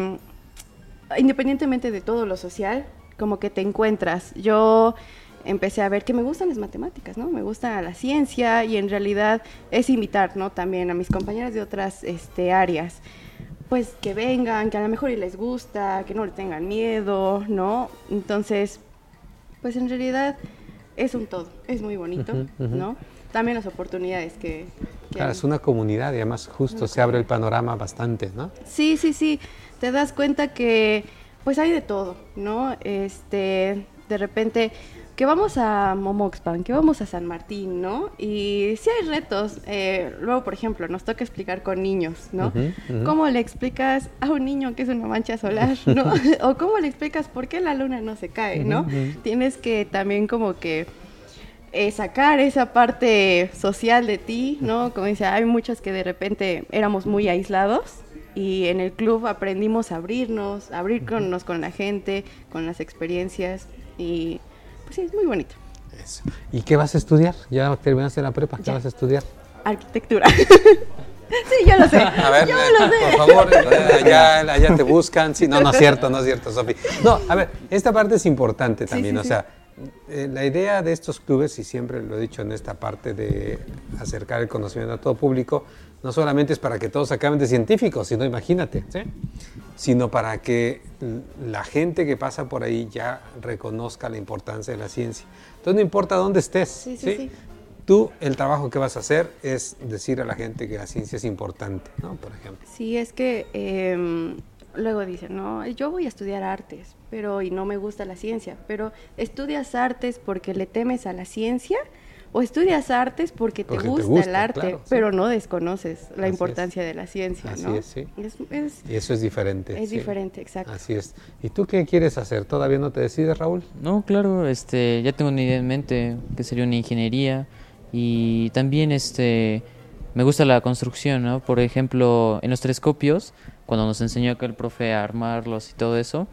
independientemente de todo lo social, como que te encuentras. Yo empecé a ver que me gustan las matemáticas, ¿no? Me gusta la ciencia y en realidad es invitar, ¿no? También a mis compañeras de otras este, áreas, pues que vengan, que a lo mejor les gusta, que no le tengan miedo, ¿no? Entonces, pues en realidad es un todo, es muy bonito. ¿no? También las oportunidades que... que Claro, hay. es una comunidad y además justo se abre el panorama bastante, ¿no? Sí, sí, sí. Te das cuenta que pues hay de todo, ¿no? Este, de repente que vamos a Momoxpan, que vamos a San Martín, ¿no? Y sí hay retos. Eh, luego, por ejemplo, nos toca explicar con niños, ¿no? ¿Cómo le explicas a un niño que es una mancha solar, [LAUGHS] ¿no? o cómo le explicas por qué la luna no se cae, ¿no? Tienes que también como que eh, sacar esa parte social de ti, ¿no? Como dice, hay muchos que de repente éramos muy aislados y en el club aprendimos a abrirnos, a abrirnos con la gente, con las experiencias y pues sí, es muy bonito. ¿Y qué vas a estudiar? ¿Ya terminaste la prepa? ¿Qué vas a estudiar? Arquitectura. [LAUGHS] sí, yo lo sé. A ver, yo eh, lo sé. por favor, eh, [LAUGHS] allá, allá te buscan. Sí, no, no es cierto, no es cierto, Sofi. No, a ver, esta parte es importante también. sí, o sea, eh, la idea de estos clubes, y siempre lo he dicho en esta parte de acercar el conocimiento a todo público, no solamente es para que todos acaben de científicos, sino imagínate, ¿sí? sino para que la gente que pasa por ahí ya reconozca la importancia de la ciencia. Entonces no importa dónde estés, Sí, sí, sí. Tú, el trabajo que vas a hacer es decir a la gente que la ciencia es importante, ¿no? Por ejemplo. Sí, es que em, luego dicen, no, yo voy a estudiar artes, pero y no me gusta la ciencia, pero ¿estudias artes porque le temes a la ciencia? ¿O estudias artes porque te, Porque te gusta, gusta, el arte, claro, sí. pero no desconoces la Así importancia de la ciencia, Así ¿no? es, sí. Es, es- Y eso es diferente. Es sí. diferente, exacto. Así es. ¿Y tú qué quieres hacer? ¿Todavía no te decides, Raúl? No, claro, este, ya tengo una idea en mente que sería una ingeniería y también este me gusta la construcción, ¿no? Por ejemplo, en los telescopios, cuando nos enseñó acá el profe a armarlos y todo eso,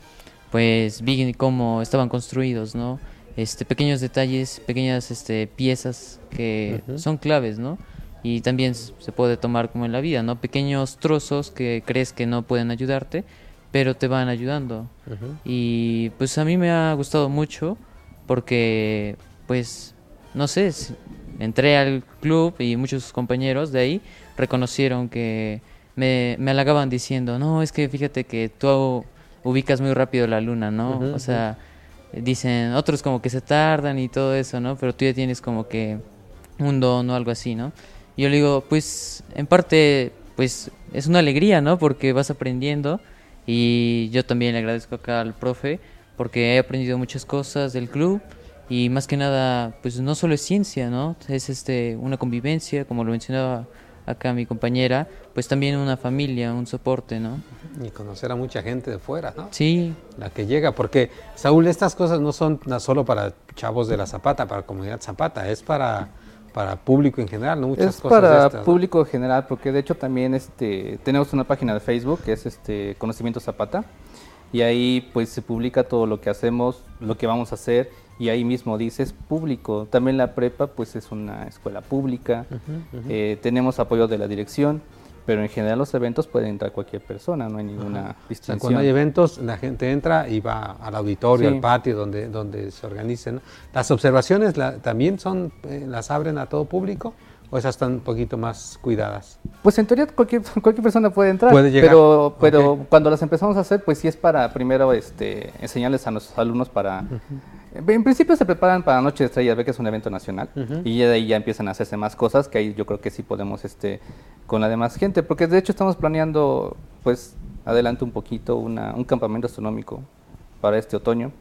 pues vi cómo estaban construidos, ¿no? Este, pequeños detalles, pequeñas este, piezas que son claves, ¿no? Y también se puede tomar como en la vida, ¿no? Pequeños trozos que crees que no pueden ayudarte, pero te van ayudando. Y pues a mí me ha gustado mucho porque, pues, no sé, entré al club y muchos compañeros de ahí reconocieron que me, me halagaban diciendo, no, es que fíjate que tú ubicas muy rápido la luna, ¿no? O sea, dicen, otros como que se tardan y todo eso, ¿no? Pero tú ya tienes como que un don o algo así, ¿no? Y yo le digo, pues, en parte, pues, es una alegría, ¿no? Porque vas aprendiendo y yo también le agradezco acá al profe porque he aprendido muchas cosas del club y más que nada, pues no solo es ciencia, ¿no? Es este una convivencia, como lo mencionaba acá mi compañera, pues también una familia, un soporte, ¿no? Y conocer a mucha gente de fuera, ¿no? Sí. La que llega, porque Saúl, estas cosas no son solo para chavos de la Zapata, para comunidad Zapata, es para, para público en general, ¿no? Muchas es cosas para estas, ¿no? público general, porque de hecho también este, tenemos una página de Facebook que es este Conocimiento Zapata y ahí pues se publica todo lo que hacemos, lo que vamos a hacer y ahí mismo dice es público. También la prepa pues es una escuela pública, Ujú, ujú. eh, tenemos apoyo de la dirección, pero en general los eventos pueden entrar cualquier persona, no hay ninguna Ajá. O sea, distinción. cuando hay eventos, la gente entra y va al auditorio, Sí. al patio donde, donde se organicen. ¿Las observaciones la- también son, eh, las abren a todo público o esas están un poquito más cuidadas? Pues en teoría cualquier, [LAUGHS] cualquier persona puede entrar, Puede llegar. pero, pero cuando las empezamos a hacer, pues sí es para primero este, enseñarles a nuestros alumnos para... En principio se preparan para Noche de Estrellas, ve que es un evento nacional, y ya de ahí ya empiezan a hacerse más cosas, que ahí yo creo que sí podemos este, con la demás gente, porque de hecho estamos planeando, pues, adelante un poquito, una, un campamento astronómico para este otoño,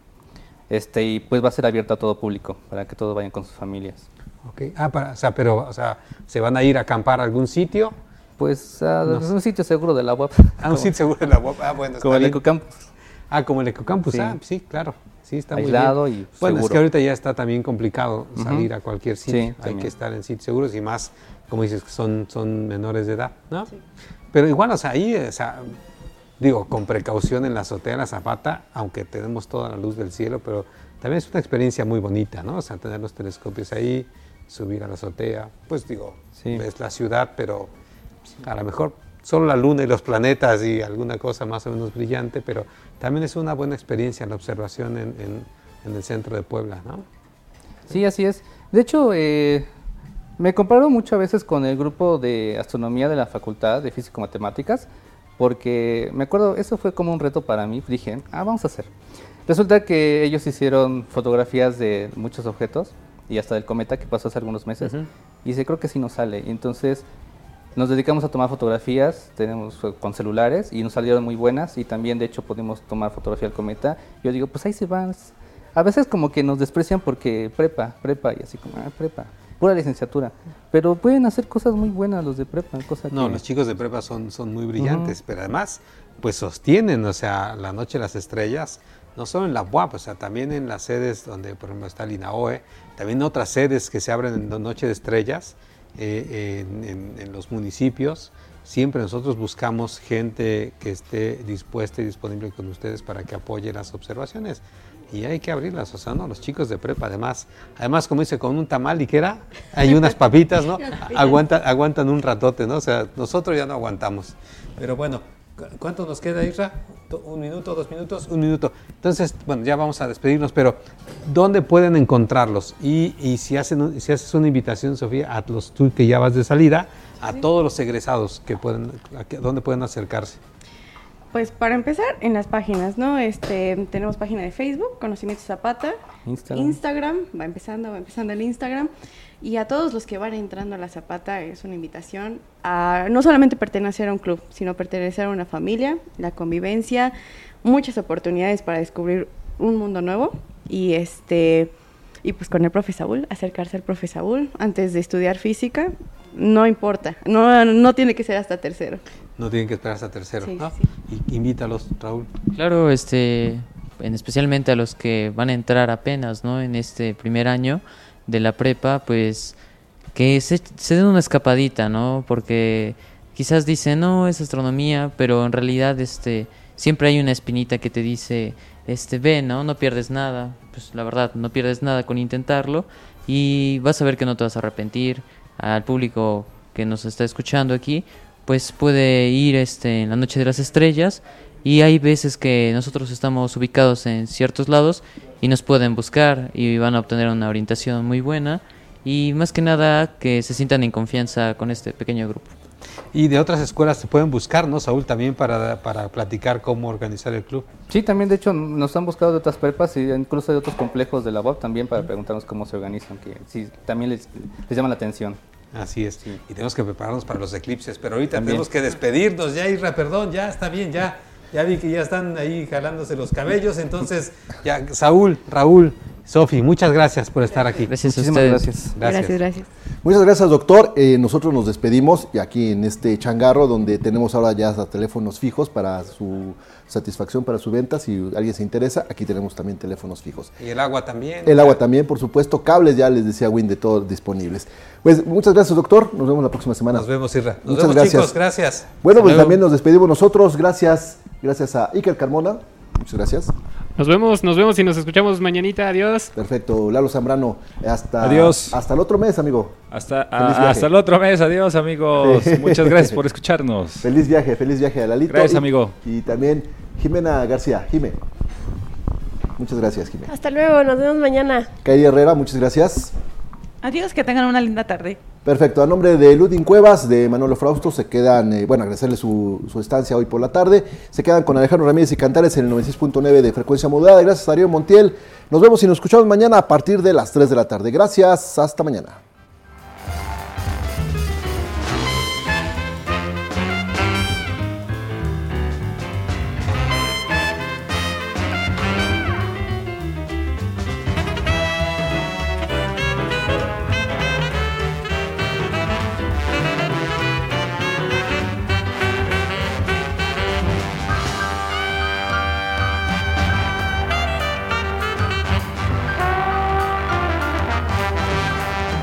este, y pues va a ser abierto a todo público, para que todos vayan con sus familias. Ok. Ah, para, o sea, pero, o sea, ¿se van a ir a acampar a algún sitio? Pues a No un sitio seguro de la web. A un sitio seguro de la web. Ah, bueno, [LAUGHS] está Como el. Ecocampus. Ah, como el Ecocampus. Sí. Ah, sí, claro. Sí, está Aislado muy bien. y Bueno, es seguro. que ahorita ya está también complicado salir a cualquier Sí, sitio. Hay también. que estar en sitios seguros y más, como dices, que son, son menores de edad, ¿no? Pero igual, o sea, ahí, o sea, digo, con precaución en la azotea de la Zapata, aunque tenemos toda la luz del cielo, pero también es una experiencia muy bonita, ¿no? O sea, tener los telescopios ahí, subir a la azotea, pues digo, es la ciudad, pero a lo mejor solo la luna y los planetas y alguna cosa más o menos brillante, pero también es una buena experiencia la observación en, en- en el centro de Puebla, ¿no? Sí, así es. De hecho, eh, me comparo mucho a veces con el grupo de astronomía de la Facultad de Físico-Matemáticas, porque me acuerdo, eso fue como un reto para mí. Dije, ah, vamos a hacer. Resulta que ellos hicieron fotografías de muchos objetos y hasta del cometa que pasó hace algunos meses. Y dice, creo que sí nos sale. Y entonces nos dedicamos a tomar fotografías, tenemos eh, con celulares y nos salieron muy buenas y también de hecho pudimos tomar fotografía del cometa. Yo digo, pues ahí se van. A veces como que nos desprecian porque prepa, prepa y así como, ah, prepa, pura licenciatura. Pero pueden hacer cosas muy buenas los de prepa, cosa No, que- los chicos de prepa son, son muy brillantes, pero además, pues sostienen, o sea, la Noche de las Estrellas, no solo en la UAP, o sea, también en las sedes donde, por ejemplo, está el INAOE, también otras sedes que se abren en la Noche de Estrellas, eh, en, en- en los municipios. Siempre nosotros buscamos gente que esté dispuesta y disponible con ustedes para que apoye las observaciones. Y hay que abrirlas, o sea, ¿no? Los chicos de prepa, además, además, como dice, con un tamal y que era, hay unas papitas, ¿no? [LAUGHS] Aguantan, aguantan un ratote, ¿no? O sea, nosotros ya no aguantamos. Pero bueno, ¿cu- ¿cuánto nos queda, Isra? Do- ¿Un minuto, dos minutos? Un minuto. Entonces, bueno, ya vamos a despedirnos, pero ¿dónde pueden encontrarlos? Y, y si, hacen, un- si haces una invitación, Sofía, a los tú que ya vas de salida, a todos los egresados que pueden, a que- ¿dónde pueden acercarse? Pues para empezar, en las páginas, ¿no? Este, tenemos página de Facebook, Conocimiento Zapata, Instagram. Instagram, va empezando, va empezando el Instagram. Y a todos los que van entrando a la Zapata es una invitación a no solamente pertenecer a un club, sino pertenecer a una familia, la convivencia, muchas oportunidades para descubrir un mundo nuevo. Y este y pues con el profe Saúl, acercarse al profe Saúl antes de estudiar física, no importa, no, no tiene que ser hasta tercero. No tienen que esperar hasta tercero, Sí, ¿no? sí. Y, invítalos, Raúl. Claro, este, en especialmente a los que van a entrar apenas, ¿no? En este primer año de la prepa, pues que se, se den una escapadita, ¿no? Porque quizás dicen, no, es astronomía, pero en realidad, este, siempre hay una espinita que te dice, este, ve, ¿no? No pierdes nada. Pues la verdad, no pierdes nada con intentarlo y vas a ver que no te vas a arrepentir. Al público que nos está escuchando aquí, pues puede ir este, en la noche de las estrellas y hay veces que nosotros estamos ubicados en ciertos lados y nos pueden buscar y van a obtener una orientación muy buena y más que nada que se sientan en confianza con este pequeño grupo. Y de otras escuelas se pueden buscar, ¿no, Saúl? También para, para platicar cómo organizar el club. Sí, también de hecho nos han buscado de otras prepas y incluso de otros complejos de la UAP también para preguntarnos cómo se organizan, que sí, también les, les llama la atención. Así es. Y tenemos que prepararnos para los eclipses. Pero ahorita También. tenemos que despedirnos. Ya, Isra, perdón, ya está bien, ya. Ya vi que ya están ahí jalándose los cabellos. Entonces, ya, Saúl, Raúl, Sofi, muchas gracias por estar aquí. Gracias a Muchísimas ustedes. gracias. Gracias, gracias. Muchas gracias, doctor. Eh, nosotros nos despedimos y aquí en este changarro donde tenemos ahora ya hasta teléfonos fijos para su satisfacción, para su venta. Si alguien se interesa, aquí tenemos también teléfonos fijos. Y el agua también. El agua también, por supuesto. Cables, ya les decía Win, de todos disponibles. Pues muchas gracias, doctor. Nos vemos la próxima semana. Nos vemos, Isra. Nos Muchas vemos, gracias. chicos. Gracias. Bueno, Hasta pues luego. también nos despedimos nosotros. Gracias, gracias a Iker Carmona. Muchas gracias. Nos vemos, nos vemos y nos escuchamos mañanita. Adiós. Perfecto. Lalo Zambrano. Hasta, Adiós. Hasta el otro mes, amigo. Hasta, Feliz a- viaje. hasta el otro mes. Adiós, amigos. [LAUGHS] Muchas gracias por escucharnos. Feliz viaje, feliz viaje a Lalito. Gracias, Y- amigo. Y también Jimena García. Jime. Muchas gracias, Jimena. Hasta luego, nos vemos mañana. Kairi Herrera, muchas gracias. Adiós, que tengan una linda tarde. Perfecto, a nombre de Ludin Cuevas, de Manolo Frausto, se quedan, eh, bueno, agradecerle su, su estancia hoy por la tarde. Se quedan con Alejandro Ramírez y Cantares en el 96.9 de frecuencia modulada. Gracias Darío Montiel. Nos vemos y nos escuchamos mañana a partir de las 3 de la tarde. Gracias, hasta mañana.